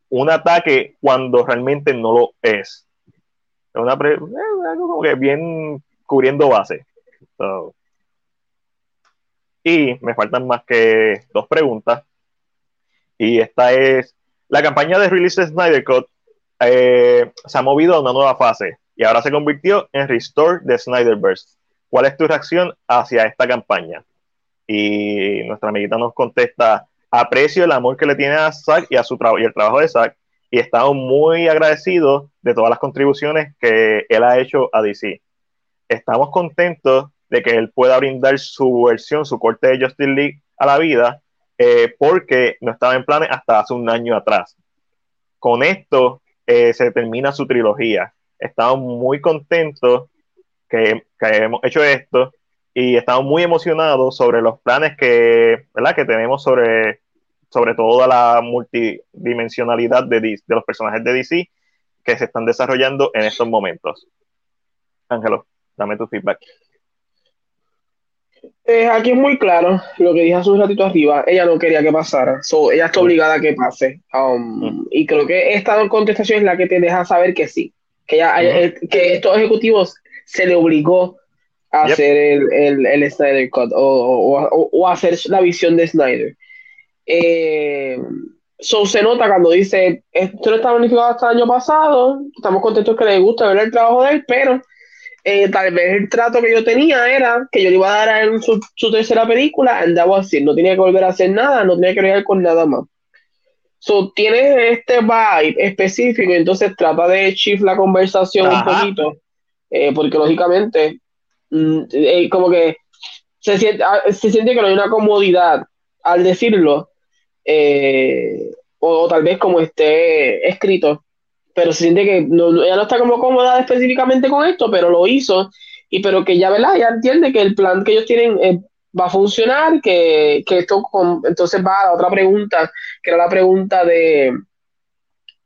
un ataque cuando realmente no lo es. Es una eh, algo como que bien cubriendo base. Y me faltan más que dos preguntas. Y esta es, la campaña de Release Snyder Cut eh, se ha movido a una nueva fase y ahora se convirtió en Restore de Snyderverse. ¿Cuál es tu reacción hacia esta campaña? Y nuestra amiguita nos contesta, aprecio el amor que le tiene a Zack y, a su y el trabajo de Zack y estamos muy agradecidos de todas las contribuciones que él ha hecho a DC. Estamos contentos de que él pueda brindar su versión, su corte de Justice League a la vida, eh, porque no estaba en planes hasta hace un año atrás. Con esto eh, se termina su trilogía estamos muy contentos que, hemos hecho esto y estamos muy emocionados sobre los planes que, ¿verdad? que tenemos sobre, sobre toda la multidimensionalidad de, de los personajes de DC que se están desarrollando en estos momentos. Ángelo, dame tu feedback. Eh, aquí es muy claro lo que dije hace un ratito arriba. Ella no quería que pasara. ella está obligada a que pase. Um, mm. Y creo que esta contestación es la que te deja saber que sí que, ya, eh, que estos ejecutivos se le obligó a hacer el, el, el, Snyder Cut o, o, o, hacer la visión de Snyder. Eh, so se nota cuando dice, esto no está planificado hasta el año pasado, estamos contentos que le gusta ver el trabajo de él, pero eh, tal vez el trato que yo tenía era que yo le iba a dar a él su, su tercera película, andaba así, no tenía que volver a hacer nada, no tenía que ver con nada más. So, tienes este vibe específico, entonces trata de shift la conversación un poquito, eh, porque lógicamente, mm, eh, como que se siente, ah, se siente que no hay una comodidad al decirlo, eh, o, tal vez como esté escrito, pero se siente que no, ella no está como cómoda específicamente con esto, pero lo hizo, y pero que ya, ¿verdad? Ya entiende que el plan que ellos tienen va a funcionar, que, esto entonces va a la otra pregunta, que era la pregunta de,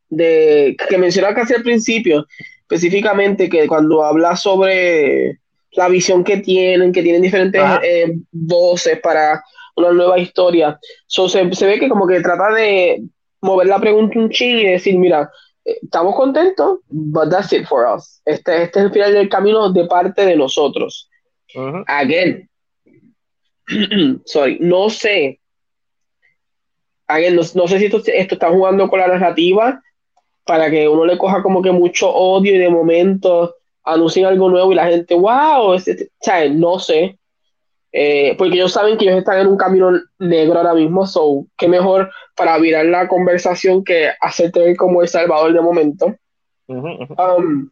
de que mencionaba casi al principio, específicamente que cuando habla sobre la visión que tienen, que tienen diferentes eh, voces para una nueva historia, se, ve que como que trata de mover la pregunta un ching y decir, mira, eh, estamos contentos, but that's it for us. Este, este es el final del camino de parte de nosotros. Again, sorry, no sé. no, sé si esto, esto está jugando con la narrativa para que uno le coja como que mucho odio y de momento anuncien algo nuevo y la gente, wow, no sé. Eh, porque ellos saben que ellos están en un camino negro ahora mismo, so, qué mejor para virar la conversación que hacerte como El Salvador de momento. Um,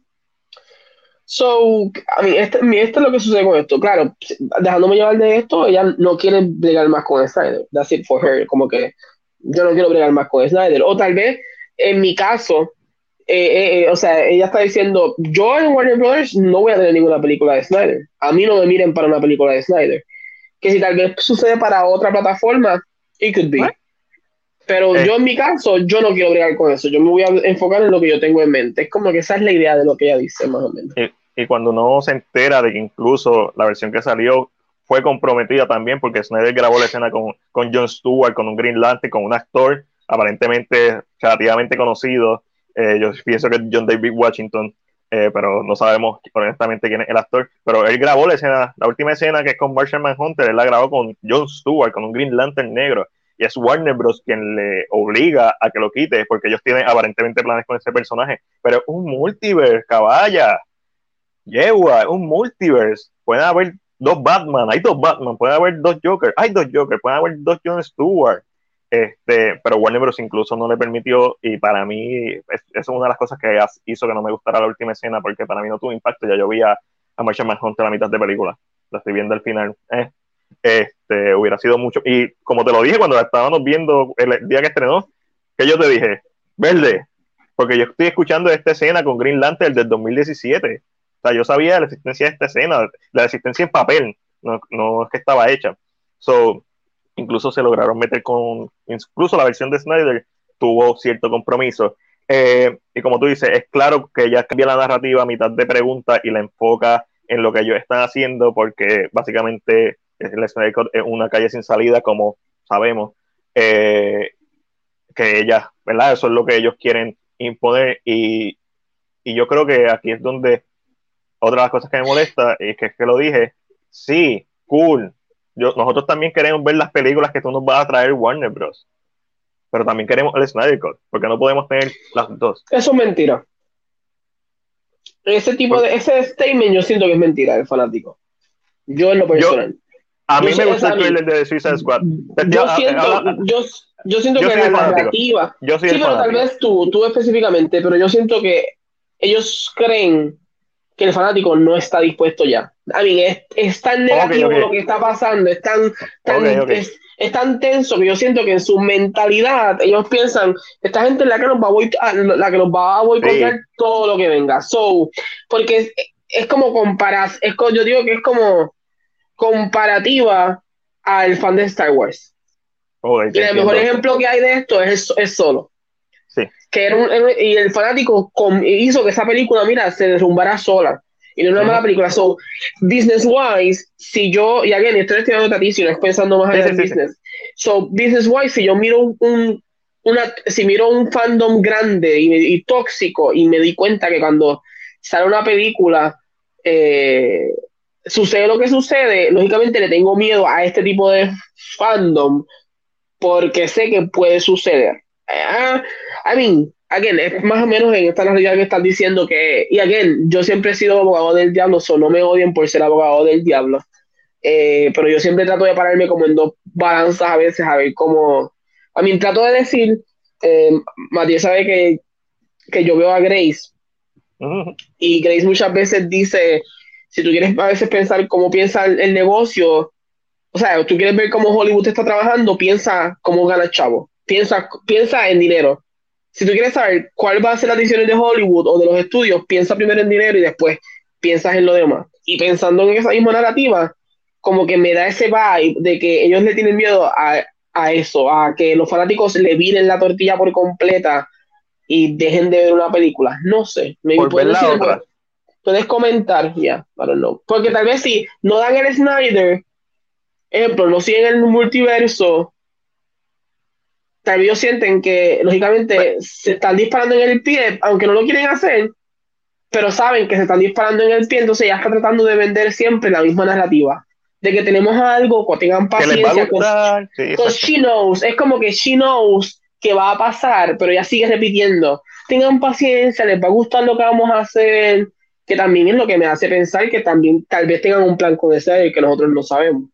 So, a mí, este, esto es lo que sucede con esto. Claro, dejándome llevar de esto, ella no quiere bregar más con Snyder. That's it for her. Como que yo no quiero bregar más con Snyder. O tal vez, en mi caso, eh, eh, eh, o sea, ella está diciendo, yo en Warner Brothers no voy a tener ninguna película de Snyder. A mí no me miren para una película de Snyder. Que si tal vez sucede para otra plataforma, it could be. Pero yo en mi caso, yo no quiero bregar con eso. Yo me voy a enfocar en lo que yo tengo en mente. Es como que esa es la idea de lo que ella dice, más o menos y cuando uno se entera de que incluso la versión que salió fue comprometida también porque Snyder grabó la escena con, con Jon Stewart, con un Green Lantern, con un actor aparentemente relativamente conocido. Eh, yo pienso que es John David Washington, eh, pero no sabemos honestamente quién es el actor. Pero él grabó la escena, la última escena que es con Martian Manhunter, él la grabó con Jon Stewart, con un Green Lantern negro. Y es Warner Bros. quien le obliga a que lo quite, porque ellos tienen aparentemente planes con ese personaje. Pero es un multiverse, caballa yegua, un multiverse. Pueden haber dos Batman, hay dos Batman, puede haber dos Joker, hay dos Joker, pueden haber dos John Stewart. Este, pero Warner Bros. incluso no le permitió, y para mí, es, es una de las cosas que hizo que no me gustara la última escena, porque para mí no tuvo impacto. Ya yo vi a, a Martian Manhunter a la mitad de película, la estoy viendo al final. Eh, este, hubiera sido mucho. Y como te lo dije cuando la estábamos viendo el día que estrenó, que yo te dije, verde, porque yo estoy escuchando esta escena con Green Lantern del 2017 o sea, yo sabía la existencia de esta escena, la existencia en papel, no, es que estaba hecha. So, incluso se lograron meter con, incluso la versión de Snyder tuvo cierto compromiso. Eh, y como tú dices, es claro que ella cambia la narrativa a mitad de pregunta y la enfoca en lo que ellos están haciendo, porque básicamente el Snyder es una calle sin salida, como sabemos, eh, que ella, ¿verdad? Eso es lo que ellos quieren imponer y, y yo creo que aquí es donde otra de las cosas que me molesta es que, que lo dije, sí, cool. Yo, nosotros también queremos ver las películas que tú nos vas a traer Warner Bros. Pero también queremos el Snyder Cut, porque no podemos tener las dos. Eso es mentira. Ese tipo de, ese statement yo siento que es mentira del fanático. Yo en lo personal. a mí me gusta el trailer de Suicide Squad. Yo siento, yo, yo siento que la narrativa. Yo sí, pero tal vez tú, tú específicamente, pero yo siento que ellos creen que el fanático no está dispuesto ya. A mí es, tan negativo lo que está pasando, es tan, Es, tan tenso que yo siento que en su mentalidad ellos piensan, esta gente es la que nos va a boicotear, la que nos va a boicotear todo lo que venga. So, porque es, como comparar, es, yo digo que es como comparativa al fan de Star Wars. y el mejor ejemplo que hay de esto es, es solo que era un, y el fanático hizo que esa película, mira, se derrumbara sola. Y no es una mala película. So, business wise, si yo, y again, estoy estudiando a ti, si no es pensando más allá del business. So, business wise, si yo miro un, una, si miro un fandom grande y, tóxico y me di cuenta que cuando sale una película, eh, sucede lo que sucede, lógicamente le tengo miedo a este tipo de fandom porque sé que puede suceder. Ah, I mean, again, es más o menos en esta realidad que están diciendo que, y again, yo siempre he sido abogado del diablo, so no me odien por ser abogado del diablo, eh, pero yo siempre trato de pararme como en dos balanzas a veces, a ver cómo, a mí trato de decir eh, Matías sabe que, que yo veo a Grace. Y Grace muchas veces dice, si tú quieres a veces pensar cómo piensa el, negocio, o sea, tú quieres ver cómo Hollywood está trabajando, piensa cómo gana el chavo, piensa, piensa en dinero. Si tú quieres saber cuál va a ser las decisiones de Hollywood o de los estudios, piensa primero en dinero y después piensas en lo demás. Y pensando en esa misma narrativa, como que me da ese vibe de que ellos le tienen miedo a, a eso, a que los fanáticos le viren la tortilla por completa y dejen de ver una película. No sé. Me puedes, puedes comentar, ya, para no. Porque tal vez si no dan el Snyder, ejemplo, no siguen el multiverso, tal vez ellos sienten que, lógicamente, se están disparando en el pie, aunque no lo quieren hacer, pero saben que se están disparando en el pie, entonces ya está tratando de vender siempre la misma narrativa de que tenemos algo, que tengan paciencia. con, she knows, es como que she knows que va a pasar, pero ya sigue repitiendo. Tengan paciencia, les va a gustar lo que vamos a hacer, que también es lo que me hace pensar que también tal vez tengan un plan con ese que nosotros no sabemos.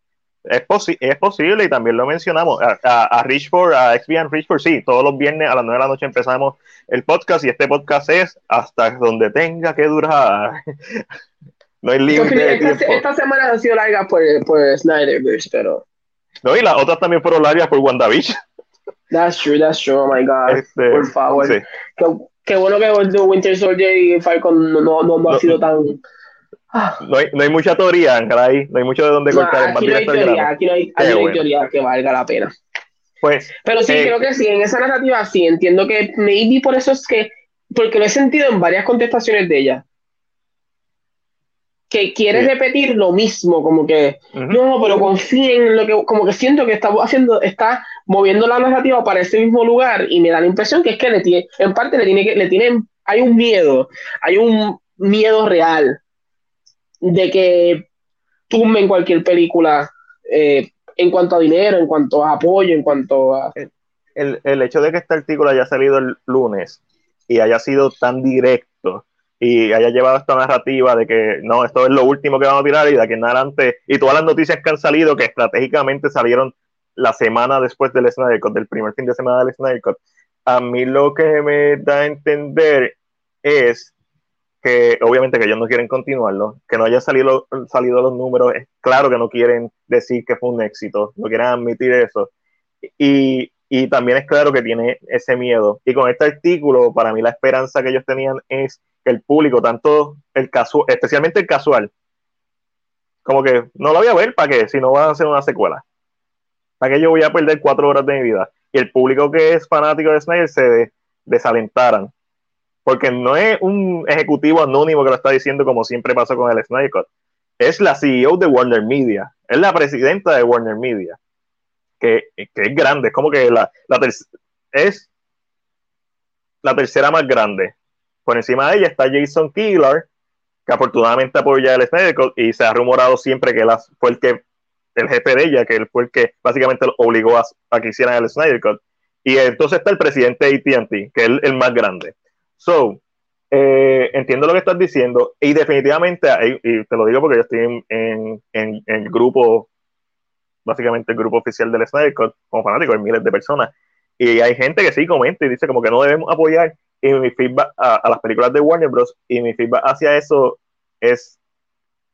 Es, es posible y también lo mencionamos. A, a, a Richford, a XBN Richford, sí, todos los viernes a las 9 de la noche empezamos el podcast y este podcast es hasta donde tenga que durar. No hay límite esta, semana ha sido larga por, por Snyderverse, pero. No, y las otras también fueron largas por WandaVision. That's true, that's true, oh my god. Este, por favor. Qué, bueno que Winter Soldier y Falcon no, no, no, ha sido tan. No hay, no hay mucha teoría, caray. No hay mucho de dónde cortar. Aquí no hay teoría, aquí no hay, aquí no hay teoría que valga la pena. Pues, Pero sí, eh, creo que sí, en esa narrativa sí, entiendo que maybe por eso es que, porque lo he sentido en varias contestaciones de ella, que quiere repetir lo mismo, como que, no, pero confíen en lo que, como que siento que está haciendo, está moviendo la narrativa para ese mismo lugar y me da la impresión que es que le tiene, en parte le tiene que, le tienen, hay un miedo, hay un miedo real de que tumben cualquier película eh, en cuanto a dinero, en cuanto a apoyo, en cuanto a... El, el hecho de que este artículo haya salido el lunes y haya sido tan directo, y haya llevado esta narrativa de que no, esto es lo último que vamos a tirar y de aquí en adelante, y todas las noticias que han salido, que estratégicamente salieron la semana después del Snyder Cut, del primer fin de semana del Snyder a mí lo que me da a entender es que obviamente que ellos no quieren continuarlo, que no haya salido, salido los números, claro que no quieren decir que fue un éxito, no quieren admitir eso. Y, y también es claro que tiene ese miedo. Y con este artículo, para mí la esperanza que ellos tenían es el público, tanto el casual, especialmente el casual, como que no lo voy a ver, ¿para qué? Si no van a hacer una secuela. ¿Para qué yo voy a perder cuatro horas de mi vida? Y el público que es fanático de Snyder se desalentaran. Porque no es un ejecutivo anónimo que lo está diciendo como siempre pasó con el Snyder Cut. Es la CEO de Warner Media. Es la presidenta de Warner Media. Que, es grande. Es como que la, es la tercera más grande por encima de ella está Jason Killer, que afortunadamente apoya el Snyder y se ha rumorado siempre que él fue el que el jefe de ella, que él fue el que básicamente lo obligó a, que hicieran el Snyder Cut. Y entonces está el presidente de AT&T, que es el, más grande. So, eh, entiendo lo que estás diciendo y definitivamente, y te lo digo porque yo estoy en, el grupo, básicamente el grupo oficial del Snyder como fanático, hay miles de personas, y hay gente que sí comenta y dice como que no debemos apoyar y mi feedback a, las películas de Warner Bros. y mi feedback hacia eso es,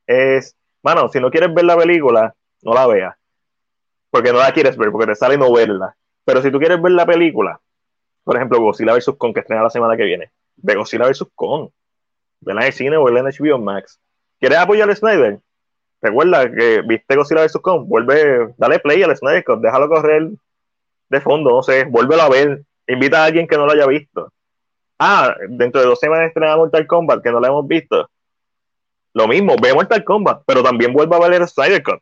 es, mano, si no quieres ver la película, no la veas. Porque no la quieres ver, porque te sale no verla. Pero si tú quieres ver la película, por ejemplo, Godzilla vs. Kong, que estrena la semana que viene, ve Godzilla vs. Kong. Vela en el cine o en HBO Max. ¿Quieres apoyar a Snyder? Recuerda que viste Godzilla vs. Kong, vuelve, dale play al Snyder déjalo correr de fondo, no sé, vuélvelo a ver. Invita a alguien que no lo haya visto ah, dentro de dos semanas estrena Mortal Kombat, que no la hemos visto. Lo mismo, ve Mortal Kombat, pero también vuelva a valer el Snyder Cut.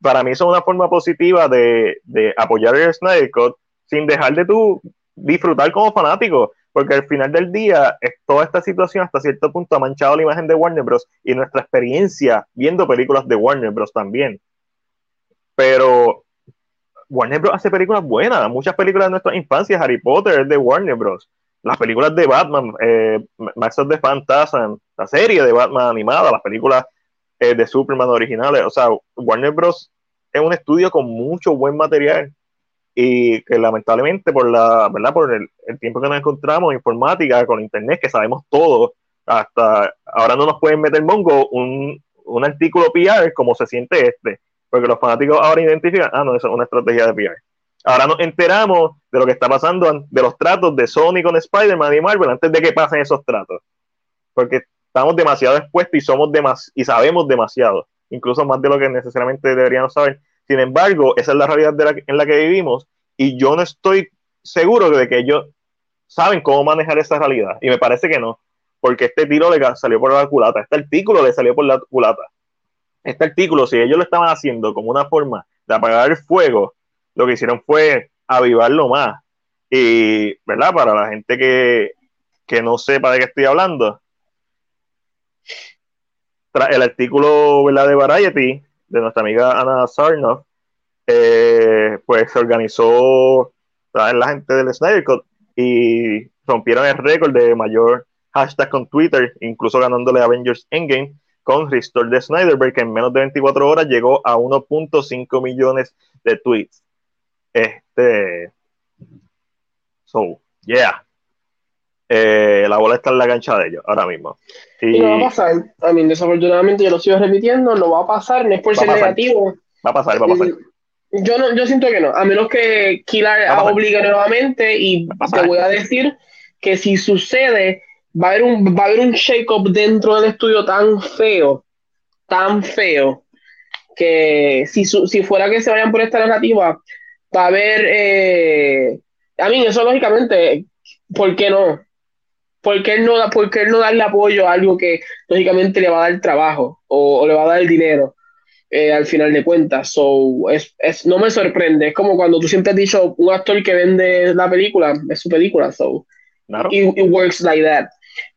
Para mí eso es una forma positiva de, apoyar el Snyder Cut sin dejar de tú disfrutar como fanático, porque al final del día toda esta situación hasta cierto punto ha manchado la imagen de Warner Bros. y nuestra experiencia viendo películas de Warner Bros. también. Pero Warner Bros. hace películas buenas, muchas películas de nuestra infancia, Harry Potter es de Warner Bros las películas de Batman, eh, Max of the Phantasm, la serie de Batman animada, las películas eh, de Superman originales, o sea, Warner Bros. es un estudio con mucho buen material y que lamentablemente por la verdad por el, tiempo que nos encontramos informática con internet que sabemos todo hasta ahora no nos pueden meter mongo un, un artículo PR como se siente este porque los fanáticos ahora identifican ah no eso es una estrategia de PR ahora nos enteramos de lo que está pasando de los tratos de Sony con Spider-Man y Marvel antes de que pasen esos tratos porque estamos demasiado expuestos y somos demas y sabemos demasiado incluso más de lo que necesariamente deberíamos saber sin embargo, esa es la realidad en la que vivimos y yo no estoy seguro de que ellos saben cómo manejar esa realidad. Y me parece que no, porque este tiro le salió por la culata, este artículo le salió por la culata. Este artículo, si ellos lo estaban haciendo como una forma de apagar el fuego, lo que hicieron fue avivarlo más. Y, ¿verdad? Para la gente que, que no sepa de qué estoy hablando, el artículo ¿verdad? de Variety de nuestra amiga Ana Sarnoff, eh, pues se organizó la gente del Snyder Cut y rompieron el récord de mayor hashtag con Twitter, incluso ganándole Avengers Endgame con Restore de Snyderberg, que en menos de 24 horas llegó a 1.5 millones de tweets. Este. So, yeah. Eh, la bola está en la cancha de ellos ahora mismo. Y, no va a pasar. A mí, desafortunadamente, yo lo sigo repitiendo, no va a pasar, no es por ser negativo. Va a pasar, va a pasar. Yo, no, yo siento que no, a menos que Killer obligue nuevamente y te voy a decir que si sucede, va a haber un, va a haber un shake-up dentro del estudio tan feo, tan feo, que si, si fuera que se vayan por esta narrativa, va a haber, eh, a mí eso lógicamente, ¿por qué no? ¿Por qué, no, ¿por qué no darle apoyo a algo que lógicamente le va a dar trabajo o, le va a dar el dinero eh, al final de cuentas? So, es, es, no me sorprende. Es como cuando tú siempre has dicho un actor que vende la película, es su película. So, it, works like that.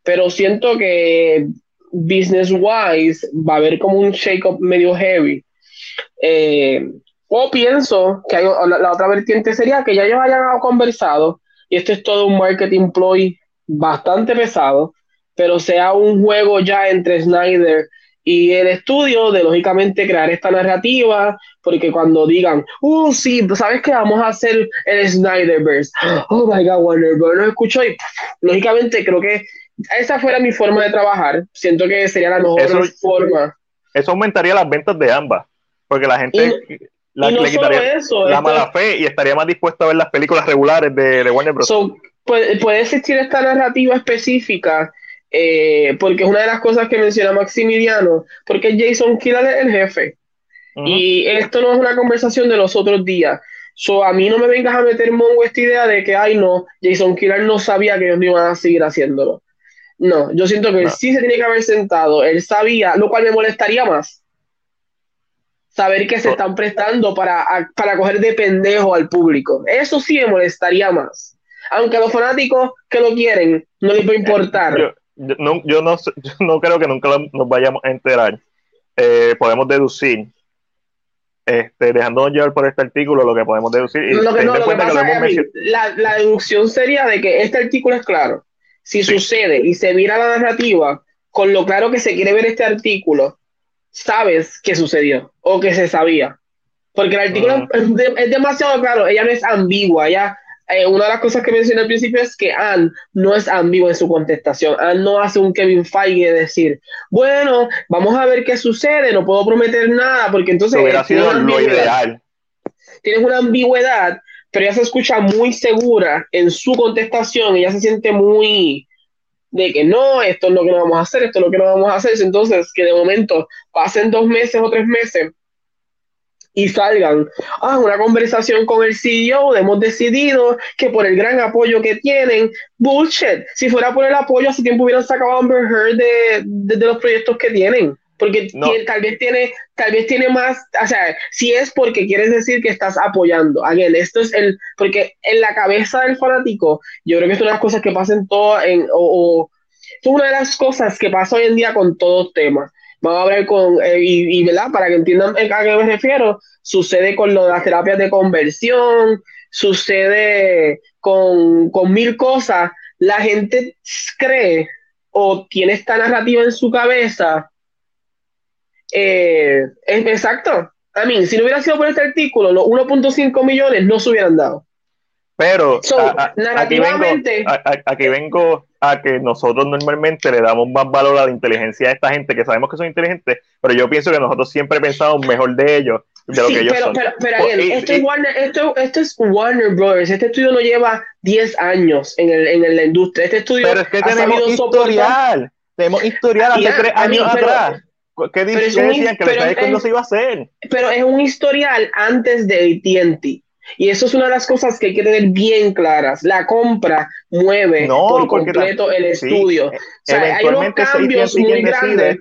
Pero siento que business wise va a haber como un shake-up medio heavy. Eh, o pienso que la, la, otra vertiente sería que ya ellos hayan conversado y esto es todo un marketing ploy bastante pesado, pero sea un juego ya entre Snyder y el estudio de lógicamente crear esta narrativa, porque cuando digan, oh sí, ¿sabes qué? Vamos a hacer el Snyderverse. Oh my god, Warner Bros. lo escucho y lógicamente creo que esa fuera mi forma de trabajar. Siento que sería la mejor forma. Eso aumentaría las ventas de ambas, porque la gente la, le quitaría la mala fe y estaría más dispuesto a ver las películas regulares de, de Warner Bros puede, existir esta narrativa específica, eh, porque es una de las cosas que menciona Maximiliano, porque Jason Killer es el jefe. Y esto no es una conversación de los otros días. So, a mí no me vengas a meter mongo esta idea de que, ay, no, Jason Killer no sabía que ellos no iban a seguir haciéndolo. No, yo siento que él sí se tiene que haber sentado, él sabía, lo cual me molestaría más. Saber que se están prestando para, para coger de pendejo al público. Eso sí me molestaría más aunque a los fanáticos que lo quieren no les va a importar. Yo, no, yo, no, no, creo que nunca nos vayamos a enterar. Eh, podemos deducir, este, dejándonos llevar por este artículo, lo que podemos deducir. la, deducción sería de que este artículo es claro. Si sucede y se mira la narrativa, con lo claro que se quiere ver este artículo, sabes que sucedió o que se sabía. Porque el artículo mm. es, es, demasiado claro, ella no es ambigua, ella eh, una de las cosas que mencioné al principio es que Anne no es ambigua en su contestación. Anne no hace un Kevin Feige de decir, bueno, vamos a ver qué sucede, no puedo prometer nada, porque entonces... Hubiera sido lo ideal. Tienes una ambigüedad, pero ella se escucha muy segura en su contestación, ella se siente muy de que no, esto es lo que no vamos a hacer, esto es lo que no vamos a hacer. Entonces, que de momento pasen dos meses o tres meses y salgan. A ah, una conversación con el CEO, hemos decidido que por el gran apoyo que tienen, bullshit, si fuera por el apoyo, hace tiempo hubieran sacado a Amber Heard de, de, los proyectos que tienen, porque tal vez tiene, tal vez tiene más, o sea, si es porque quieres decir que estás apoyando, again, esto es el, porque en la cabeza del fanático, yo creo que es una de las cosas que pasan todo en, o, o es una de las cosas que pasa hoy en día con todos temas Vamos a ver con, eh, y, ¿verdad? Para que entiendan a qué me refiero, sucede con lo de las terapias de conversión, sucede con, mil cosas. La gente cree o tiene esta narrativa en su cabeza. Eh, exacto, A mí, si no hubiera sido por este artículo, los 1.5 millones no se hubieran dado. Pero narrativamente, aquí vengo, a, que nosotros normalmente le damos más valor a la inteligencia de esta gente, que sabemos que son inteligentes, pero yo pienso que nosotros siempre pensamos mejor de ellos de lo que ellos pero, son. Pero, pero esto, es Warner, esto, esto, es Warner Brothers. Este estudio no lleva 10 años en, el, en la industria. Este estudio pero es que tenemos historial. Tenemos historial hace tres años atrás. ¿Qué, decían que la no se iba a hacer? Pero es un historial antes de AT&T y eso es una de las cosas que hay que tener bien claras. La compra mueve por completo el estudio. O sea, hay unos cambios muy grandes.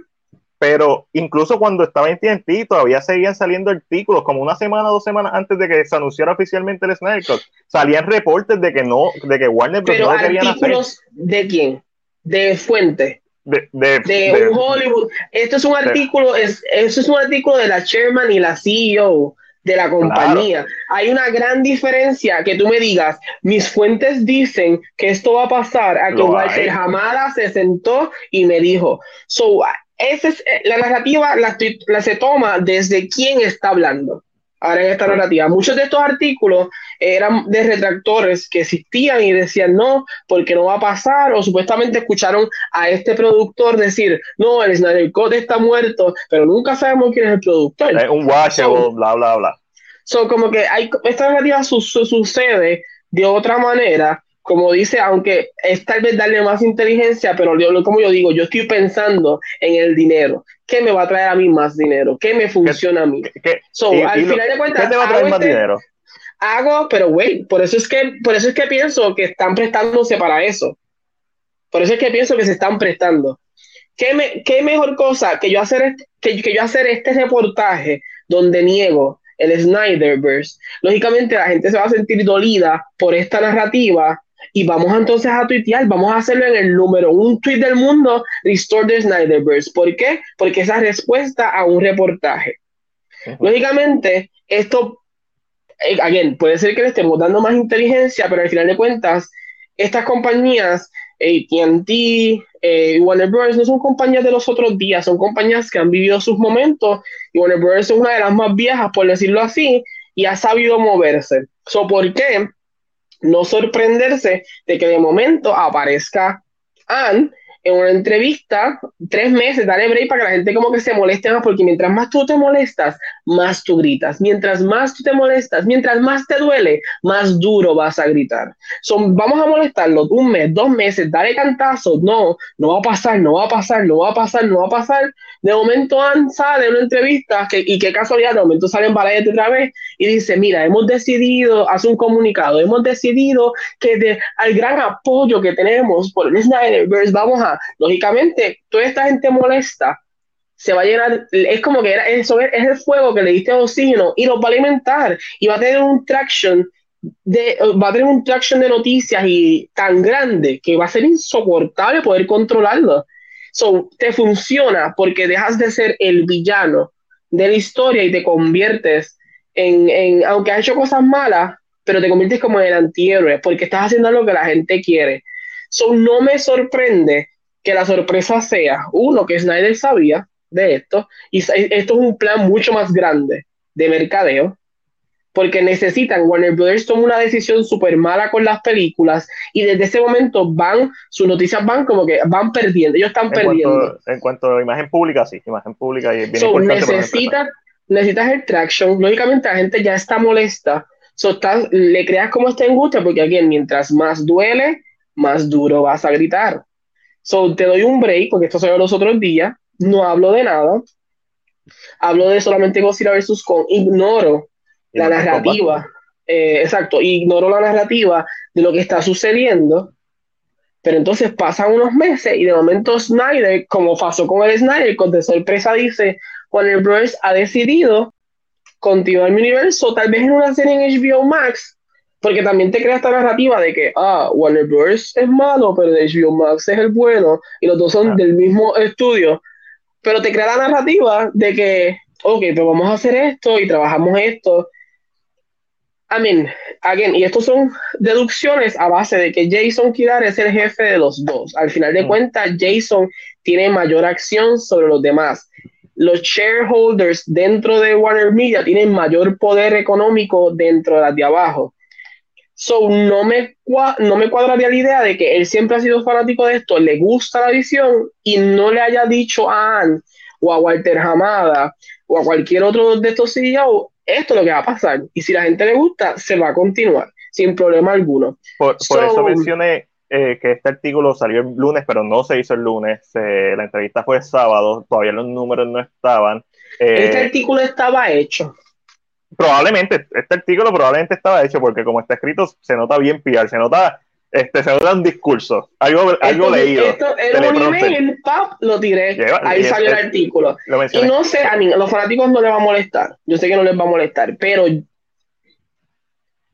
pero incluso cuando estaba en TNT todavía seguían saliendo artículos, como una semana o dos semanas antes de que se anunciara oficialmente el Snyder Cut, salían reportes de que no, de que Warner Bros. no querían hacer. ¿De quién? De fuente. De, de, de, un Hollywood. Esto es un artículo, es, eso es un artículo de la chairman y la CEO de la compañía. Hay una gran diferencia que tú me digas, mis fuentes dicen que esto va a pasar, a que Walter Hamada se sentó y me dijo. So, esa es, eh, la narrativa la, la se toma desde quién está hablando. Ahora en esta narrativa, muchos de estos artículos eran de retractores que existían y decían no, porque no va a pasar, o supuestamente escucharon a este productor decir, no, el Snyder Code está muerto, pero nunca sabemos quién es el productor. Es un washable, bla, bla, bla. So, como que hay, esta narrativa sucede de otra manera, como dice, aunque es tal vez darle más inteligencia, pero yo, como yo digo, yo estoy pensando en el dinero. ¿Qué me va a traer a mí más dinero? ¿Qué me funciona a mí? so, al final de cuentas, ¿qué te va a traer más este dinero? Hago, pero güey, por eso es que, por eso es que pienso que están prestándose para eso. Por eso es que pienso que se están prestando. ¿Qué, me, qué mejor cosa que yo hacer este, que, que yo hacer este reportaje donde niego el Snyderverse, lógicamente la gente se va a sentir dolida por esta narrativa y vamos entonces a tuitear, vamos a hacerlo en el número un tweet del mundo, Restore the Snyderverse. ¿Por qué? Porque esa respuesta a un reportaje. Lógicamente, esto, again, puede ser que le estemos dando más inteligencia, pero al final de cuentas, estas compañías, ATT, eh, Warner Bros. no son compañías de los otros días, son compañías que han vivido sus momentos y Warner Bros. es una de las más viejas, por decirlo así, y ha sabido moverse. So, ¿Por qué no sorprenderse de que de momento aparezca Anne en una entrevista, tres meses, dale break para que la gente como que se moleste más, porque mientras más tú te molestas, más tú gritas. Mientras más tú te molestas, mientras más te duele, más duro vas a gritar. Son, vamos a molestarlo un mes, dos meses, dale cantazo. No, no va a pasar, no va a pasar, no va a pasar, no va a pasar. De momento Ann sale una entrevista que, y qué casualidad, de momento sale en Ballet otra vez y dice, mira, hemos decidido, hace un comunicado, hemos decidido que de, al gran apoyo que tenemos por el Snyderverse, vamos a, lógicamente, toda esta gente molesta, se va a llenar, es como que era, eso es, el fuego que le diste oxígeno y lo va a alimentar y va a tener un traction de, va a tener un traction de noticias y tan grande que va a ser insoportable poder controlarlo. So, te funciona porque dejas de ser el villano de la historia y te conviertes en, en aunque has hecho cosas malas, pero te conviertes como en el antihéroe porque estás haciendo lo que la gente quiere. So, no me sorprende que la sorpresa sea, uno, que Snyder sabía de esto, y esto es un plan mucho más grande de mercadeo, porque necesitan, Warner Brothers toma una decisión súper mala con las películas y desde ese momento van, sus noticias van como que van perdiendo, ellos están perdiendo. en cuanto a imagen pública, sí, imagen pública y bien so, necesitas, necesitas el traction, lógicamente la gente ya está molesta, so, le creas como esta angustia porque aquí mientras más duele, más duro vas a gritar. So, te doy un break, porque esto se ve los otros días, no hablo de nada, hablo de solamente Godzilla vs. Kong, ignoro la narrativa, eh, exacto, ignoro la narrativa de lo que está sucediendo, pero entonces pasan unos meses y de momento Snyder, como pasó con el Snyder, con de sorpresa dice, Warner Bros. ha decidido continuar mi universo, tal vez en una serie en HBO Max, porque también te crea esta narrativa de que, ah, Warner Bros. es malo, pero HBO Max es el bueno, y los dos son ah. del mismo estudio. Pero te crea la narrativa de que, ok, pues vamos a hacer esto y trabajamos esto. I mean, again, y estos son deducciones a base de que Jason Kidar es el jefe de los dos. Al final de mm. cuentas, Jason tiene mayor acción sobre los demás. los shareholders dentro de Warner Media tienen mayor poder económico dentro de las de abajo. So, no me, no me cuadraría la idea de que él siempre ha sido fanático de esto, le gusta la visión y no le haya dicho a Anne o a Walter Hamada o a cualquier otro de estos CEO, esto es lo que va a pasar. Y si la gente le gusta, se va a continuar sin problema alguno. Por, eso mencioné eh, que este artículo salió el lunes, pero no se hizo el lunes. la entrevista fue sábado, todavía los números no estaban. Eh, este artículo estaba hecho. Probablemente, este artículo probablemente estaba hecho porque como está escrito se nota bien PR, se nota este, se nota un discurso, algo, algo leído. Esto era un email, pap, lo tiré, ahí salió el, artículo. Y no sé, a, los fanáticos no les va a molestar, yo sé que no les va a molestar, pero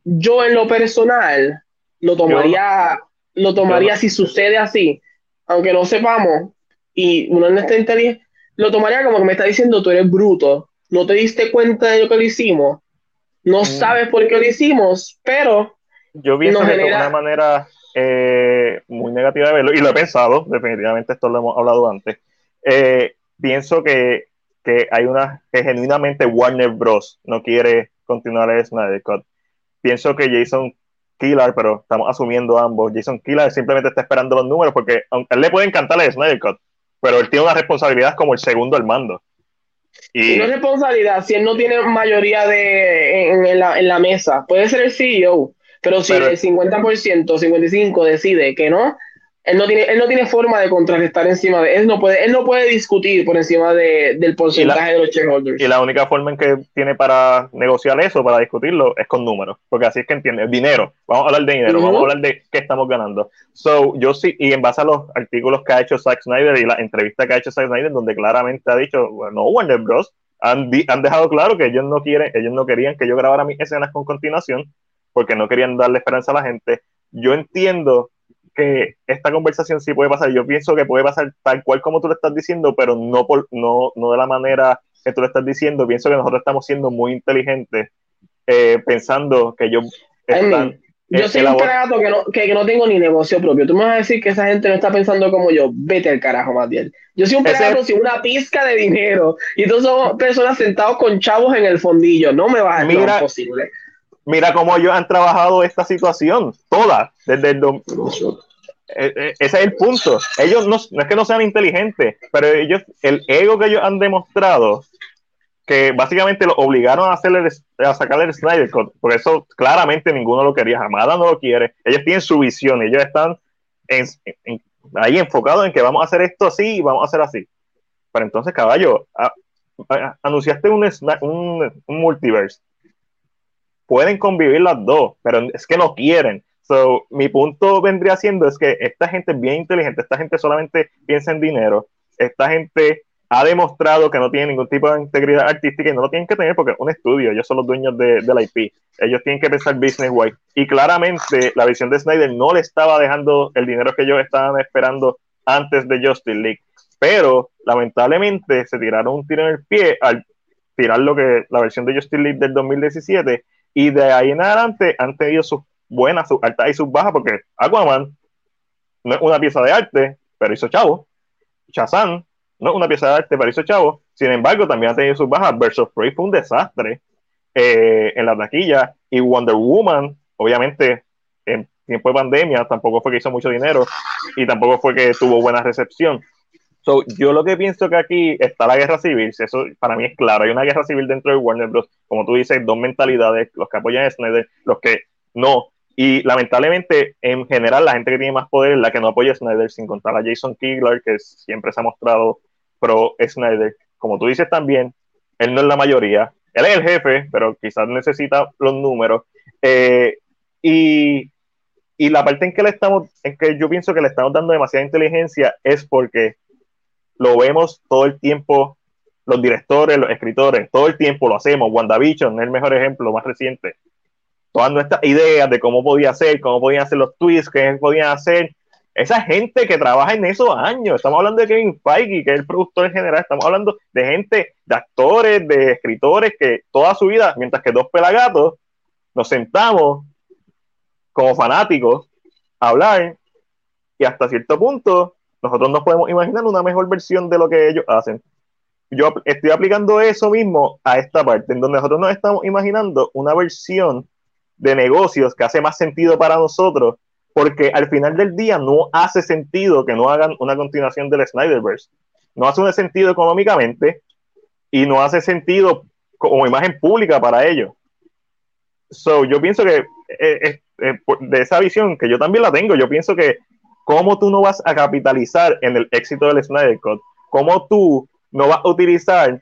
yo en lo personal lo tomaría, lo tomaría si sucede así, aunque no sepamos, y uno no está inteligente, lo tomaría como que me está diciendo tú eres bruto, no te diste cuenta de lo que lo hicimos, no mm. sabes por qué lo hicimos, pero yo pienso que de una manera eh, muy negativa de verlo, y lo he pensado, definitivamente esto lo hemos hablado antes. Eh, pienso que, que, hay una que genuinamente Warner Bros. no quiere continuar el Snyder Cut. Pienso que Jason Killer, pero estamos asumiendo ambos, Jason Killer simplemente está esperando los números porque aunque a él le puede encantar el Snyder Cut, pero él tiene una responsabilidad como el segundo al mando. Y no es responsabilidad, si él no tiene mayoría de, en, la, en la mesa, puede ser el CEO, pero si el 50%, 55% decide que no, él no tiene, él no tiene forma de contrarrestar encima de él no puede, él no puede discutir por encima de, del porcentaje de los shareholders. Y la única forma en que tiene para negociar eso, para discutirlo, es con números, porque así es que entiende, dinero, vamos a hablar de dinero, vamos a hablar de qué estamos ganando. So, yo sí, y en base a los artículos que ha hecho Zack Snyder y la entrevista que ha hecho Zack Snyder, donde claramente ha dicho, bueno, Warner Bros. Han, han dejado claro que ellos no quieren, ellos no querían que yo grabara mis escenas con continuación, porque no querían darle esperanza a la gente. Yo entiendo que esta conversación sí puede pasar. Yo pienso que puede pasar tal cual como tú lo estás diciendo, pero no, por, no, no de la manera que tú lo estás diciendo. Pienso que nosotros estamos siendo muy inteligentes eh, pensando que ellos están... yo soy un carajo que no, que, no tengo ni negocio propio. Tú me vas a decir que esa gente no está pensando como yo. Vete al carajo, bien. Yo soy un carajo sin una pizca de dinero. Y todos somos personas sentados con chavos en el fondillo. No me va a decir posible mira cómo ellos han trabajado esta situación, toda, desde el... E, e, ese es el punto. Ellos no, es que no sean inteligentes, pero ellos, el ego que ellos han demostrado, que básicamente lo obligaron a, hacerle, a sacarle el Snyder Cut, porque eso claramente ninguno lo quería, Jamada no lo quiere. Ellos tienen su visión, ellos están ahí enfocados en que vamos a hacer esto así y vamos a hacer así. Pero entonces, caballo, anunciaste un, un, un multiverse pueden convivir las dos, pero es que no quieren. So, mi punto vendría siendo es que esta gente es bien inteligente, esta gente solamente piensa en dinero, esta gente ha demostrado que no tiene ningún tipo de integridad artística y no lo tienen que tener porque es un estudio, ellos son los dueños de, la IP, ellos tienen que pensar business wise. Y claramente la visión de Snyder no le estaba dejando el dinero que ellos estaban esperando antes de Justice League, pero lamentablemente se tiraron un tiro en el pie al tirar lo que la versión de Justice League del 2017 y de ahí en adelante han tenido sus buenas, sus altas y sus bajas, porque Aquaman no es una pieza de arte, pero hizo chavo. Shazam no es una pieza de arte, pero hizo chavo. Sin embargo, también ha tenido sus bajas. Versus Prey fue un desastre eh, en la taquilla. Y Wonder Woman, obviamente, en tiempo de pandemia, tampoco fue que hizo mucho dinero y tampoco fue que tuvo buena recepción. So, yo lo que pienso que aquí está la guerra civil, eso para mí es claro, hay una guerra civil dentro de Warner Bros. Como tú dices, dos mentalidades, los que apoyan a Snyder, los que no. Y lamentablemente, en general, la gente que tiene más poder es la que no apoya a Snyder, sin contar a Jason Kigler, que siempre se ha mostrado pro Snyder. Como tú dices también, él no es la mayoría, él es el jefe, pero quizás necesita los números. Eh, y, y la parte en que le estamos, en que yo pienso que le estamos dando demasiada inteligencia es porque lo vemos todo el tiempo, los directores, los escritores, todo el tiempo lo hacemos. WandaVision es el mejor ejemplo más reciente. Todas nuestras ideas de cómo podía ser, cómo podían hacer los tweets, qué podían hacer. Esa gente que trabaja en esos años, estamos hablando de Kevin Feige, que es el productor en general, estamos hablando de gente, de actores, de escritores que toda su vida, mientras que dos pelagatos, nos sentamos como fanáticos a hablar y hasta cierto punto nosotros nos podemos imaginar una mejor versión de lo que ellos hacen. yo estoy aplicando eso mismo a esta parte, en donde nosotros nos estamos imaginando una versión de negocios que hace más sentido para nosotros, porque al final del día no hace sentido que no hagan una continuación del Snyderverse. No hace sentido económicamente y no hace sentido como imagen pública para ellos. So, yo pienso que eh, eh, eh, de esa visión, que yo también la tengo, yo pienso que cómo tú no vas a capitalizar en el éxito del Snyder Cut, cómo tú no vas a utilizar,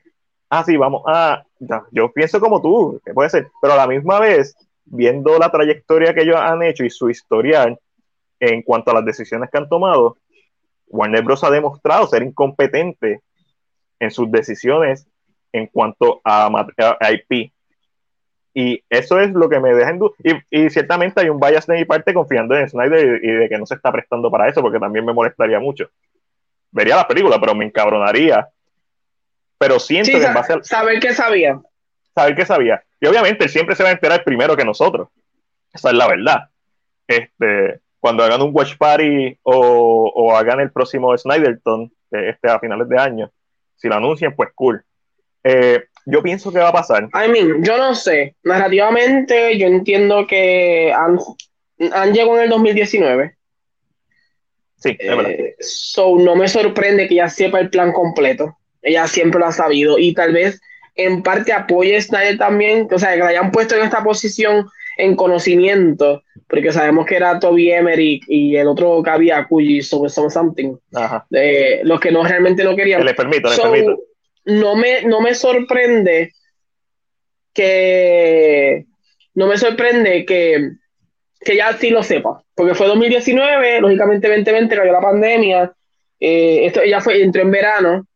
ah, sí, vamos a, yo pienso como tú, que puede ser, pero a la misma vez, viendo la trayectoria que ellos han hecho y su historial en cuanto a las decisiones que han tomado, Warner Bros. ha demostrado ser incompetente en sus decisiones en cuanto a, IP. Y eso es lo que me deja en duda. Y, ciertamente hay un bias de mi parte confiando en Snyder y, de que no se está prestando para eso, porque también me molestaría mucho. Vería la película, pero me encabronaría. Pero siento que en base a... Saber que sabía. Saber que sabía. Y obviamente él siempre se va a enterar primero que nosotros. Esa es la verdad. Este, cuando hagan un watch party o, o hagan el próximo Snyderton, este, a finales de año, si lo anuncian, pues cool. Eh, yo pienso que va a pasar. I mean, yo no sé. Narrativamente, yo entiendo que han, han llegado en el 2019. Sí, es verdad. Eh, so, no me sorprende que ya sepa el plan completo. Ella siempre lo ha sabido. Y tal vez en parte apoye a Snyder también, o sea, que la hayan puesto en esta posición en conocimiento, porque sabemos que era Toby Emery y el otro que había, Cuyi, sobre Something. Ajá. los que no realmente no querían. Le permito, le permito no me, no me sorprende que no me sorprende que, que ya sí lo sepa, porque fue 2019, lógicamente 2020 cayó la pandemia, eh, esto ya fue, entró en verano,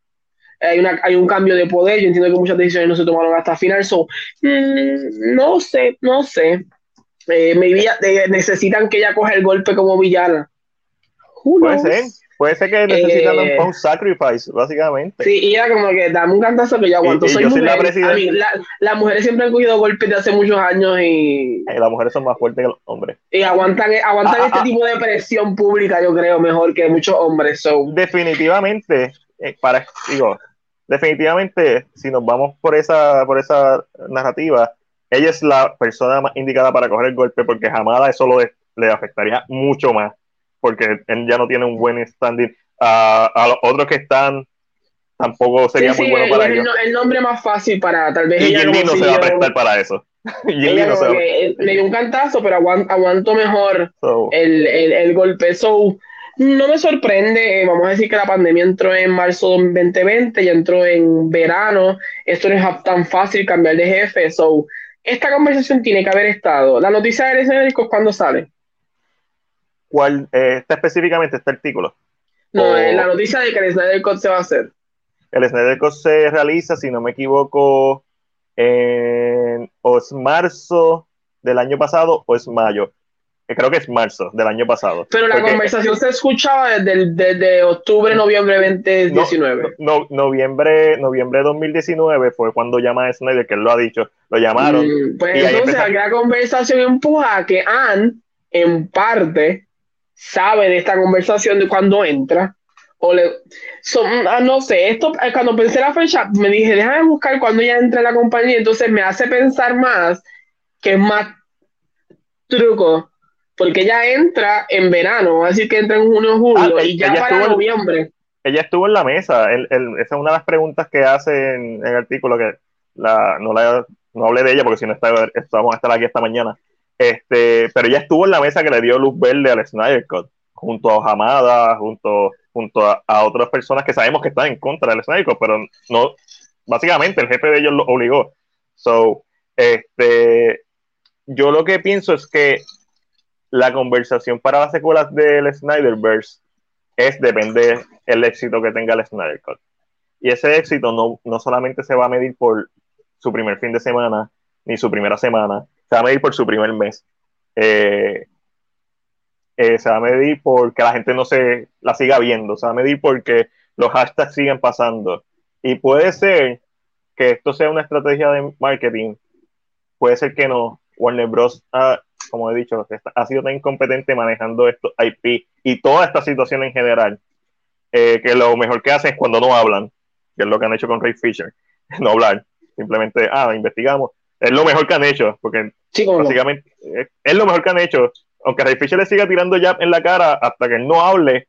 hay, una, hay un cambio de poder, yo entiendo que muchas decisiones no se tomaron hasta final, so, mm, no sé, no sé, eh, eh, necesitan que ella coja el golpe como villana. Puede ser, Puede ser que necesitan eh, un sacrifice, básicamente. Sí, y era como que dame un cantazo que yo aguanto. soy mujer. La las mujeres siempre han cogido golpes de hace muchos años y. las mujeres son más fuertes que los hombres. Y aguantan, aguantan este tipo de presión pública, yo creo, mejor que muchos hombres. So. Definitivamente, eh, para, digo, definitivamente, si nos vamos por esa, por esa narrativa, ella es la persona más indicada para coger el golpe porque jamás eso lo le afectaría mucho más porque él ya no tiene un buen standing. a los otros que están tampoco sería muy bueno para ellos. El, el, nombre más fácil para tal vez. Y Yeldi no se va a prestar para eso. ella no se Le dio un cantazo, pero aguanto, mejor el, el, el, golpe. So, no me sorprende, vamos a decir que la pandemia entró en marzo de 2020, ya entró en verano, esto no es tan fácil cambiar de jefe, so, esta conversación tiene que haber estado. La noticia de escénicos, ¿cuándo sale? Cuál eh, está específicamente este artículo. No, la noticia de que el Snyder Cut se va a hacer. El Snyder Cut se realiza, si no me equivoco, en, o es marzo del año pasado o es mayo. Eh, creo que es marzo del año pasado. Pero la conversación se escuchaba desde, desde octubre, noviembre 2019. No, noviembre, noviembre 2019 fue cuando llama a Snyder, que él lo ha dicho. Lo llamaron. Mm, pues entonces, la conversación empuja a que Anne, en parte, sabe de esta conversación de cuando entra. O le, ah, no sé, esto eh, cuando pensé la fecha, me dije, déjame buscar cuando ella entra en la compañía, entonces me hace pensar más que es más truco, porque ella entra en verano, así que entra en junio julio, ah, y ya para noviembre. Ella estuvo en la mesa, esa es una de las preguntas que hace en, el artículo, que la, no, la, no hablé de ella porque si no está, vamos a estar aquí esta mañana. Este, pero ella estuvo en la mesa que le dio luz verde al Snyder Cut, junto a Hamada, junto, junto a, otras personas que sabemos que están en contra del Snyder Cut, pero no, básicamente el jefe de ellos lo obligó. So, este, yo lo que pienso es que la conversación para las secuelas del Snyderverse es depender el éxito que tenga el Snyder Cut. Y ese éxito no, no solamente se va a medir por su primer fin de semana, ni su primera semana, se va a medir por su primer mes. Eh, eh, se va a medir porque la gente no se la siga viendo, se va a medir porque los hashtags siguen pasando. Y puede ser que esto sea una estrategia de marketing, puede ser que no. Warner Bros. como he dicho, ha sido tan incompetente manejando esto IP y toda esta situación en general, eh, que lo mejor que hacen es cuando no hablan. que es lo que han hecho con Ray Fisher, no hablar, simplemente, ah, investigamos, es lo mejor que han hecho, porque básicamente es, lo mejor que han hecho, aunque Ray Fisher le siga tirando jab en la cara hasta que él no hable,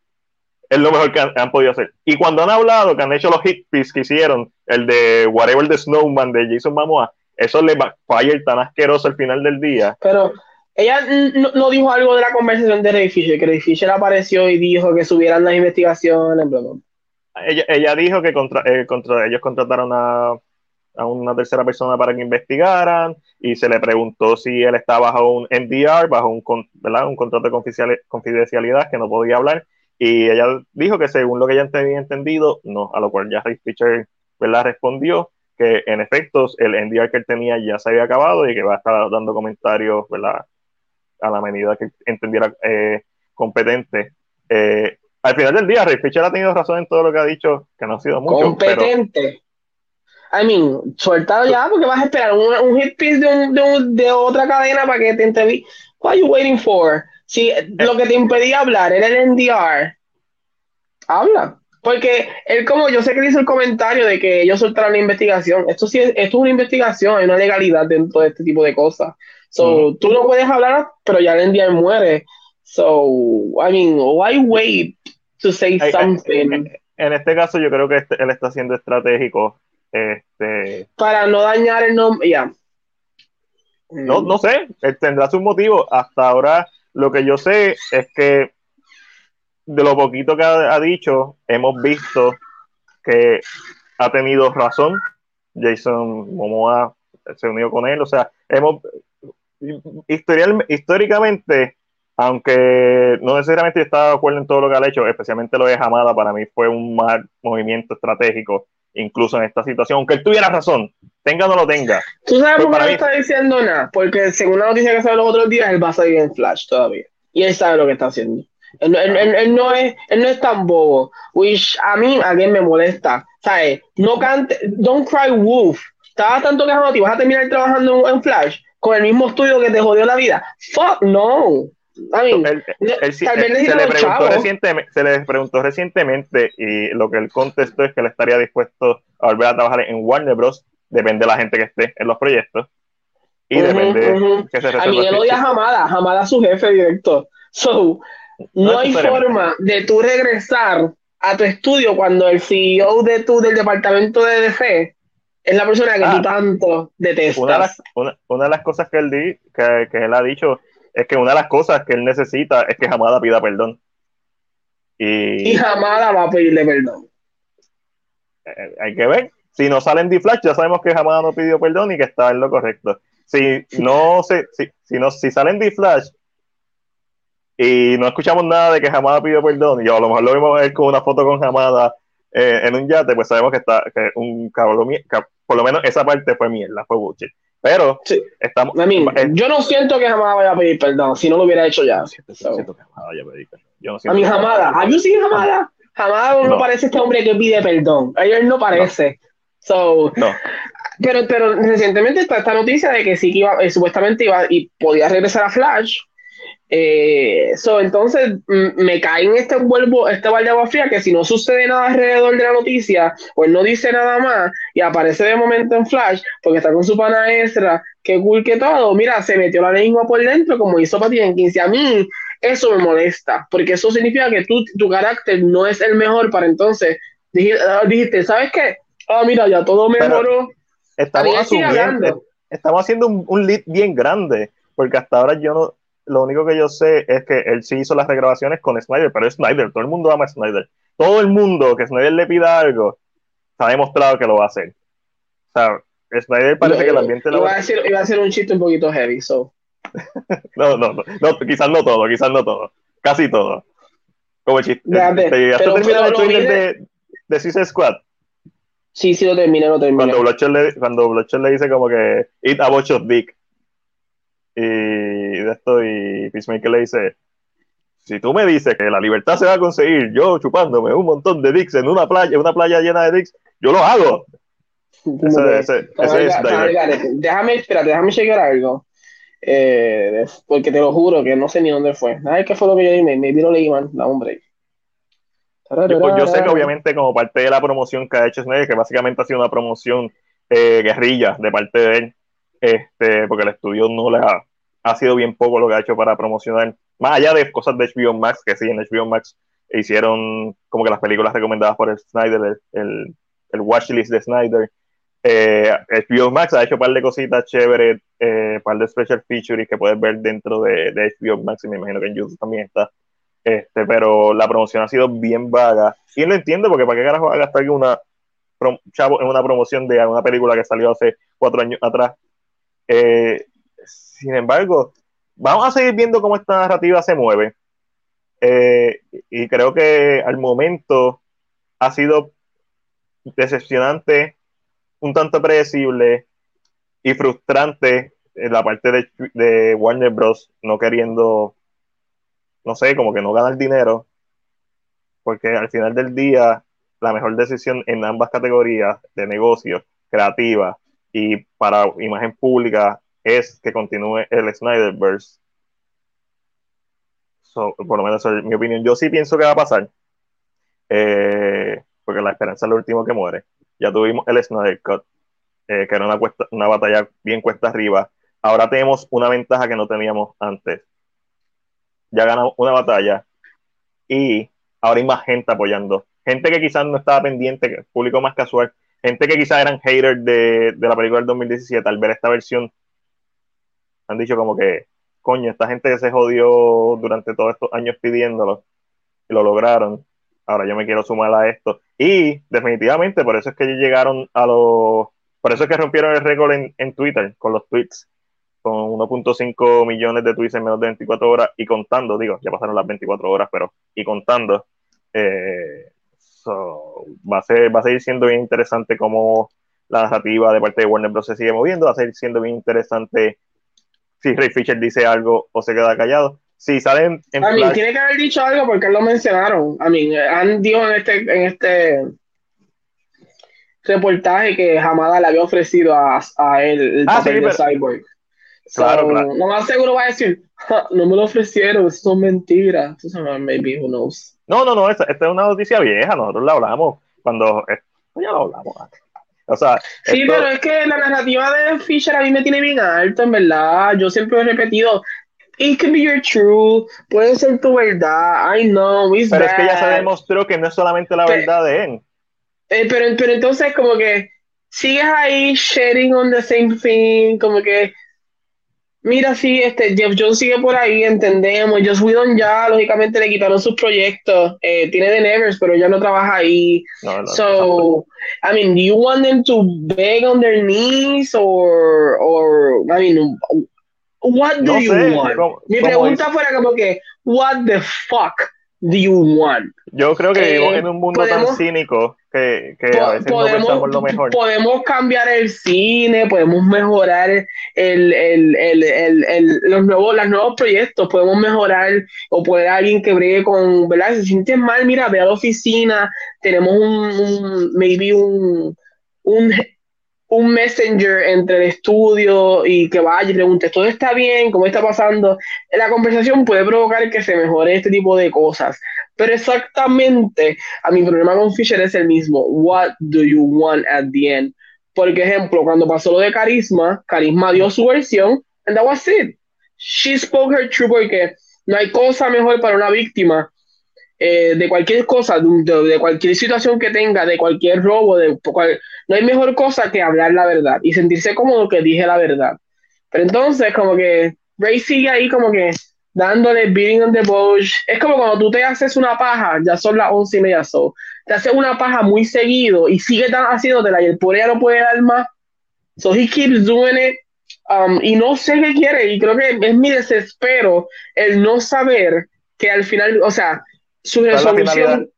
es lo mejor que han, podido hacer. Y cuando han hablado, que han hecho los hit pieces que hicieron, el de Whatever the Snowman de Jason Momoa, eso le fire tan asqueroso al final del día. Pero ella no, dijo algo de la conversación de Ray Fisher, que Ray Fisher apareció y dijo que subieran las investigaciones, bla, Ella, ella dijo que contra, eh, contra ellos contrataron a, a, una tercera persona para que investigaran y se le preguntó si él estaba bajo un NDR, bajo un, ¿verdad? un contrato de confidencialidad que no podía hablar y ella dijo que según lo que ella había entendido, no, a lo cual ya Ray Fisher ¿verdad? respondió que en efecto el NDR que él tenía ya se había acabado y que va a estar dando comentarios ¿verdad? a la medida que entendiera eh, competente. Eh, al final del día, Ray Fisher ha tenido razón en todo lo que ha dicho, que no ha sido mucho. Competente. I mean, sueltado ya porque vas a esperar un, un hit piece de, un, de, otra cadena para que te entreviste. What are you waiting for? Si lo que te impedía hablar era el NDR, habla. Porque él, como yo sé que dice el comentario de que ellos soltaron la investigación, esto sí es, esto es una investigación, hay una legalidad dentro de este tipo de cosas. So, tú no puedes hablar, pero ya el NDR muere. So, I mean, why wait to say something? En este caso, yo creo que este, él está siendo estratégico. Este... Para no dañar el nombre, ya. No, no sé, él tendrá sus motivos. Hasta ahora lo que yo sé es que de lo poquito que ha, dicho, hemos visto que ha tenido razón. Jason Momoa se unió con él. O sea, hemos históricamente, aunque no necesariamente estaba de acuerdo en todo lo que ha hecho, especialmente lo de Hamada, para mí fue un mal movimiento estratégico, incluso en esta situación, aunque él tuviera razón, tenga o no lo tenga. ¿Tú sabes por qué no está diciendo nada? Porque según la noticia que salió los otros días, él va a salir en Flash todavía. Y él sabe lo que está haciendo. Él, no, es, él no es tan bobo. Which a mí, a alguien me molesta. ¿Sabes? No cante, don't cry wolf. Estaba tanto quejado, y vas a terminar trabajando en Flash con el mismo estudio que te jodió la vida. Fuck no. I mean, se, le preguntó recientemente, se le preguntó recientemente y lo que él contestó es que él estaría dispuesto a volver a trabajar en Warner Bros depende de la gente que esté en los proyectos. Y depende que se A mí él odia a Hamada, Hamada su jefe directo. So, no, hay forma de tú regresar a tu estudio cuando el CEO de tu, del departamento de DC es la persona que tú ah. tanto detestas. Una de, las, una, de las cosas que él, di, que, que, él ha dicho es que una de las cosas que él necesita es que Hamada pida perdón. Y, y Hamada va a pedirle perdón. Eh, hay que ver si no salen de Flash, ya sabemos que jamás no pidió perdón y que está en lo correcto. Si no se, si, si, no, si salen de Flash y no escuchamos nada de que Hamada pidió perdón, y a lo mejor lo vimos con una foto con Hamada eh, en un yate, pues sabemos que está que un cabrón, por lo menos esa parte fue mierda, fue bullshit. Pero estamos. Yo no siento que Hamada vaya a pedir perdón, si no lo hubiera hecho ya. Siento, siento que Hamada vaya a pedir perdón. Yo no a mí Hamada, ¿a mí sí Hamada? Hamada no. parece este hombre que pide perdón. A él no parece. So, no. Pero, pero recientemente está esta noticia de que sí que iba, eh, supuestamente iba y podía regresar a Flash. Eh, so, entonces me cae en este vuelvo, este balde de agua fría que si no sucede nada alrededor de la noticia, o él no dice nada más y aparece de momento en Flash porque está con su pana extra, que cool que todo, mira, se metió la lengua por dentro como hizo Patty Jenkins. Y a mí eso me molesta, porque eso significa que tú, tu carácter no es el mejor para entonces dijiste, ah, dijiste ¿sabes qué? ah, mira, ya todo mejoró. estamos asumiendo, estamos haciendo un, un, lead bien grande, porque hasta ahora yo no, lo único que yo sé es que él sí hizo las regrabaciones con Snyder, pero es Snyder, todo el mundo ama a Snyder. Todo el mundo que Snyder le pida algo, ha demostrado que lo va a hacer. O sea, Snyder parece que el ambiente... Iba, a decir, iba a ser un chiste un poquito heavy, so. no, no, no, no, quizás no todo, quizás no todo, casi todo. Como chiste. Ya, ¿Has terminado el trailer de, de Suicide Squad? Sí, sí, lo terminé, lo terminé. Cuando Bloodshot le, cuando le dice como que eat a bunch of dick. Y de esto, y Peacemaker le dice, si tú me dices que la libertad se va a conseguir yo chupándome un montón de dicks en una playa, una playa llena de dicks, yo lo hago. Ese, ese, ese es déjame, espérate, déjame checar algo. Eh, porque te lo juro que no sé ni dónde fue. A ver qué fue lo que yo dije, me, vi lo leí mal, da hombre. Yo, yo, sé que obviamente como parte de la promoción que ha hecho Snyder, que básicamente ha sido una promoción eh, guerrilla de parte de él, este, porque el estudio no le ha, ha sido bien poco lo que ha hecho para promocionar, más allá de cosas de HBO Max, que sí, en HBO Max hicieron como que las películas recomendadas por el Snyder, el, el, watchlist de Snyder. Eh, HBO Max ha hecho un par de cositas chéveres, eh, un par de special features que puedes ver dentro de, de HBO Max y me imagino que en YouTube también está. Este, pero la promoción ha sido bien vaga. Y lo entiendo, porque ¿para qué carajo va a gastar una, chavo, en una promoción de una película que salió hace cuatro años atrás? Eh, sin embargo, vamos a seguir viendo cómo esta narrativa se mueve. Eh, y creo que al momento ha sido decepcionante, un tanto predecible y frustrante la parte de, de Warner Bros. no queriendo no sé, como que no ganar dinero, porque al final del día la mejor decisión en ambas categorías de negocio, creativa y para imagen pública es que continúe el Snyderverse. por lo menos es mi opinión. Yo sí pienso que va a pasar, eh, porque la esperanza es lo último que muere. Ya tuvimos el Snyder Cut, eh, que era una, una batalla bien cuesta arriba. Ahora tenemos una ventaja que no teníamos antes ya ganamos una batalla y ahora hay más gente apoyando. Gente que quizás no estaba pendiente, público más casual, gente que quizás eran haters de, la película del 2017, al ver esta versión, han dicho como que, coño, esta gente se jodió durante todos estos años pidiéndolo y lo lograron. Ahora yo me quiero sumar a esto. Y definitivamente, por eso es que llegaron a los. Por eso es que rompieron el récord en, Twitter con los tweets con 1.5 millones de tweets en menos de 24 horas y contando, digo, ya pasaron las 24 horas, pero y contando, eh, va, a ser, va a seguir siendo bien interesante cómo la narrativa de parte de Warner Bros. se sigue moviendo, va a seguir siendo bien interesante si Ray Fisher dice algo o se queda callado. Si salen en a mí, tiene que haber dicho algo porque lo mencionaron. A mí, han dicho en este, en este reportaje que Hamada le había ofrecido a, a él el ah, papel de Cyborg. Claro, claro. Lo más seguro va a decir, no me lo ofrecieron, eso son mentiras. Maybe, who knows. No, no, no, esta, esta, es una noticia vieja, nosotros la hablamos cuando, eh, ya lo hablamos antes. O sea, sí, pero es que la narrativa de Fisher a mí me tiene bien alto, en verdad. Yo siempre he repetido, it can be your truth, puede ser tu verdad, I know, it's Pero es que ya se demostró que no es solamente la verdad de él. Eh, pero, pero entonces como que sigues ahí sharing on the same thing, como que Mira, sí, este, Jeff Jones sigue por ahí, entendemos. Joss Whedon ya, lógicamente, le quitaron sus proyectos. Eh, tiene The Nevers, pero ya no trabaja ahí. No, no, so, I mean, do you want them to beg on their knees or, or I mean, what do you want? Mi pregunta fuera como que, what the fuck do you want? Yo creo que vivimos eh, en un mundo tan cínico que, a veces podemos, no pensamos lo mejor. Podemos cambiar el cine, podemos mejorar el, el, el, los nuevos, los nuevos proyectos, podemos mejorar o poder alguien que bregue con, ¿verdad? Si sientes mal, mira, ve a la oficina, tenemos un, maybe un, un, un messenger entre el estudio y que vaya y pregunte, ¿todo está bien? ¿Cómo está pasando? La conversación puede provocar que se mejore este tipo de cosas pero exactamente, a mi problema con Fisher es el mismo. What do you want at the end? Por ejemplo, cuando pasó lo de Carisma, Carisma dio su versión, and that was it. She spoke her truth porque no hay cosa mejor para una víctima eh, de cualquier cosa, de, cualquier situación que tenga, de cualquier robo, de no hay mejor cosa que hablar la verdad y sentirse cómodo que dije la verdad. Pero entonces, como que Ray sigue ahí como que dándole beating on the bush. Es como cuando tú te haces una paja, ya son las once y media, so, te haces una paja muy seguido y sigue tan haciéndotela y el pobre ya no puede dar más. So he keeps doing it. Um, y no sé qué quiere, y creo que es mi desespero el no saber que al final, o sea, su resolución,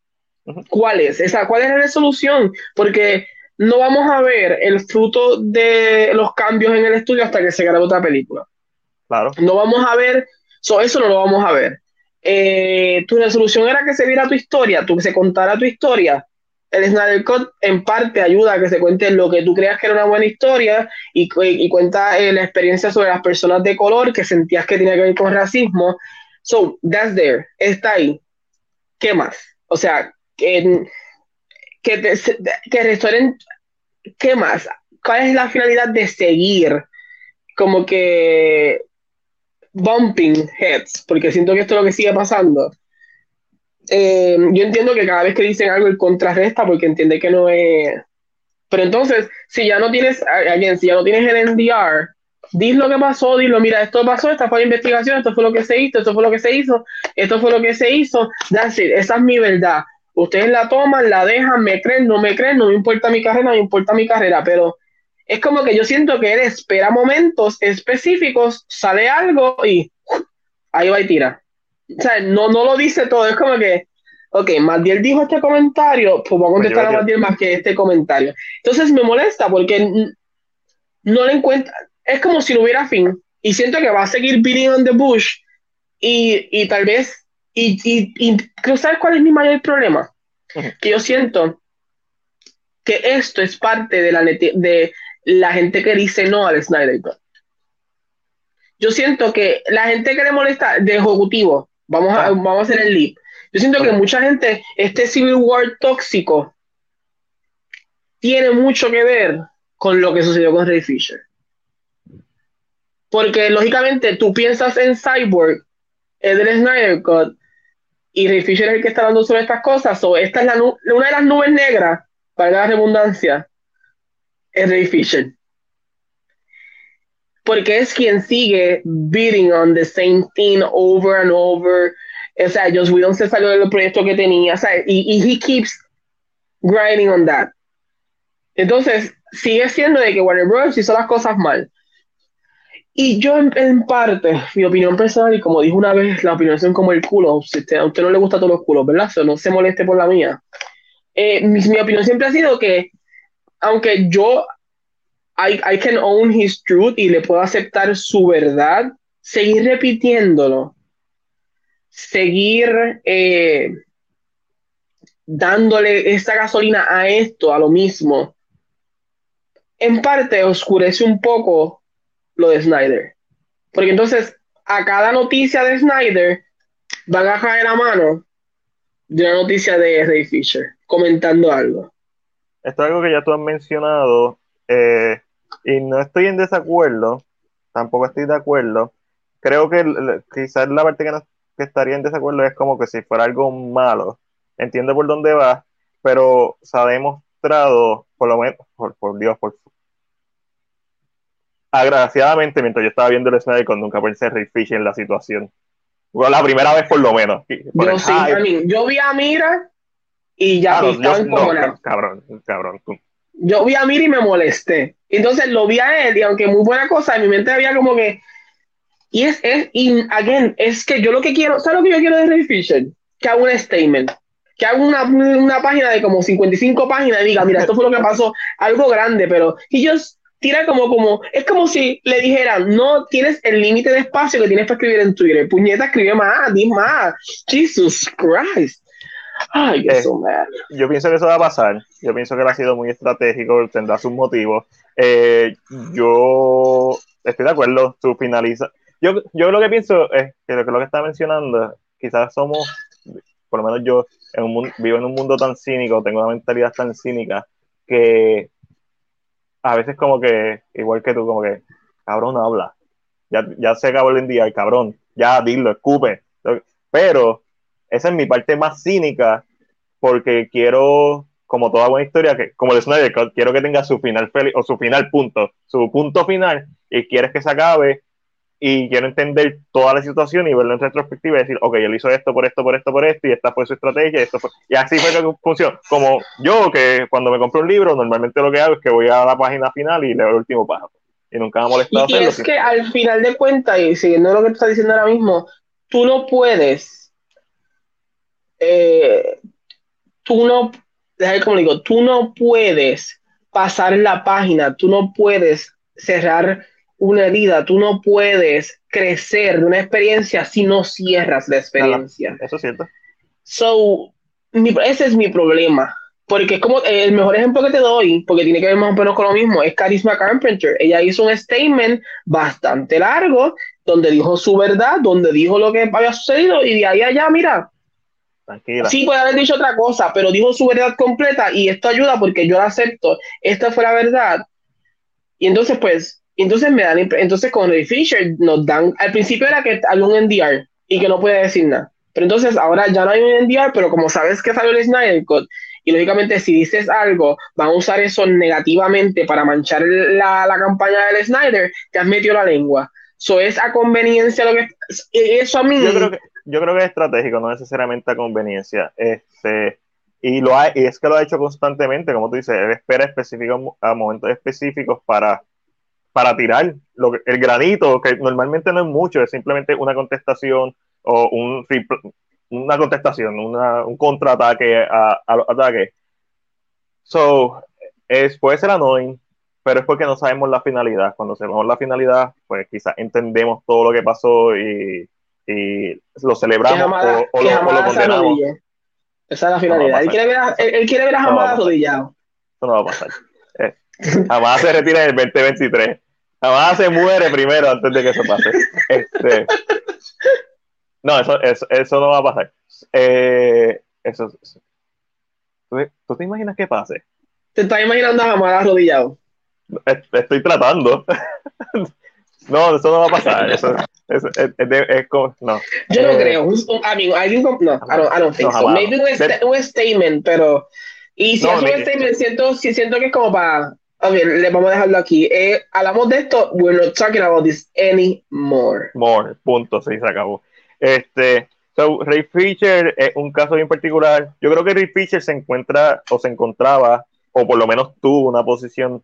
¿cuál es? Esa, ¿Cuál es la resolución? Porque no vamos a ver el fruto de los cambios en el estudio hasta que se grabe otra película. Claro. No vamos a ver So, eso no lo vamos a ver. Eh, tu resolución era que se viera tu historia, tú que se contara tu historia. El Snyder Cut en parte ayuda a que se cuente lo que tú creas que era una buena historia y, y, cuenta eh, la experiencia sobre las personas de color que sentías que tenía que ver con racismo. So, that's there, está ahí. ¿Qué más? O sea, que, que, que restauren, ¿qué más? ¿Cuál es la finalidad de seguir como que bumping heads? Porque siento que esto es lo que sigue pasando. Eh, yo entiendo que cada vez que dicen algo el contrarresta porque entiende que no es... Pero entonces, si ya no tienes, alguien, si ya no tienes el NDR, dis lo que pasó, dilo, mira, esto pasó, esta fue la investigación, esto fue lo que se hizo, esto fue lo que se hizo, esto fue lo que se hizo, that's esa es mi verdad. Ustedes la toman, la dejan, me creen, no me creen, no me importa mi carrera, no me importa mi carrera, pero es como que yo siento que él espera momentos específicos, sale algo y ahí va y tira. O sea, no, no lo dice todo, es como que, ok, Matiel dijo este comentario, pues vamos a contestar a Matiel más que este comentario. Entonces me molesta porque no le encuentra, es como si no hubiera fin. Y siento que va a seguir beating on the bush y, y tal vez, y, y, y ¿sabes cuál es mi mayor problema? Que yo siento que esto es parte de la, de la gente que dice no al Snyder Cut. Yo siento que la gente que le molesta de ejecutivo, vamos a, ah. vamos a hacer el leap. Yo siento que mucha gente, este Civil War tóxico, tiene mucho que ver con lo que sucedió con Ray Fisher. Porque lógicamente tú piensas en Cyborg, es del Snyder Cut, y Ray Fisher es el que está hablando sobre estas cosas. o esta es la una de las nubes negras, para la redundancia, es Ray Fisher. Porque es quien sigue beating on the same thing over and over. O sea, Joss Whedon se salió del proyecto que tenía, o sea, y, y he keeps grinding on that. Entonces, sigue siendo de que Warner Bros. hizo las cosas mal. Y yo, en, parte, mi opinión personal, y como dijo una vez, la opinión son como el culo. A usted no le gusta todos los culos, ¿verdad? no se moleste por la mía. Eh, mi, mi, opinión siempre ha sido que, aunque yo I, I can own his truth y le puedo aceptar su verdad, seguir repitiéndolo, seguir eh, dándole esta gasolina a esto, a lo mismo, en parte oscurece un poco lo de Snyder. Porque entonces a cada noticia de Snyder van a caer a mano de una noticia de Ray Fisher comentando algo. Esto es algo que ya tú has mencionado eh, y no estoy en desacuerdo, tampoco estoy de acuerdo. Creo que quizás la parte que, no, que estaría en desacuerdo es como que si fuera algo malo. Entiendo por dónde va, pero se ha demostrado, por lo menos, por, por Dios, por agraciadamente, mientras yo estaba viendo el Snyder, nunca pensé Ray Fisher en la situación. Bueno, la primera vez por lo menos. yo, sí, yo vi a Mira y ya no, cabrón, cabrón. Yo vi a Mira y me molesté. Entonces lo vi a él y aunque muy buena cosa, en mi mente había como que... Y es, es y again, es que yo lo que quiero, ¿sabes lo que yo quiero de Ray Fisher? Que haga un statement, que haga una, una página de como 55 páginas y diga, mira, esto fue lo que pasó, algo grande, pero ellos tira como, como, es como si le dijeran, no tienes el límite de espacio que tienes para escribir en Twitter. Puñeta, escribe más, di más. Jesus Christ. Ay, eh, Yo pienso que eso va a pasar. Yo pienso que él ha sido muy estratégico, tendrá sus motivos. Eh, yo estoy de acuerdo, su finaliza. Yo, yo lo que pienso es que lo que, lo que está mencionando, quizás somos, por lo menos yo, en un, vivo en un mundo tan cínico, tengo una mentalidad tan cínica, que a veces como que, igual que tú, como que, cabrón, habla. Ya, ya se acabó el día, el cabrón, ya dilo, escupe. Pero esa es mi parte más cínica, porque quiero, como toda buena historia, que como el Snyder, quiero que tenga su final feliz, o su final punto, su punto final, y quieres que se acabe y quiero entender toda la situación y verlo en retrospectiva y decir, ok, él hizo esto por esto, por esto, por esto, y esta fue su estrategia, esto fue... y así fue que funcionó. Como yo, que cuando me compro un libro, normalmente lo que hago es que voy a la página final y leo el último párrafo. Y nunca me ha molestado y es que al final de cuentas, y siguiendo lo que tú estás diciendo ahora mismo, tú no puedes, eh, tú no, como digo, tú no puedes pasar la página, tú no puedes cerrar una herida, tú no puedes crecer de una experiencia si no cierras la experiencia. eso es cierto. So, ese es mi problema. Porque es como el mejor ejemplo que te doy, porque tiene que ver más o menos con lo mismo, es Charisma Carpenter. Ella hizo un statement bastante largo, donde dijo su verdad, donde dijo lo que había sucedido, y de ahí allá, mira, Tranquila. Sí, puede haber dicho otra cosa, pero dijo su verdad completa y esto ayuda porque yo la acepto. Esta fue la verdad. Y entonces, pues, entonces me dan, entonces con Ray Fisher nos dan, al principio era que había un NDR y que no puede decir nada. Pero entonces ahora ya no hay un NDR, pero como sabes que salió el Snyder Cut, y lógicamente si dices algo, van a usar eso negativamente para manchar la, la campaña del Snyder, te has metido la lengua. Eso es a conveniencia lo que eso a mí. Yo creo que, yo creo que es estratégico, no necesariamente a conveniencia. Este, y lo ha, y es que lo ha hecho constantemente, como tú dices, él espera específicos a momentos específicos para, para tirar lo el granito, que normalmente no es mucho, es simplemente una contestación o un una contestación, una, un contraataque a, a los ataques. So, es, puede ser annoying, pero es porque no sabemos la finalidad. Cuando sabemos la finalidad, pues quizás entendemos todo lo que pasó y, y lo celebramos o, lo, condenamos. Esa es la finalidad. él, quiere ver a, él, quiere ver a Jamás arrodillado. Eso no va a pasar. Jamás se retira en el 2023. Jamás se muere primero antes de que eso pase. Este, no, eso, eso, eso, no va a pasar. Eh, eso, ¿tú, te imaginas qué pase? ¿Te estás imaginando a Jamás arrodillado? Estoy tratando. no, eso no va a pasar. Eso, es, es, es, como, no. Yo no eh, creo. Un, amigo, alguien no, I don't, I don't think no, so. Maybe un, un, statement, pero. Y si no, es un statement, siento, si siento que es como para. Ver, le vamos a dejarlo aquí. Eh, hablamos de esto, we're not talking about this anymore. More, punto, sí, se acabó. Este, so, Ray Fisher es un caso bien particular. Yo creo que Ray Fisher se encuentra o se encontraba, o por lo menos tuvo una posición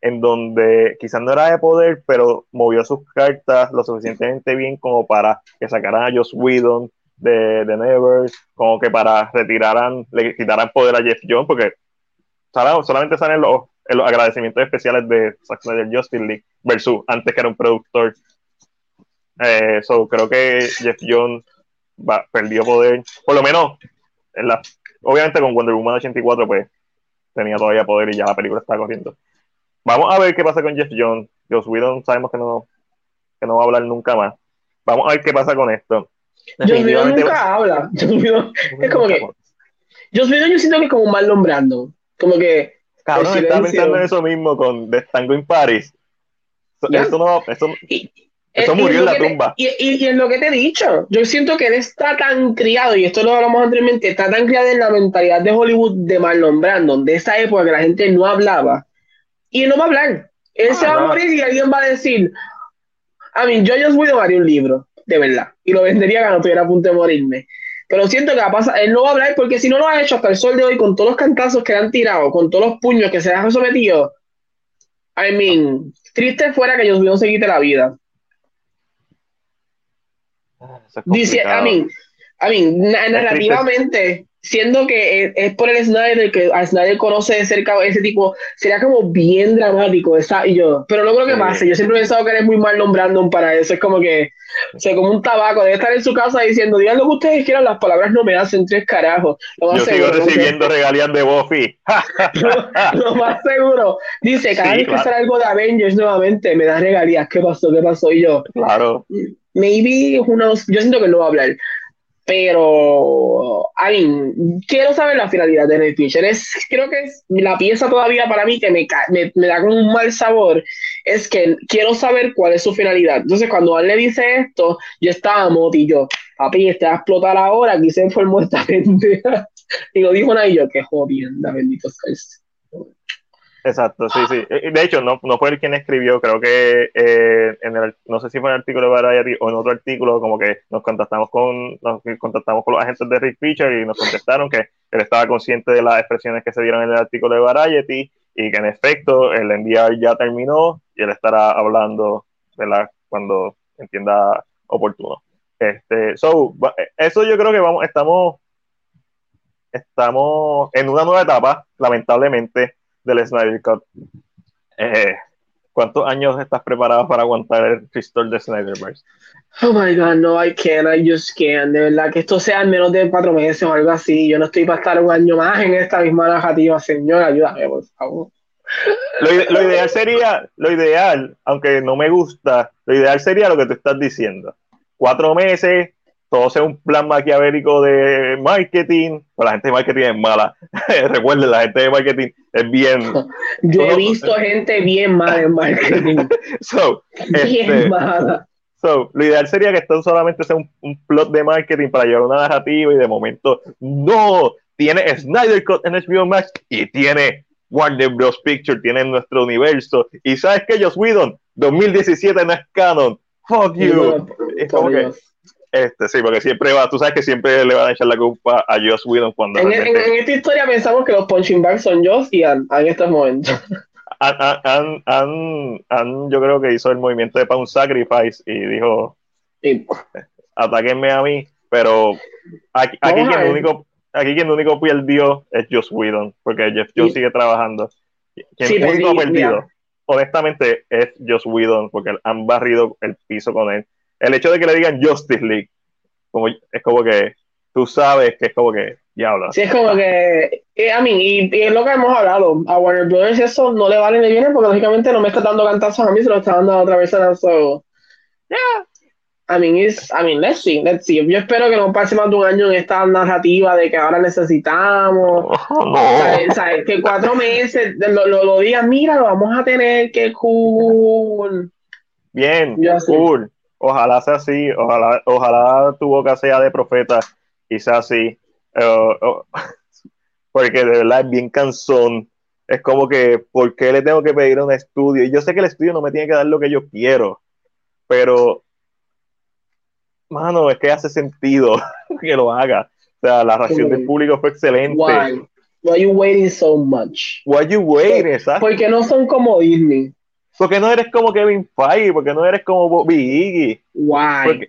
en donde quizás no era de poder, pero movió sus cartas lo suficientemente bien como para que sacaran a Joss Whedon de, de Nevers, como que para retiraran, le quitaran poder a Jeff Jones, porque solamente salen los, los agradecimientos especiales de Zack Snyder Justice League versus antes que era un productor. Eh, so, creo que Jeff Jones perdió poder, por lo menos, en la, obviamente con Wonder Woman 84 pues tenía todavía poder y ya la película estaba corriendo Vamos a ver qué pasa con Jeff Jones. Joss Whedon sabemos que no, que no va a hablar nunca más. Vamos a ver qué pasa con esto. Joss Whedon nunca habla. es como que. Joss Whedon yo siento que es como mal nombrando. Como que. Cabrón, estaba pensando en eso mismo con The Tango in Paris. Eso, no, eso, eso murió en la tumba. y, y, y, es lo que te he dicho. Yo siento que él está tan criado, y esto lo hablamos anteriormente, está tan criado en la mentalidad de Hollywood de Marlon Brandon, de esa época que la gente no hablaba, y él no va a hablar. Él se va a morir y alguien va a decir, a mí, yo yo Whedon haría un libro, de verdad, y lo vendería cuando estuviera a punto de morirme. Pero siento que va a pasar, él no va a hablar porque si no lo ha hecho hasta el sol de hoy con todos los cantazos que le han tirado, con todos los puños que se le han sometido. I mean, triste fuera que ellos Whedon se quite la vida. Dice, a mí, a mí, narrativamente, siendo que es, por el Snyder que a Snyder conoce de cerca ese tipo, sería como bien dramático esa y yo, pero no creo que pase, yo siempre he pensado que eres muy mal nombrando para eso, es como que, o sea, como un tabaco, debe estar en su casa diciendo, digan lo que ustedes quieran, las palabras no me hacen tres carajos. yo sigo recibiendo regalías de Buffy. lo, más seguro, dice, cada vez que sale algo de Avengers nuevamente, me da regalías, ¿qué pasó? ¿Qué pasó? Y yo, claro. Maybe, unos, yo siento que no va a hablar pero, I quiero saber la finalidad de Ray Fisher. Es, creo que es la pieza todavía para mí que me, me, me, da como un mal sabor. Es que quiero saber cuál es su finalidad. Entonces, cuando él le dice esto, yo estaba motillo. Papi, este va a explotar ahora. Aquí se fue muerta pendeja. Y lo dijo nada y yo, qué jodienda, bendito sea Exacto, sí, sí. De hecho, no, no fue él quien escribió, creo que eh, en el, no sé si fue en el artículo de Variety o en otro artículo, como que nos contactamos con, nos contactamos con los agentes de Rick Fisher y nos contestaron que él estaba consciente de las expresiones que se dieron en el artículo de Variety y que en efecto el enviar ya terminó y él estará hablando de la, cuando entienda oportuno. Este, so, eso yo creo que vamos, estamos, estamos en una nueva etapa, lamentablemente del Snyder Cut. Eh, ¿Cuántos años estás preparado para aguantar el restore de Snyderverse? Oh my god, no, I can't, I just can't. De verdad, que esto sea en menos de cuatro meses o algo así. Yo no estoy para estar un año más en esta misma narrativa, señor. Ayúdame, por favor. Lo, ideal sería, lo ideal, aunque no me gusta, lo ideal sería lo que tú estás diciendo. Cuatro meses, todo sea un plan maquiavélico de marketing, pero la gente de marketing es mala. Recuerden, la gente de marketing es bien. Yo he visto gente bien mala en marketing. so, bien este, mala. So, lo ideal sería que esto solamente sea un, un, plot de marketing para llevar una narrativa y de momento, no, tiene Snyder Cut en HBO Max y tiene Warner Bros. Picture, tiene nuestro universo. Y sabes que Joss Whedon, 2017 no es canon. Fuck you. es como que, este, sí, porque siempre va, tú sabes que siempre le van a echar la culpa a Joss Whedon cuando. En, en, en esta historia pensamos que los punching bags son Joss y Ann en estos momentos. Han, yo creo que hizo el movimiento de Pound Sacrifice y dijo: sí. Atáquenme a mí, pero aquí, aquí quien, único, aquí quien único perdió es Joss Whedon, porque Jeff Jones sí. sigue trabajando. Quien sí, único ha perdido, yeah. honestamente, es Joss Whedon, porque han barrido el piso con él. El hecho de que le digan Justice League, como, es como que tú sabes que es como que diablo. Sí, es como que, eh, a mí, y, y, es lo que hemos hablado, a Warner Brothers eso no le vale ni viene porque lógicamente no me está dando cantazos a mí, se lo está dando a otra persona, so, yeah. I mean, it's, I mean, let's see, let's see. Yo espero que no pase más de un año en esta narrativa de que ahora necesitamos, oh, no. ¿sabes? ¿sabes? que cuatro meses lo, lo, lo, digan, mira, lo vamos a tener, qué cool. Bien, cool. Ojalá sea así, ojalá, ojalá tu boca sea de profeta y sea así. Uh, uh, porque de verdad es bien cansón. Es como que, ¿por qué le tengo que pedir un estudio? Y yo sé que el estudio no me tiene que dar lo que yo quiero, pero, mano, es que hace sentido que lo haga. O sea, la reacción del público fue excelente. Why? Why are you waiting so much? Why are you waiting? Exacto. Porque no son como Disney. Porque no eres como Kevin Feige, porque no eres como Bobby Iggy. Why? Porque,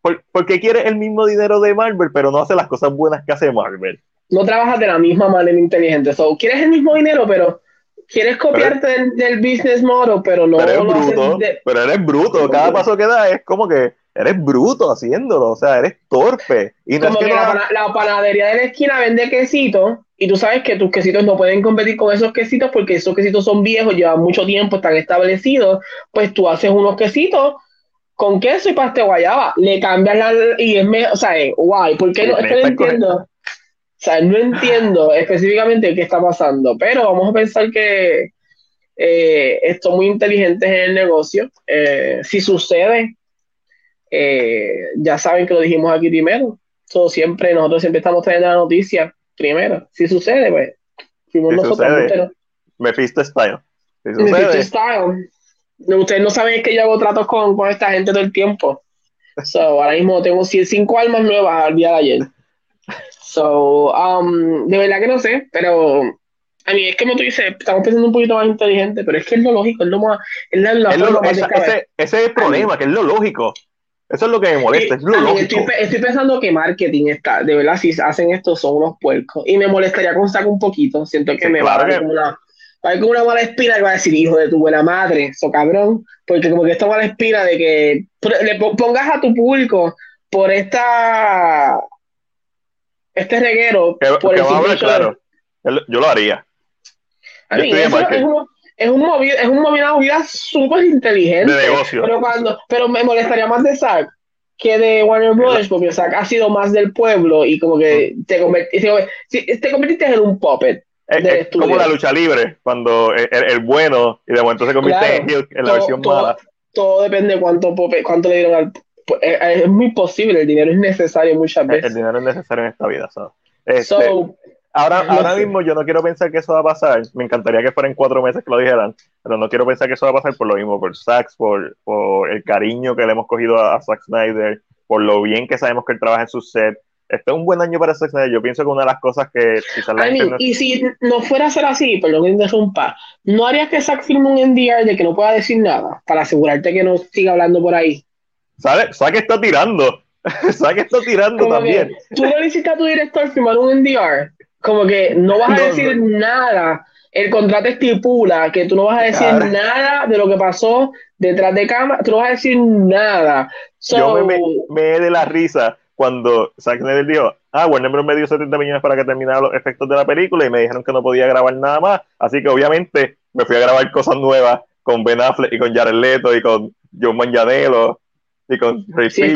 por, porque quieres el mismo dinero de Marvel, pero no hace las cosas buenas que hace Marvel. No trabajas de la misma manera inteligente. So, quieres el mismo dinero, pero quieres copiarte pero, del, del, business model, pero no. Pero eres lo bruto. De... Pero eres bruto. Cada paso que das es como que eres bruto haciéndolo. O sea, eres torpe. Y no como es que, que la, no... la, panadería de la esquina vende quesitos y tú sabes que tus quesitos no pueden competir con esos quesitos porque esos quesitos son viejos, llevan mucho tiempo, están establecidos. Pues tú haces unos quesitos con queso y pasta de guayaba, le cambias la y es mejor, o sea, guay, ¿por qué no? Es que no entiendo. O sea, no entiendo específicamente qué está pasando, pero vamos a pensar que eh, esto muy inteligentes en el negocio. Eh, si sucede, eh, ya saben que lo dijimos aquí primero. So, siempre, nosotros siempre estamos trayendo la noticia primero. Si sucede, pues, fuimos Si nosotros. sucede. pero- Mephisto Style. Si Mephisto Style. No, Ustedes no saben que yo hago tratos con, con esta gente todo el tiempo. So, ahora mismo tengo cinco almas nuevas al día de ayer. So, um, de verdad que no sé, pero a mí es que como tú dices, estamos pensando un poquito más inteligente, pero es que es lo lógico, es lo más, es la, la es lo- más esa- ese, ese es el problema, que es lo lógico. Eso es lo que me molesta, es lo A mí, lógico. estoy, pe- estoy pensando que marketing está, de verdad, si hacen esto son unos puercos. Y me molestaría con saco un poquito. Siento que Sí, me va a claro dar que- como una, va a dar como una mala espina que va a decir, hijo de tu buena madre, eso cabrón. Porque como que esta mala espina de que le po- pongas a tu público por esta este reguero, Que, por que el vamos a de- claro. Yo lo haría. A Yo mí, eso es, marketing. Es, un movi- es un movi- una movida súper inteligente. De negocio. Pero, cuando, pero me molestaría más de Zack que de Warner Brothers, porque Zack ha sido más del pueblo y como que te, convertiste, te, te convertiste en un puppet. Es, es como la lucha libre, cuando el, el- el bueno y de momento se convierte Claro. en heel en la Todo- versión todo- mala. Todo depende de cuánto, puppet- cuánto le dieron al. Es, es muy posible, el dinero es necesario muchas El, veces. el dinero es necesario en esta vida, ¿sabes? Este, So, ahora ahora mismo yo no quiero pensar que eso va a pasar. Me encantaría que fuera en cuatro meses que lo dijeran, pero no quiero pensar que eso va a pasar por lo mismo, por Zack, por, por el cariño que le hemos cogido a, a Zack Snyder, por lo bien que sabemos que él trabaja en su set. Este es un buen año para Zack Snyder. Yo pienso que una de las cosas que quizás la I gente mean, no- y si no fuera a ser así, perdón que interrumpa, ¿no harías que Zack firme un NDR de que no pueda decir nada para asegurarte que no siga hablando por ahí? ¿Sabe? Zack está tirando. Zack está tirando Como también. que tú no le hiciste a tu director firmar un NDR, como que no vas a No, decir nada. El contrato estipula que tú no vas a decir nada de lo que pasó detrás de cámara, tú no vas a decir nada. So, Yo me, me, de la risa cuando Zack Snyder dijo, ah, Warner Bros. me dio 70 millones para que terminara los efectos de la película y me dijeron que no podía grabar nada más, así que obviamente me fui a grabar cosas nuevas con Ben Affleck y con Jared Leto y con John Manganiello y con Ray sí,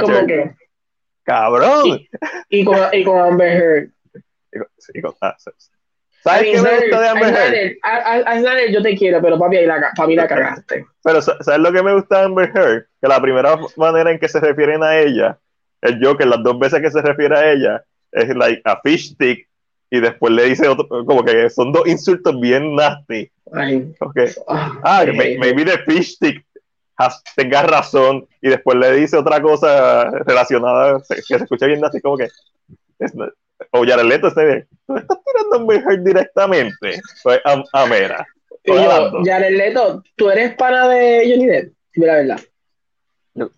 Cabrón. Y, con, y con Amber Heard. Ah, ¿Sabes qué me gusta de Amber Heard? A, yo te quiero, pero papi, la, papi la cagaste. Pero ¿sabes lo que me gusta de Amber Heard? Que la primera manera en que se refieren a ella, el Joker, las dos veces que se refiere a ella, es like a fish stick y después le dice otro, como que son dos insultos bien nasty. Ay. Okay. Ah, maybe the fish stick has, tenga razón y después le dice otra cosa relacionada que se escucha bien nasty, como que es, o Jared Leto está bien. Tú estás tirando a Amber directamente. Pues a, a Mera. Jared Leto, tú eres pana de Johnny Depp. Mira la verdad.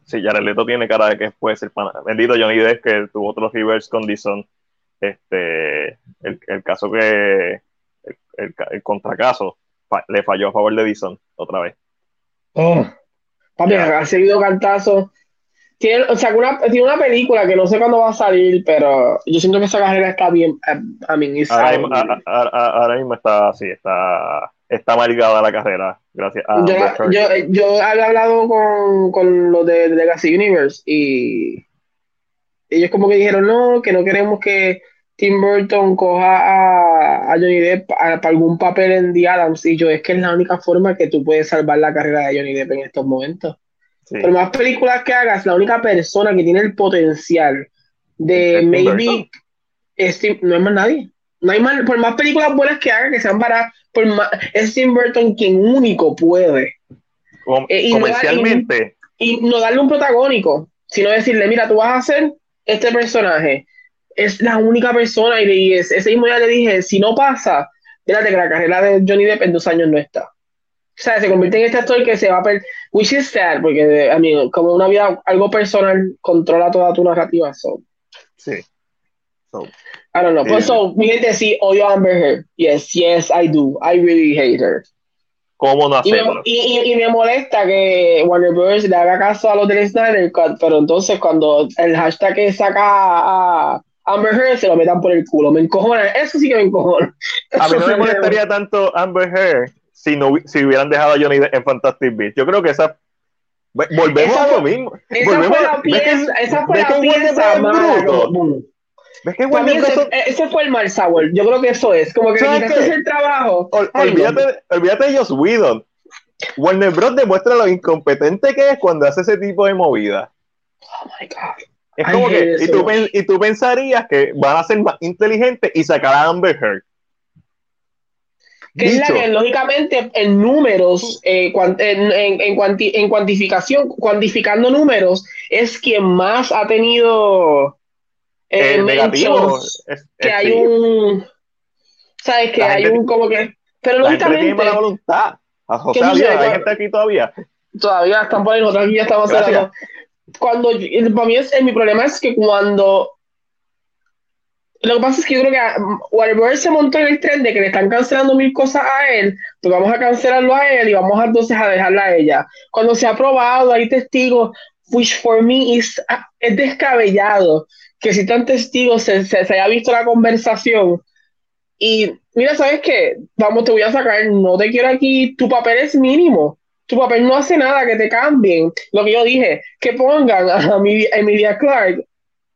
Sí, Jared Leto tiene cara de que puede ser pana. Bendito Johnny Depp que tuvo otros reverse con Dison. Este, el, el caso que el, el, contracaso le falló a favor de Dison otra vez. Oh. Papi, ha seguido cantazo tiene, o sea, una, tiene una película que no sé cuándo va a salir, pero yo siento que esa carrera está bien. Eh, a, mí, ahora, mismo, está así, está, está marcada la carrera, gracias a. Yo, yo, yo, había hablado con, con los de, Legacy Universe y ellos, como que dijeron, no, que no queremos que Tim Burton coja a, a Johnny Depp para algún papel en The Adams. Y yo, es que es la única forma que tú puedes salvar la carrera de Johnny Depp en estos momentos. Por más películas que hagas, la única persona que tiene el potencial de maybe no es más nadie. No hay más, por más películas buenas que haga, que sean para por más, es Tim Burton quien único puede. Eh, comercialmente. y, no darle un protagónico, sino decirle, mira, tú vas a hacer este personaje. Es la única persona, y, ese mismo día le dije, si no pasa, fíjate que la carrera de Johnny Depp en dos años no está. O sea, se convierte en este actor que se va a perder, which is sad, porque a mí, como una vida, algo personal controla toda tu narrativa. So. Sí. So, I don't know. Pues, so, mi gente sí odio a Amber Heard. Yes, yes, I do. I really hate her. ¿Cómo no hacerlo? Y me, y, me molesta que Warner Bros. le haga caso a los del Snyder pero entonces cuando el hashtag que saca a Amber Heard se lo metan por el culo. Me encojona. Eso sí que me encojona. A mí no me molestaría tanto Amber Heard si, no, si hubieran dejado a Johnny en Fantastic Beasts. Yo creo que esa. Volvemos a lo mismo. Esa volvemos, fue la pieza, esa fue la pieza ¿Ves que ese, ese, fue el mal sabor. Yo creo que eso es. Como que quitaste el trabajo. olvídate, olvídate de Joss Whedon. Warner Bros. demuestra lo incompetente que es cuando hace ese tipo de movida. Oh my God. Es como que, y tú, y tú, pensarías que van a ser más inteligentes y sacar a Amber Heard que es la que lógicamente en números, eh, en, en, cuantificación, cuantificando números, es quien más ha tenido eh, negativo. que hay un, sabes que hay un como que, pero lógicamente tiene mala voluntad. O sea, hay gente aquí todavía. Todavía están por ahí, nosotros aquí ya estamos hablando. Cuando para mí es, mi problema es que cuando lo que pasa es que yo creo que Warner se montó en el tren de que le están cancelando mil cosas a él, pues vamos a cancelarlo a él y vamos entonces a dejarla a ella. Cuando se ha probado, hay testigos, which for me is, es descabellado que si tan testigos se, se, haya visto la conversación y mira, ¿sabes qué? Vamos, te voy a sacar, no te quiero aquí, tu papel es mínimo. Tu papel no hace nada que te cambien. Lo que yo dije, que pongan a Emilia Clark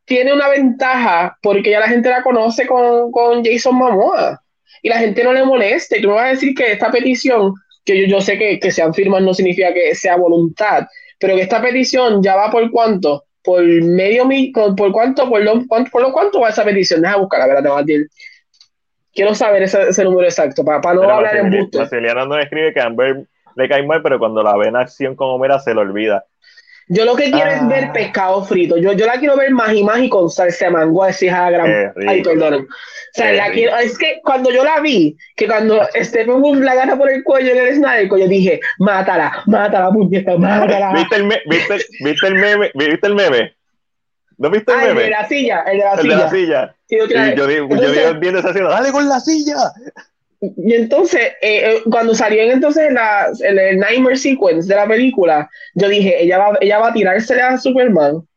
tiene una ventaja porque ya la gente la conoce con, con Jason Momoa y la gente no le molesta. Y tú me vas a decir que esta petición, que yo, yo sé que, que sean firmas no significa que sea voluntad, pero que esta petición ya va por cuánto, por medio mil, por, cuánto, por lo, cuánto, por lo cuánto va esa petición. Deja buscar, ver, te a decir. Quiero saber ese, ese número exacto, para, para no hablar en busto. Marceliana no escribe que Amber le cae mal, pero cuando la ve en acción con Homera se lo olvida. Yo lo que quiero es ver ah. pescado frito. Yo, yo la quiero ver más y más y con salsa de mango, así a gran. Ay, perdón. O sea, la quiero, es que cuando yo la vi, que cuando Stephen Wolf la gana por el cuello en el Snyder, yo dije, mátala, mátala, puñeta, mátala. ¿Viste el, viste, ¿Viste el meme? ¿Viste el meme? ¿No viste el meme? El de la silla, el de la el silla. De la silla. yo, digo, yo digo viendo esa escena, dale con la silla. Y entonces, eh, eh, cuando salió entonces la, el, el, Nightmare Sequence de la película, yo dije, ella va, ella va a tirársele a Superman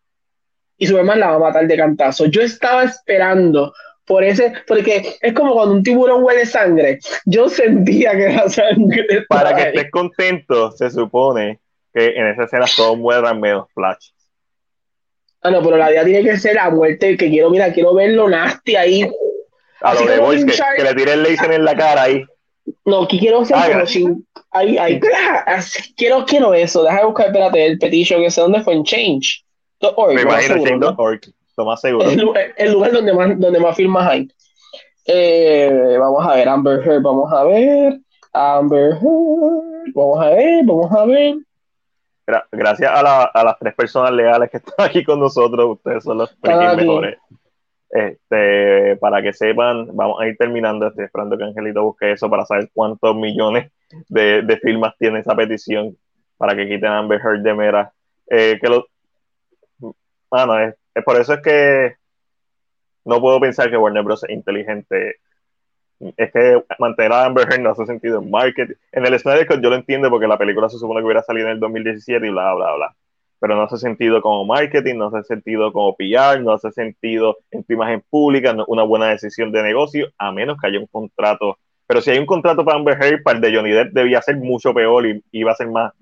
y Superman la va a matar de cantazo. Yo estaba esperando por ese, porque es como cuando un tiburón huele sangre. Yo sentía que era sangre. Para que estés contento, se supone que en esa escena todos mueran menos Flash. Ah, no, pero la vida tiene que ser la muerte, que quiero, mira, quiero verlo nasty ahí. A lo de Boys, que, le tire el laser en la cara ahí. No, aquí quiero ah, como sin... Ahí, ahí, quiero, quiero eso. Deja de buscar, espérate, el petition, que sé dónde fue, en Change. Me imagino Change.org, lo más seguro. El, el, lugar donde más, donde más firmas hay. Eh, vamos a ver, Amber Heard, vamos a ver. Amber Heard, vamos a ver, vamos a ver gracias a, a, las tres personas legales que están aquí con nosotros, ustedes son los mejores. Este, para que sepan, vamos a ir terminando. Estoy esperando que Angelito busque eso para saber cuántos millones de, de firmas tiene esa petición para que quiten a Amber Heard de Mera. Eh, que lo, bueno, es, por eso es que no puedo pensar que Warner Bros. es inteligente es que mantener a Amber Heard no hace sentido en marketing. En el Cut yo lo entiendo porque la película se supone que hubiera salido en el 2017 y bla, bla, bla. Pero no hace sentido como marketing, no hace sentido como PR, no hace sentido en tu imagen pública, una buena decisión de negocio, a menos que haya un contrato. Pero si hay un contrato para Amber Heard, para el de Johnny Depp debía ser mucho peor y iba a ser más,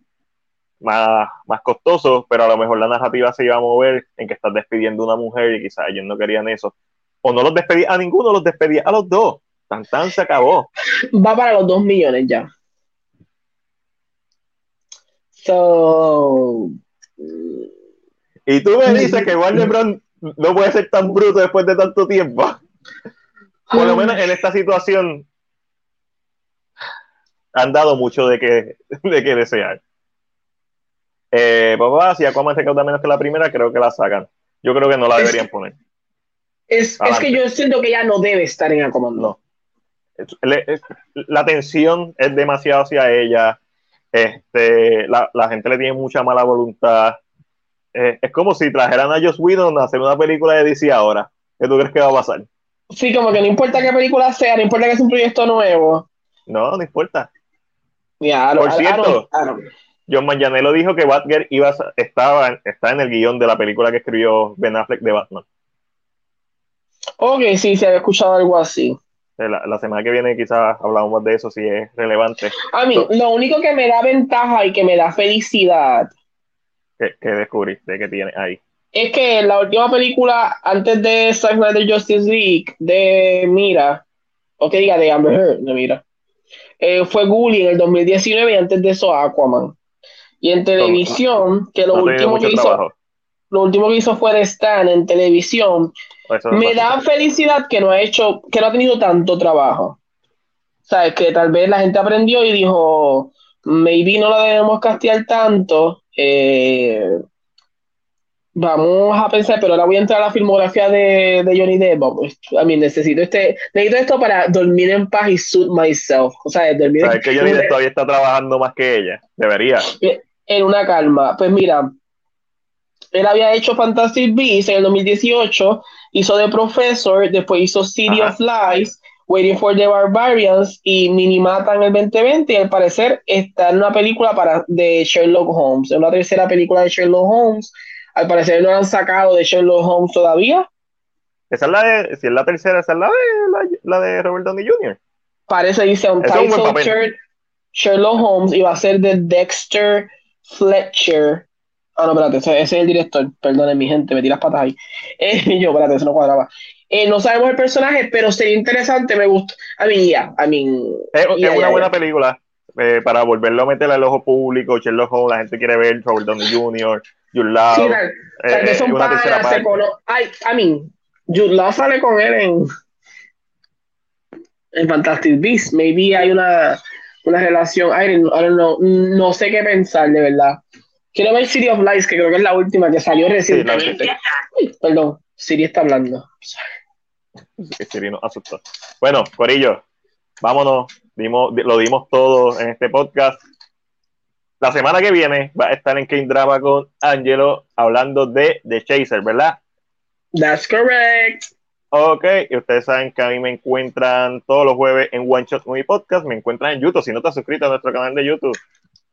más, más costoso, pero a lo mejor la narrativa se iba a mover en que estás despidiendo a una mujer y quizás ellos no querían eso. O no los despedía a ninguno, los despedía a los dos Tan, se acabó. Va para los 2 millones ya. So. Y tú me dices que Warner Bros. no puede ser tan bruto después de tanto tiempo. Por lo menos en esta situación han dado mucho de que, de que desear. Eh, papá, si Aquaman recauda menos que la primera, creo que la sacan. Yo creo que no la deberían poner. Es, es, que yo siento que ya no debe estar en Aquaman. No la tensión es demasiado hacia ella. Este, la, la gente le tiene mucha mala voluntad. Eh, es como si trajeran a Joss Whedon a hacer una película de DC ahora. ¿Qué tú crees que va a pasar? Sí, como que no importa qué película sea, no importa que es un proyecto nuevo. No, no importa. Por cierto, John Manganiello dijo que Batgirl iba estaba está en el guion de la película que escribió Ben Affleck de Batman. Ok, sí, se había escuchado algo así. Eh, la, semana que viene quizás hablamos más de eso si es relevante. A mí, lo único que me da ventaja y que me da felicidad. ¿Qué, descubriste que tiene ahí? Es que la última película antes de Zack Snyder Justice League de Mira, o que diga de Amber Heard, de Mira, eh, fue Gully en el 2019 y antes de eso Aquaman. Y en televisión, que lo último que hizo, lo último que hizo fue de Stan en televisión, me da felicidad que no ha hecho, que no ha tenido tanto trabajo. Sabes que tal vez la gente aprendió y dijo, maybe no la debemos castigar tanto. Eh, vamos a pensar, pero ahora voy a entrar a la filmografía de, Johnny Depp. A mí necesito este, necesito esto para dormir en paz y suit myself. O sea, dormir ¿Sabes que Johnny Depp todavía está trabajando más que ella? Debería. En una calma. Pues mira, él había hecho Fantastic Beasts en el 2018 hizo The Professor, después hizo City of Lies, Waiting for the Barbarians y Minimata en el 2020 y al parecer está en una película para, de Sherlock Holmes, en una tercera película de Sherlock Holmes. Al parecer no han sacado de Sherlock Holmes todavía. Esa es la de, si es la tercera, esa es la de, la, de Robert Downey Jr. Parece dice un Sherlock Holmes y va a ser de Dexter Fletcher Ah, no, espérate, ese, es el director. Perdone, mi gente, me tiras patas ahí. Eh, yo, espérate, eso no cuadraba. Eh, no sabemos el personaje, pero sería interesante, me gusta. A mí, ya, a mí. Es, una buena película eh, para volverlo a meter al ojo público. Sherlock Holmes, la gente quiere ver Robert Downey Jr., Jude Law. Sí, tal, tal vez son padres, se cono... Ay, a mí, Jude Law sale con él en, en Fantastic Beasts. Maybe hay una, una relación. I don't, I don't know. No sé qué pensar, de verdad. Quiero ver City of Lies, que creo que es la última que salió recientemente. perdón, Siri está hablando. Siri nos asustó. Bueno, Corillo, vámonos. Dimos, lo dimos todo en este podcast. La semana que viene va a estar en King Drama con Angelo hablando de The Chaser, ¿verdad? That's correct. Ok, y ustedes saben que a mí me encuentran todos los jueves en One Shot Movie Podcast, me encuentran en YouTube. Si no te has suscrito a nuestro canal de YouTube,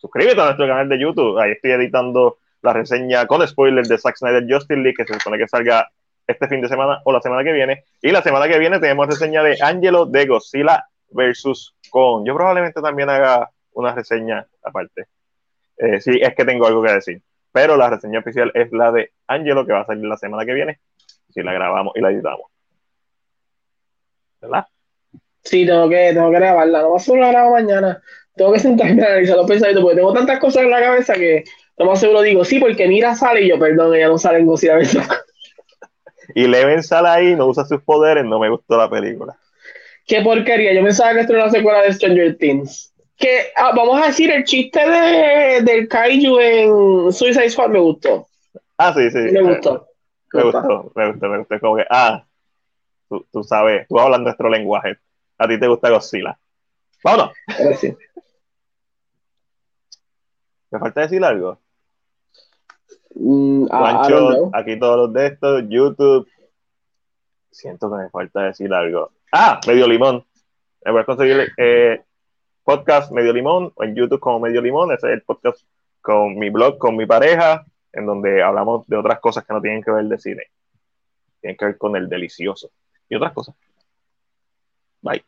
suscríbete a nuestro canal de YouTube. Ahí estoy editando la reseña con spoilers de Zack Snyder Justice League, que se supone que salga este fin de semana o la semana que viene. Y la semana que viene tenemos reseña de Angelo de Godzilla versus Kong. Yo probablemente también haga una reseña aparte. Eh, sí, es que tengo algo que decir. pero la reseña oficial es la de Angelo, que va a salir la semana que viene, si la grabamos y la editamos. ¿Verdad? Sí, tengo que, tengo que grabarla, no va a ser una grabo mañana. Tengo que sentarme a analizar los pensamientos, porque tengo tantas cosas en la cabeza que lo más seguro digo, sí, porque mira sale y yo, perdón, ella no sale en Godzilla Y Leven sale ahí, no usa sus poderes, no me gustó la película. Qué porquería, yo pensaba que esto era una secuela de Stranger Things. Que, ah, vamos a decir, el chiste de, del Kaiju en Suicide Squad me gustó. Ah, sí, sí. Me gustó. Me, gustó, me gustó, me gustó. Como que, ah, tú, tú sabes, tú hablas nuestro lenguaje. A ti te gusta Godzilla. Vámonos. ¿Me falta decir algo? Mm, aquí todos los de estos, YouTube. Siento que me falta decir algo. Ah, Medio Limón. Me voy a conseguir eh, podcast Medio Limón o en YouTube como Medio Limón. Ese es el podcast con mi blog, con mi pareja, en donde hablamos de otras cosas que no tienen que ver de cine. Tienen que ver con el delicioso y otras cosas. Bye.